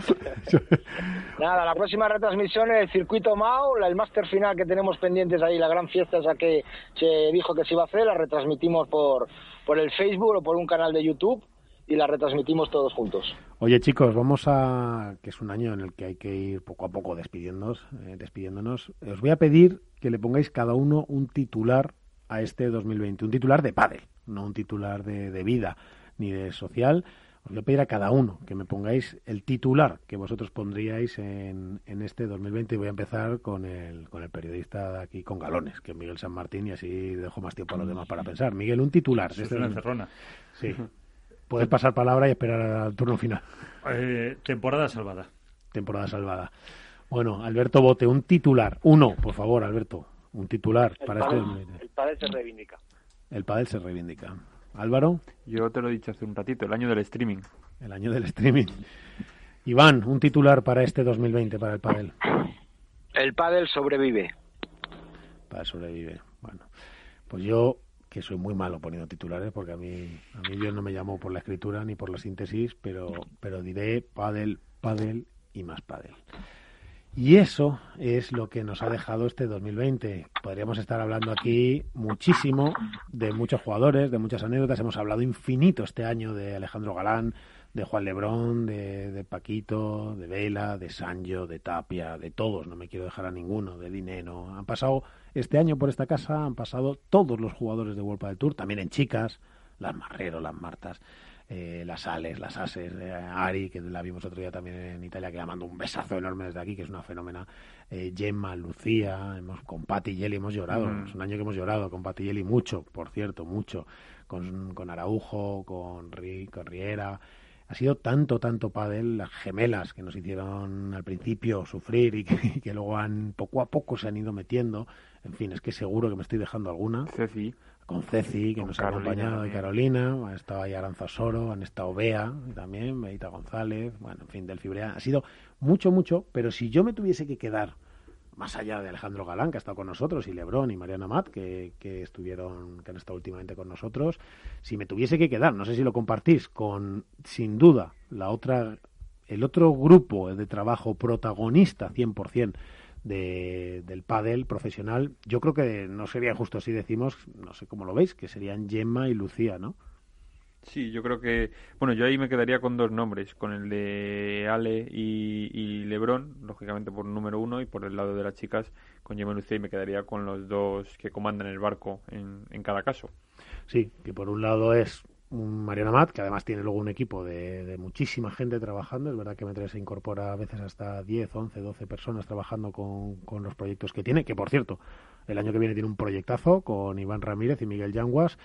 Nada, la próxima retransmisión es el circuito MAO, el máster final que tenemos pendientes ahí, la gran fiesta esa que se dijo que se iba a hacer, la retransmitimos por, por el Facebook o por un canal de YouTube y la retransmitimos todos juntos. Oye chicos, vamos a que es un año en el que hay que ir poco a poco despidiéndonos, eh, despidiéndonos. Os voy a pedir que le pongáis cada uno un titular a este 2020. Un titular de padre, no un titular de, vida ni de social. Os voy a pedir a cada uno que me pongáis el titular que vosotros pondríais en, en este 2020 y voy a empezar con el, con el periodista de aquí con galones, que es Miguel San Martín, y así dejo más tiempo a los demás para pensar. Miguel, un titular. Es una encerrona. Sí. Puedes pasar palabra y esperar al turno final. Eh, temporada salvada. Temporada salvada. Bueno, Alberto Bote, un titular. Uno, por favor, Alberto un titular para este El pádel se reivindica. El pádel se reivindica. Álvaro. Yo te lo he dicho hace un ratito, el año del streaming. El año del streaming. Iván, un titular para este 2020 para el pádel. El pádel sobrevive. Pádel sobrevive. Bueno, pues yo que soy muy malo poniendo titulares porque a mí a mí Dios no me llamó por la escritura ni por la síntesis, pero pero diré pádel, pádel y más pádel. Y eso es lo que nos ha dejado este 2020. Podríamos estar hablando aquí muchísimo de muchos jugadores, de muchas anécdotas. Hemos hablado infinito este año de Alejandro Galán, de Juan Lebrón, de, Paquito, de Vela, de Sancho, de Tapia, de todos. No me quiero dejar a ninguno, de Dinero. Han pasado este año por esta casa, han pasado todos los jugadores de World del Tour, también en chicas, las Marrero, las Martas eh, las Ales, las Ases, eh, Ari, que la vimos otro día también en Italia, que la mando un besazo enorme desde aquí, que es una fenómena. Eh, Gemma, Lucía, hemos, con Patti y Yeli hemos llorado, es un año que hemos llorado con Patti y Yeli mucho, por cierto, mucho, con, con Araujo, con, con Riera. Ha sido tanto, tanto pádel, las gemelas que nos hicieron al principio sufrir y que, luego han poco a poco se han ido metiendo. En fin, es que seguro que me estoy dejando alguna con Ceci, que nos ha acompañado, y Carolina, ha estado ahí Aranza Soro, han estado Bea también, Medita González, bueno, en fin, del Fibrea. Ha sido mucho, mucho, pero si yo me tuviese que quedar, más allá de Alejandro Galán, que ha estado con nosotros, y Lebrón y Mariana Matt, que, que estuvieron, que han estado últimamente con nosotros, si me tuviese que quedar, no sé si lo compartís, con, sin duda, la otra, el otro grupo de trabajo protagonista 100%, de, del pádel profesional, yo creo que no sería justo si decimos, no sé cómo lo veis, que serían Gemma y Lucía, ¿no? Sí, yo creo que, bueno, yo ahí me quedaría con dos nombres, con el de Ale y, y Lebron, lógicamente por número uno, y por el lado de las chicas, con Gemma Lucía, y me quedaría con los dos que comandan el barco en, en cada caso. Sí, que por un lado es Mariana Mat, que además tiene luego un equipo de, muchísima gente trabajando. Es verdad que Metre se incorpora a veces hasta 10, 11, 12 personas trabajando con, con, los proyectos que tiene. Que por cierto, el año que viene tiene un proyectazo con Iván Ramírez y Miguel Yanguas,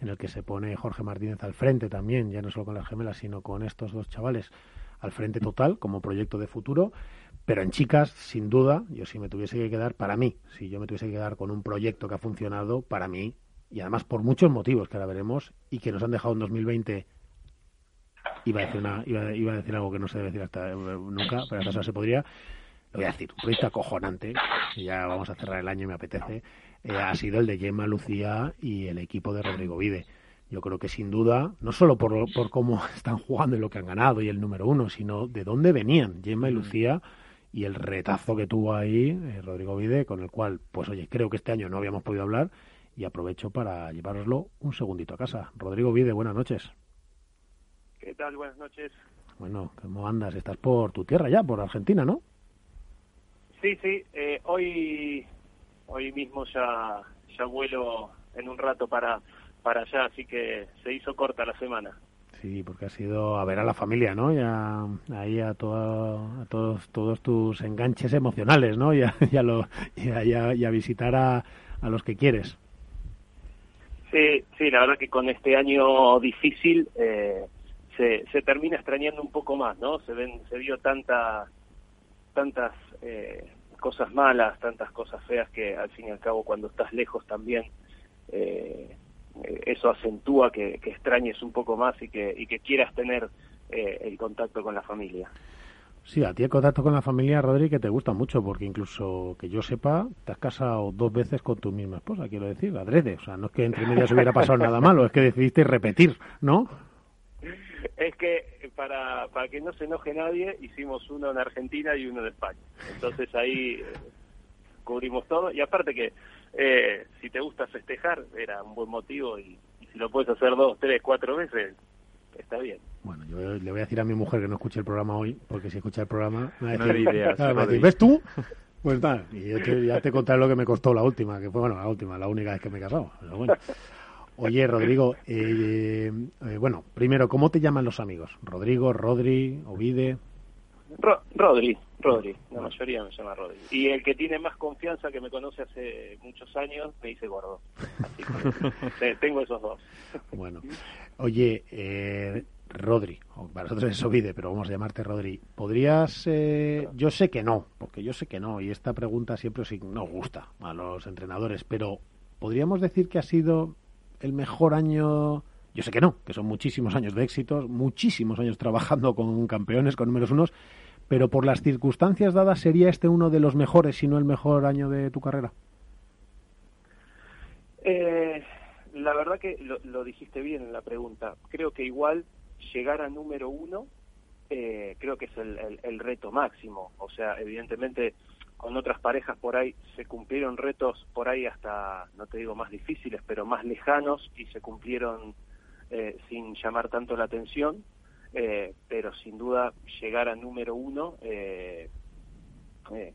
en el que se pone Jorge Martínez al frente también, ya no solo con las gemelas, sino con estos dos chavales al frente total como proyecto de futuro. Pero en chicas, sin duda, yo si me tuviese que quedar, para mí, si yo me tuviese que quedar con un proyecto que ha funcionado, para mí, y además por muchos motivos que ahora veremos y que nos han dejado en 2020 iba a decir una, iba, iba a decir algo que no se debe decir hasta eh, nunca pero hasta se podría lo voy a decir un proyecto acojonante ya vamos a cerrar el año y me apetece eh, ha sido el de Gemma Lucía y el equipo de Rodrigo Vide yo creo que sin duda, no solo por, por cómo [laughs] están jugando y lo que han ganado y el número uno, sino de dónde venían Gemma y mm. Lucía y el retazo que tuvo ahí eh, Rodrigo Vide, con el cual, pues oye, creo que este año no habíamos podido hablar y aprovecho para llevároslo un segundito a casa. Rodrigo Vide, buenas noches. ¿Qué tal? Buenas noches. Bueno, ¿cómo andas? Estás por tu tierra ya, por Argentina, ¿no? Sí, sí. Eh, hoy, hoy mismo ya, ya vuelo en un rato para, para allá, así que se hizo corta la semana. Sí, porque ha sido a ver a la familia, ¿no? Y a, ahí a, todo, a todos, todos tus enganches emocionales, ¿no? Y a, [laughs] lo, y a visitar a, a los que quieres. Sí, sí, la verdad que con este año difícil eh, se, termina extrañando un poco más, ¿no? Se ven, se vio tanta, tantas eh, cosas malas, tantas cosas feas que al fin y al cabo cuando estás lejos también eh, eso acentúa que, extrañes un poco más y que, y que quieras tener el contacto con la familia. Sí, a ti el contacto con la familia, Rodri, que te gusta mucho, porque incluso que yo sepa, te has casado dos veces con tu misma esposa, quiero decir, adrede. O sea, no es que entre medias hubiera pasado nada malo, es que decidiste repetir, ¿no? Es que para, para que no se enoje nadie, hicimos uno en Argentina y uno en España. Entonces ahí eh, cubrimos todo. Y aparte que eh, si te gusta festejar, era un buen motivo y si lo puedes hacer dos, tres, cuatro veces, está bien. Bueno, yo le voy a decir a mi mujer que no escuche el programa hoy, porque si escucha el programa me va a decir, [laughs] ¿ves tú? Pues tal, y yo ya te contaré lo que me costó la última, que fue, bueno, la última, la única vez que me he casado. bueno. Oye, Rodrigo, eh, eh, bueno, primero, ¿cómo te llaman los amigos? ¿Rodrigo, Rodri, Ovide? Rodri, Rodri, la mayoría me llama Rodri. Y el que tiene más confianza, que me conoce hace muchos años, me dice gordo. Así que [laughs] tengo esos dos. Bueno, oye, eh, Rodri, para nosotros es Ovide, pero vamos a llamarte Rodri. ¿Podrías, eh, yo sé que no, porque yo sé que no, y esta pregunta siempre nos gusta a los entrenadores, pero ¿podríamos decir que ha sido el mejor año? Yo sé que no, que son muchísimos años de éxitos, muchísimos años trabajando con campeones, con números unos, pero por las circunstancias dadas, ¿sería este uno de los mejores, si no el mejor año de tu carrera? Eh, la verdad que lo, dijiste bien en la pregunta. Creo que igual llegar a número uno eh, creo que es el, reto máximo. O sea, evidentemente con otras parejas por ahí se cumplieron retos por ahí hasta, no te digo más difíciles, pero más lejanos y se cumplieron eh, sin llamar tanto la atención. Eh, pero sin duda llegar a número uno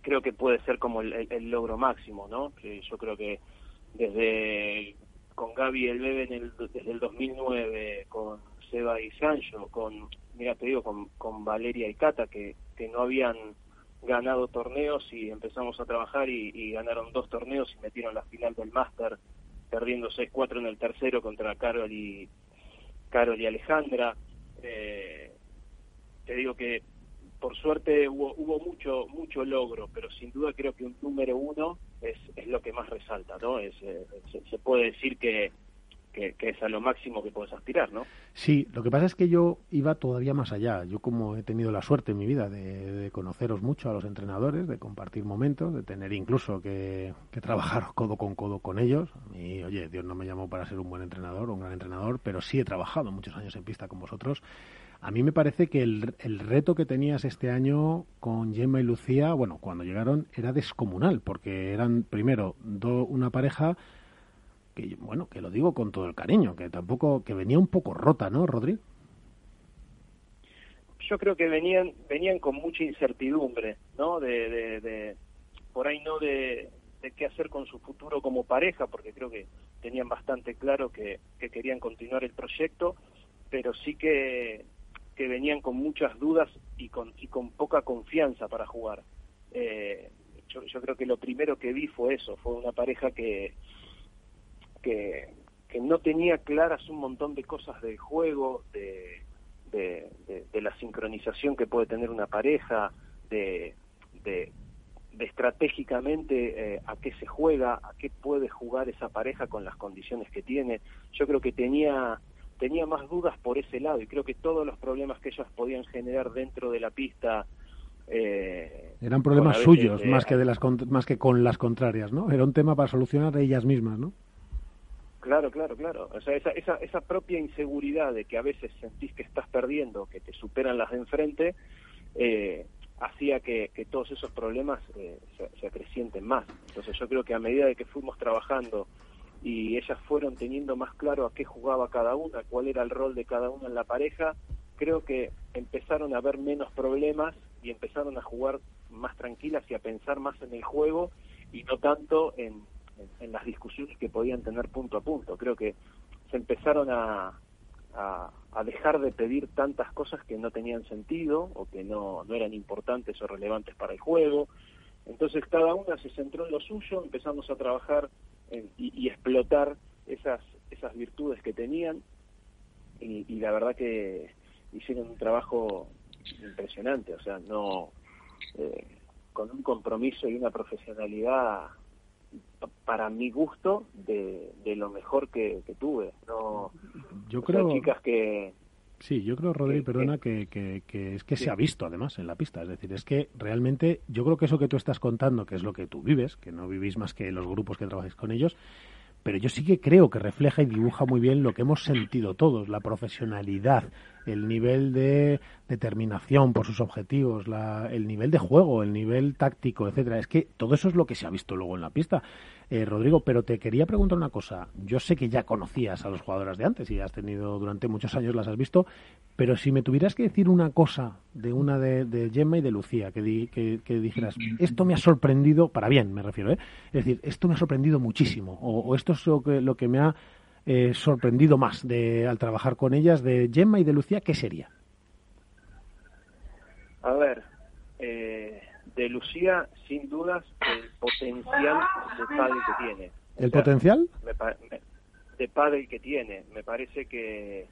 creo que puede ser como el, logro máximo, ¿no? Que yo creo que desde con Gaby el bebé en el, desde el 2009, con Seba y Sancho, con, mira, te digo, con, con Valeria y Cata, que, que no habían ganado torneos y empezamos a trabajar y, ganaron dos torneos y metieron la final del Máster, perdiendo 6-4 en el tercero contra Carol y, Carol y Alejandra. Eh, te digo que por suerte hubo, hubo mucho mucho logro, pero sin duda creo que un número uno es, es lo que más resalta, ¿no? Es, eh, se, puede decir que, que, es a lo máximo que puedes aspirar, ¿no? Sí, lo que pasa es que yo iba todavía más allá. Yo como he tenido la suerte en mi vida de, conoceros mucho a los entrenadores, de compartir momentos, de tener incluso que, trabajar [laughs] codo con codo con ellos. Y oye, Dios no me llamó para ser un buen entrenador, un gran entrenador, pero sí he trabajado muchos años en pista con vosotros. A mí me parece que el, el, reto que tenías este año con Gemma y Lucía, bueno, cuando llegaron era descomunal, porque eran primero do, una pareja que bueno, que lo digo con todo el cariño, que tampoco, que venía un poco rota, ¿no, Rodri? Yo creo que venían, venían con mucha incertidumbre, ¿no? De, de, por ahí no de, de qué hacer con su futuro como pareja, porque creo que tenían bastante claro que, que querían continuar el proyecto, pero sí que, que venían con muchas dudas y con, y con poca confianza para jugar. Eh, yo, yo, creo que lo primero que vi fue eso, fue una pareja que, que, que no tenía claras un montón de cosas del juego, de, de, de, la sincronización que puede tener una pareja, de, de, estratégicamente eh, a qué se juega, a qué puede jugar esa pareja con las condiciones que tiene. Yo creo que tenía tenía más dudas por ese lado y creo que todos los problemas que ellos podían generar dentro de la pista eh, eran problemas suyos más que de las más que con las contrarias, ¿no? Era un tema para solucionar ellas mismas, ¿no? Claro, claro, claro. O sea, esa, esa, esa propia inseguridad de que a veces sentís que estás perdiendo, que te superan las de enfrente, eh, hacía que, que, todos esos problemas eh, se, se, acrecienten más. Entonces yo creo que a medida de que fuimos trabajando y ellas fueron teniendo más claro a qué jugaba cada una, cuál era el rol de cada una en la pareja, creo que empezaron a haber menos problemas y empezaron a jugar más tranquilas y a pensar más en el juego y no tanto en, en, las discusiones que podían tener punto a punto. Creo que se empezaron a, a, a, dejar de pedir tantas cosas que no tenían sentido o que no, no eran importantes o relevantes para el juego. Entonces cada una se centró en lo suyo, empezamos a trabajar en, y, y, explotar esas, esas virtudes que tenían y, y la verdad que hicieron un trabajo impresionante, o sea, no eh, con un compromiso y una profesionalidad para mi gusto de, de lo mejor que, que, tuve. No, yo creo chicas que Sí, yo creo, Rodri, perdona, que, que, que, es que sí. se ha visto además en la pista. Es decir, es que realmente yo creo que eso que tú estás contando, que es lo que tú vives, que no vivís más que los grupos que trabajáis con ellos, pero yo sí que creo que refleja y dibuja muy bien lo que hemos sentido todos, la profesionalidad, el nivel de determinación por sus objetivos, la, el nivel de juego, el nivel táctico, etcétera. Es que todo eso es lo que se ha visto luego en la pista. Eh, Rodrigo, pero te quería preguntar una cosa. Yo sé que ya conocías a los jugadoras de antes y has tenido durante muchos años las has visto, pero si me tuvieras que decir una cosa de una de, Gemma y de Lucía, que, di, que, dijeras, esto me ha sorprendido, para bien me refiero, ¿eh? es decir, esto me ha sorprendido muchísimo, o, o esto es lo que, lo que me ha eh, sorprendido más de, al trabajar con ellas, de Gemma y de Lucía, ¿qué sería? A ver, eh, de Lucía, sin dudas, el potencial de pádel que tiene. ¿El sea, potencial? Me, me, de pádel que tiene. Me parece que,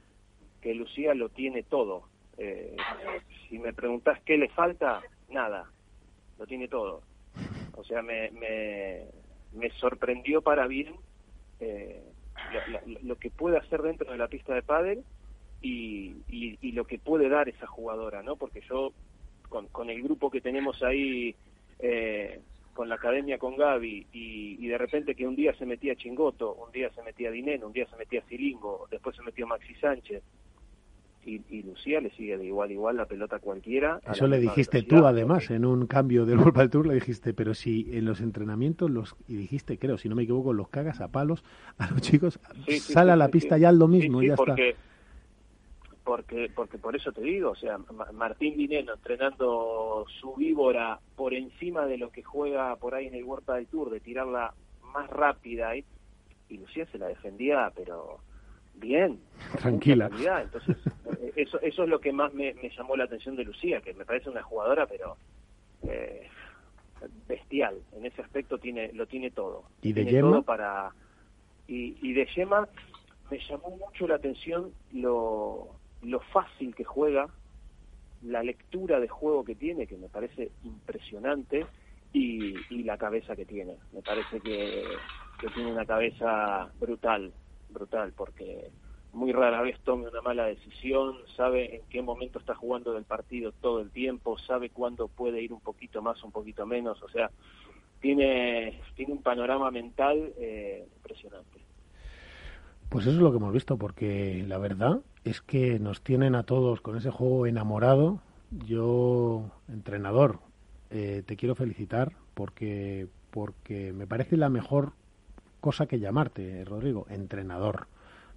que Lucía lo tiene todo. Eh, si me preguntas qué le falta, nada. Lo tiene todo. O sea, me, me, me sorprendió para bien eh, lo, lo, lo, que puede hacer dentro de la pista de pádel y, y, y, lo que puede dar esa jugadora, ¿no? Porque yo con, con el grupo que tenemos ahí, eh, con la academia con Gaby, y, y, de repente que un día se metía Chingoto, un día se metía Dineno, un día se metía Silingo, después se metió Maxi Sánchez, y, y, Lucía le sigue de igual igual la pelota cualquiera. Eso le dijiste tú, además, en un cambio del World Tour, le dijiste, pero si en los entrenamientos, los y dijiste, creo, si no me equivoco, los cagas a palos a los chicos, sí, sale sí, a la pista ya lo mismo, ya porque, está porque porque por eso te digo, o sea, Martín Dineno entrenando su víbora por encima de lo que juega por ahí en el World del Tour, de tirarla más rápida, y, y Lucía se la defendía, pero bien, tranquila. Entonces, eso, eso es lo que más me, me, llamó la atención de Lucía, que me parece una jugadora, pero eh, bestial. En ese aspecto tiene lo tiene todo. ¿Y de tiene Gemma? Todo para, y, y de Gemma me llamó mucho la atención lo, lo fácil que juega, la lectura de juego que tiene, que me parece impresionante, y, la cabeza que tiene. Me parece que, que tiene una cabeza brutal, brutal, porque muy rara vez tome una mala decisión, sabe en qué momento está jugando del partido todo el tiempo, sabe cuándo puede ir un poquito más, un poquito menos, o sea, tiene, tiene un panorama mental eh, impresionante. Pues eso es lo que hemos visto, porque la verdad es que nos tienen a todos con ese juego enamorado. Yo, entrenador, eh, te quiero felicitar porque, porque me parece la mejor cosa que llamarte, Rodrigo, entrenador.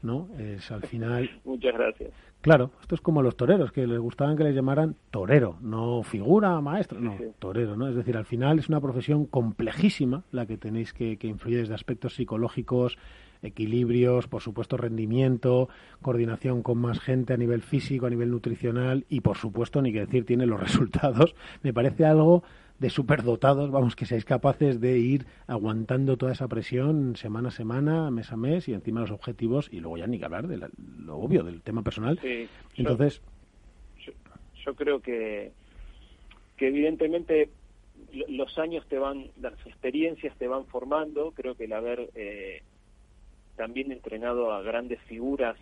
¿no? Es al final. [laughs] Muchas gracias. Claro, esto es como los toreros, que les gustaban que les llamaran torero, no figura, maestro, no, torero, ¿no? Es decir, al final es una profesión complejísima la que tenéis que, que influir desde aspectos psicológicos, equilibrios, por supuesto rendimiento, coordinación con más gente a nivel físico, a nivel nutricional y por supuesto, ni que decir, tiene los [laughs] resultados. Me parece algo de superdotados, vamos, que seáis capaces de ir aguantando toda esa presión semana a semana, mes a mes y encima los objetivos y luego ya ni que hablar de lo obvio, del tema personal. Entonces... Yo, creo que, que evidentemente los años te van, las experiencias te van formando, creo que el haber eh, también entrenado a grandes figuras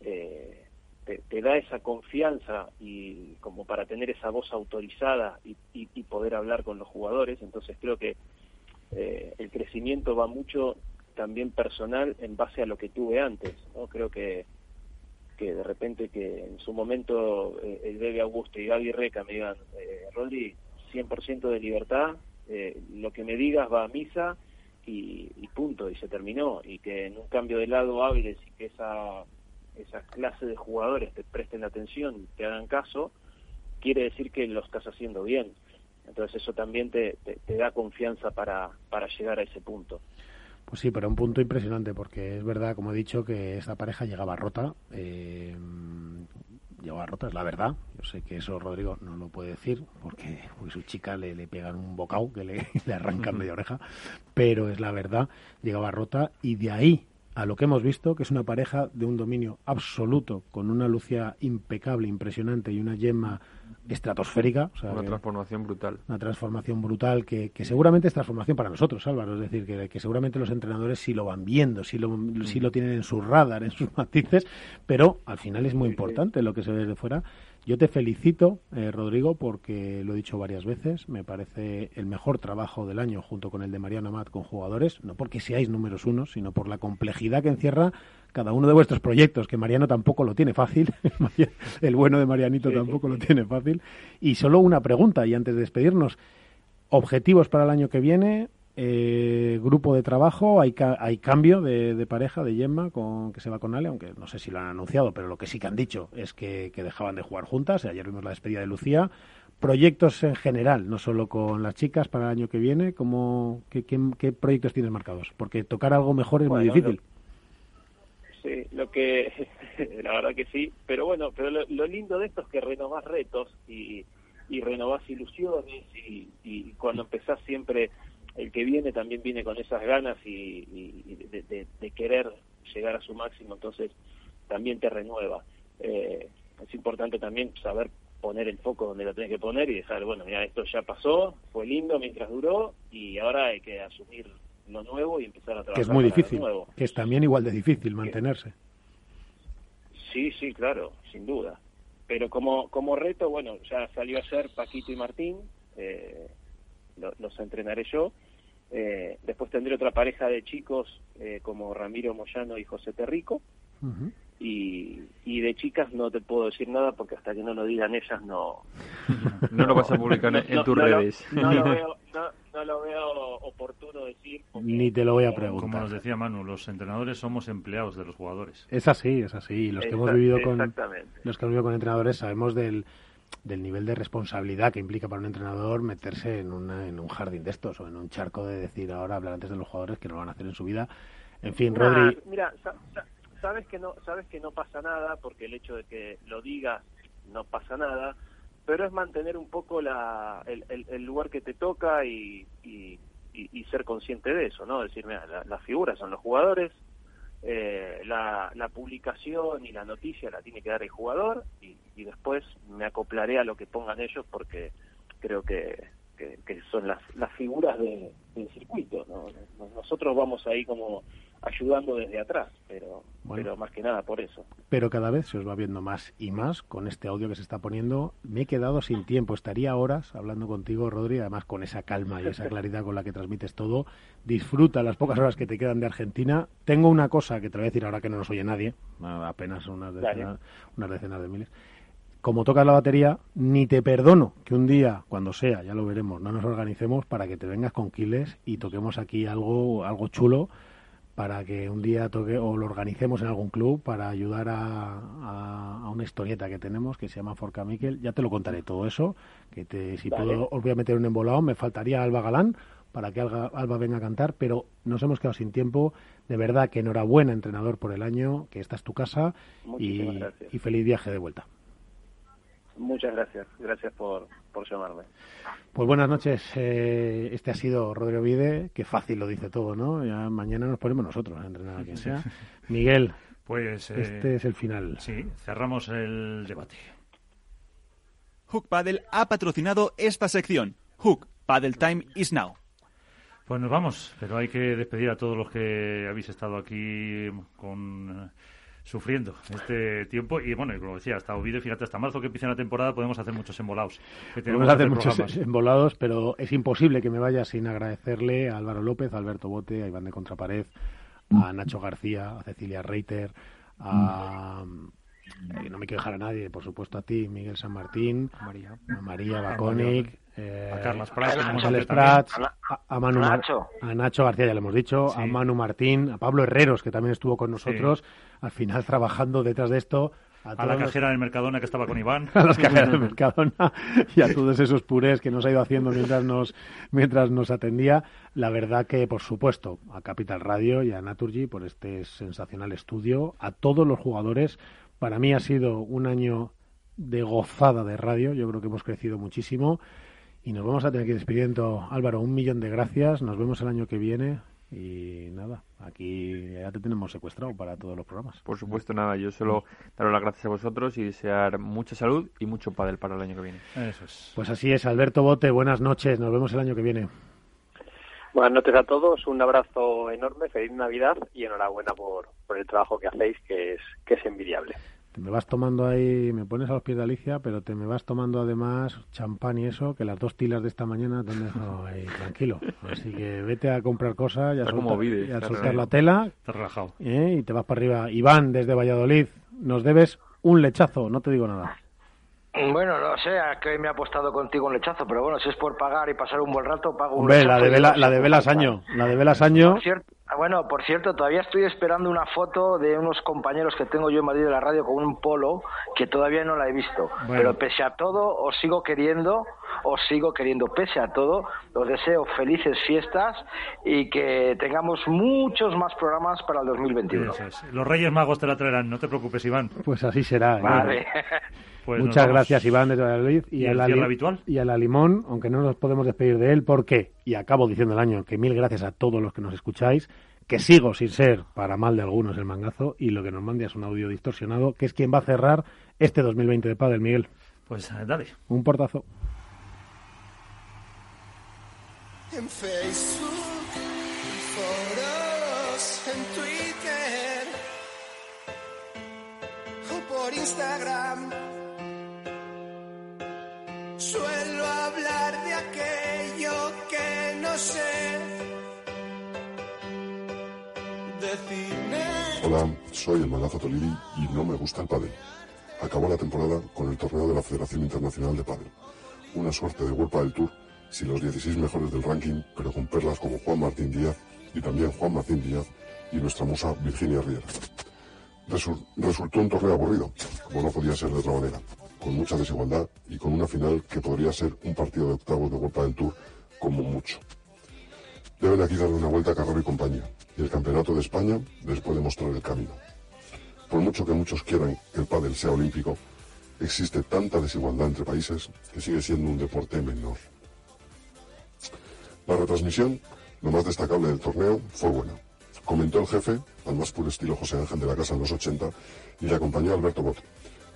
eh, te, da esa confianza y como para tener esa voz autorizada y, poder hablar con los jugadores. Entonces creo que eh, el crecimiento va mucho también personal en base a lo que tuve antes. ¿no? Creo que, que de repente que en su momento eh, el Bebe Augusto y Gaby Reca me digan, eh, Rodri, 100% de libertad, eh, lo que me digas va a misa y, y punto, y se terminó. Y que en un cambio de lado hábiles y que esa esa clase de jugadores te presten atención, te hagan caso, quiere decir que lo estás haciendo bien. Entonces eso también te, te, da confianza para, para llegar a ese punto. Pues sí, pero un punto impresionante, porque es verdad, como he dicho, que esta pareja llegaba rota. Eh, llegaba rota, es la verdad. Yo sé que eso Rodrigo no lo puede decir, porque, su chica le, le pegan un bocado que le, [laughs] le arrancan media oreja, pero es la verdad, llegaba rota y de ahí a lo que hemos visto, que es una pareja de un dominio absoluto, con una Lucia impecable, impresionante y una yema estratosférica. una transformación brutal. Una transformación brutal que, que, seguramente es transformación para nosotros, Álvaro. Es decir, que, que seguramente los entrenadores sí lo van viendo, sí lo, sí lo tienen en su radar, en sus [laughs] matices, pero al final es muy importante lo que se ve desde fuera yo te felicito, eh, Rodrigo, porque lo he dicho varias veces, me parece el mejor trabajo del año junto con el de Mariano Amat con jugadores, no porque seáis números uno, sino por la complejidad que encierra cada uno de vuestros proyectos, que Mariano tampoco lo tiene fácil, [laughs] el bueno de Marianito tampoco lo tiene fácil. Y solo una pregunta, y antes de despedirnos, objetivos para el año que viene, eh, grupo de trabajo, hay, hay cambio de, pareja de Gemma con que se va con Ale, aunque no sé si lo han anunciado, pero lo que sí que han dicho es que, dejaban de jugar juntas. Ayer vimos la despedida de Lucía. Proyectos en general, no solo con las chicas para el año que viene, ¿cómo, qué, qué, proyectos tienes marcados? Porque tocar algo mejor es muy difícil. sí, lo que [laughs] la verdad que sí, pero bueno, pero lo, lindo de esto es que renovás retos y, y renovás ilusiones y, y cuando empezás siempre el que viene también viene con esas ganas y, de, querer llegar a su máximo, entonces también te renueva. Eh, es importante también saber poner el foco donde lo tenés que poner y dejar, bueno, mira, esto ya pasó, fue lindo mientras duró y ahora hay que asumir lo nuevo y empezar a trabajar. Que es muy difícil, que es también igual de difícil mantenerse. Sí, sí, claro, sin duda. Pero como, como reto, bueno, ya salió a ser Paquito y Martín, eh, los entrenaré yo. Eh, después tendré otra pareja de chicos eh, como Ramiro Moyano y José Terrico. y, y, de chicas no te puedo decir nada porque hasta que no lo digan ellas no... no, lo vas a publicar en tus redes. no, lo veo, [laughs] no, lo veo oportuno decir. Ni te lo voy a preguntar. Como nos decía Manu, los entrenadores somos empleados de los jugadores. Es así, es así. Los que hemos vivido con los que hemos vivido con entrenadores sabemos del del nivel de responsabilidad que implica para un entrenador meterse en, en un jardín de estos o en un charco de decir ahora hablar antes de los jugadores que no lo van a hacer en su vida. En fin, Rodri. Mira, sabes que no sabes que no pasa nada porque el hecho de que lo digas no pasa nada, pero es mantener un poco la, el, lugar que te toca y, y, ser consciente de eso, ¿no? Decir, mira, las figuras son los jugadores, eh, la, la, publicación y la noticia la tiene que dar el jugador y, después me acoplaré a lo que pongan ellos porque creo que, que, son las, las figuras del circuito. Nosotros vamos ahí como ayudando desde atrás, pero, pero más que nada por eso. Pero cada vez se os va viendo más y más con este audio que se está poniendo. Me he quedado sin tiempo, estaría horas hablando contigo, Rodri, además con esa calma y esa [laughs] claridad con la que transmites todo. Disfruta las pocas horas que te quedan de Argentina. Tengo una cosa que te voy a decir ahora que no nos oye nadie, apenas unas decenas, unas decenas de miles como tocas la batería, ni te perdono que un día, cuando sea, ya lo veremos, no nos organicemos para que te vengas con Quiles y toquemos aquí algo, algo chulo para que un día toque o lo organicemos en algún club para ayudar a, una historieta que tenemos que se llama Forca Miquel. Ya te lo contaré todo eso, que te, si puedo os voy a meter un embolado, me faltaría Alba Galán para que Alba, venga a cantar, pero nos hemos quedado sin tiempo. De verdad que enhorabuena, entrenador, por el año, que esta es tu casa y, y feliz viaje de vuelta. Muchas gracias, gracias por, por llamarme. Pues buenas noches, eh, este ha sido Rodrigo Vide, que fácil lo dice todo, ¿no? Ya mañana nos ponemos nosotros a entrenar a quien sea. [laughs] Miguel, pues eh, este es el final. Sí, cerramos el debate. Hook Paddle ha patrocinado esta sección. Hook Paddle Time is now. Pues nos vamos, pero hay que despedir a todos los que habéis estado aquí con sufriendo este tiempo. Y bueno, como decía, hasta Oviedo, fíjate, hasta marzo que empiece la temporada podemos hacer muchos embolados. Podemos hacer muchos embolados, pero es imposible que me vaya sin agradecerle a Álvaro López, a Alberto Bote, a Iván de Contrapared, a Nacho García, a Cecilia Reiter, a... Eh, no me quiero dejar a nadie, por supuesto a ti, Miguel San Martín, a María, a María Baconic, a Carlos Prats, a, Manu a Nacho García, ya le hemos dicho, a Manu Martín, a Pablo Herreros, que también estuvo con nosotros, al final [laughs] trabajando detrás de esto. A, la cajera del Mercadona que estaba con Iván. [laughs] A las cajeras del Mercadona y a todos esos purés que nos ha ido haciendo mientras nos, mientras nos atendía. La verdad que, por supuesto, a Capital Radio y a Naturgy por este sensacional estudio. A todos los jugadores. Para mí ha sido un año de gozada de radio. Yo creo que hemos crecido muchísimo. Y nos vamos a tener que ir despidiendo. Álvaro, un millón de gracias. Nos vemos el año que viene. Y nada, aquí ya te tenemos secuestrado para todos los programas. Por supuesto, nada, yo solo daros las gracias a vosotros y desear mucha salud y mucho padel para el año que viene. Eso es. Pues así es, Alberto Bote, buenas noches, nos vemos el año que viene. Buenas noches a todos, un abrazo enorme, feliz Navidad y enhorabuena por, por el trabajo que hacéis, que es, que es envidiable te me vas tomando ahí, me pones a los pies de Alicia, pero te me vas tomando además champán y eso, que las dos tilas de esta mañana te han ahí [laughs] tranquilo. Así que vete a comprar cosas y a, soltar, la tela. relajado. ¿eh? Y te vas para arriba. Iván, desde Valladolid, nos debes un lechazo, no te digo nada. Bueno, no sé a qué me ha apostado contigo un lechazo, pero bueno, si es por pagar y pasar un buen rato, pago un lechazo. La de, Vela, la de Velas Año, la de Velas Año. Ah, bueno, por cierto, todavía estoy esperando una foto de unos compañeros que tengo yo en Madrid de la radio con un polo que todavía no la he visto. Pero pese a todo, os sigo queriendo, os sigo queriendo. Pese a todo, os deseo felices fiestas y que tengamos muchos más programas para el 2021. Los Reyes Magos te la traerán, no te preocupes, Iván. Pues así será. ¿eh? Vale. [laughs] Pues Muchas gracias, Iván, de Valladolid. Y, a la, habitual? y a la Limón, aunque no nos podemos despedir de él, porque, y acabo diciendo el año, que mil gracias a todos los que nos escucháis, que sigo sin ser, para mal de algunos, el mangazo, y lo que nos manda es un audio distorsionado, que es quien va a cerrar este 2020 de Padel, Miguel. Pues eh, dale. Un portazo. En Facebook, en en Twitter, o por Instagram. Suelo hablar de aquello que no sé Hola, soy el Malazo Tolili y no me gusta el pádel. Acabó la temporada con el torneo de la Federación Internacional de Pádel. Una suerte de World del Tour si los 16 mejores del ranking, pero con perlas como Juan Martín Díaz y también Juan Martín Díaz y nuestra musa Virginia Riera. resultó un torneo aburrido, como no podía ser de otra manera, con mucha desigualdad y con una final que podría ser un partido de octavos de World del Tour como mucho. Deben aquí darle una vuelta a Carrero y compañía, y el Campeonato de España les puede mostrar el camino. Por mucho que muchos quieran que el pádel sea olímpico, existe tanta desigualdad entre países que sigue siendo un deporte menor. La retransmisión, lo más destacable del torneo, fue buena. Comentó el jefe, al más puro estilo José Ángel de la Casa en los 80, y le acompañó Alberto Bot,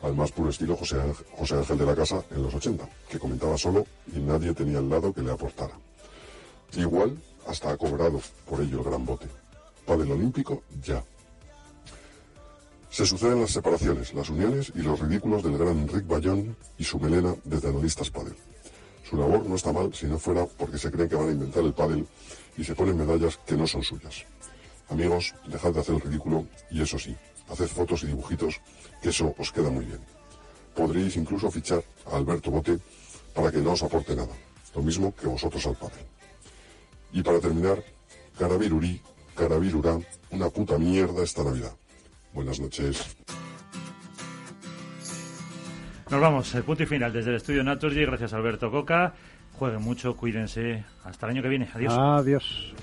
al más puro estilo José Ángel, José Ángel de la Casa en los 80, que comentaba solo y nadie tenía al lado que le aportara. Igual, hasta ha cobrado por ello el gran bote del olímpico ya. Se suceden las separaciones, las uniones y los ridículos del gran Rick Bayón y su melena de terroristas pádel. Su labor no está mal si no fuera porque se creen que van a inventar el pádel y se ponen medallas que no son suyas. Amigos, dejad de hacer el ridículo y eso sí, haced fotos y dibujitos, que eso os queda muy bien. podréis incluso fichar a Alberto Bote para que no os aporte nada, lo mismo que vosotros al padre. Y para terminar, Caravirurí, Caravirurá, una puta mierda esta Navidad. Buenas noches. Nos vamos, el punto y final desde el estudio Naturgy. Gracias Alberto Coca. Jueguen mucho, cuídense. Hasta el año que viene. Adiós. Adiós.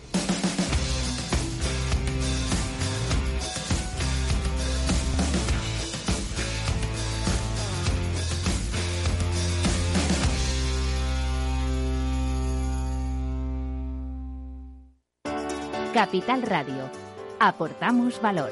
Capital Radio. Aportamos valor.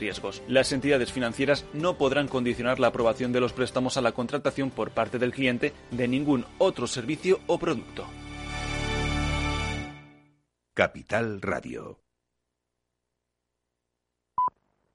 riesgos. Las entidades financieras no podrán condicionar la aprobación de los préstamos a la contratación por parte del cliente de ningún otro servicio o producto. Capital Radio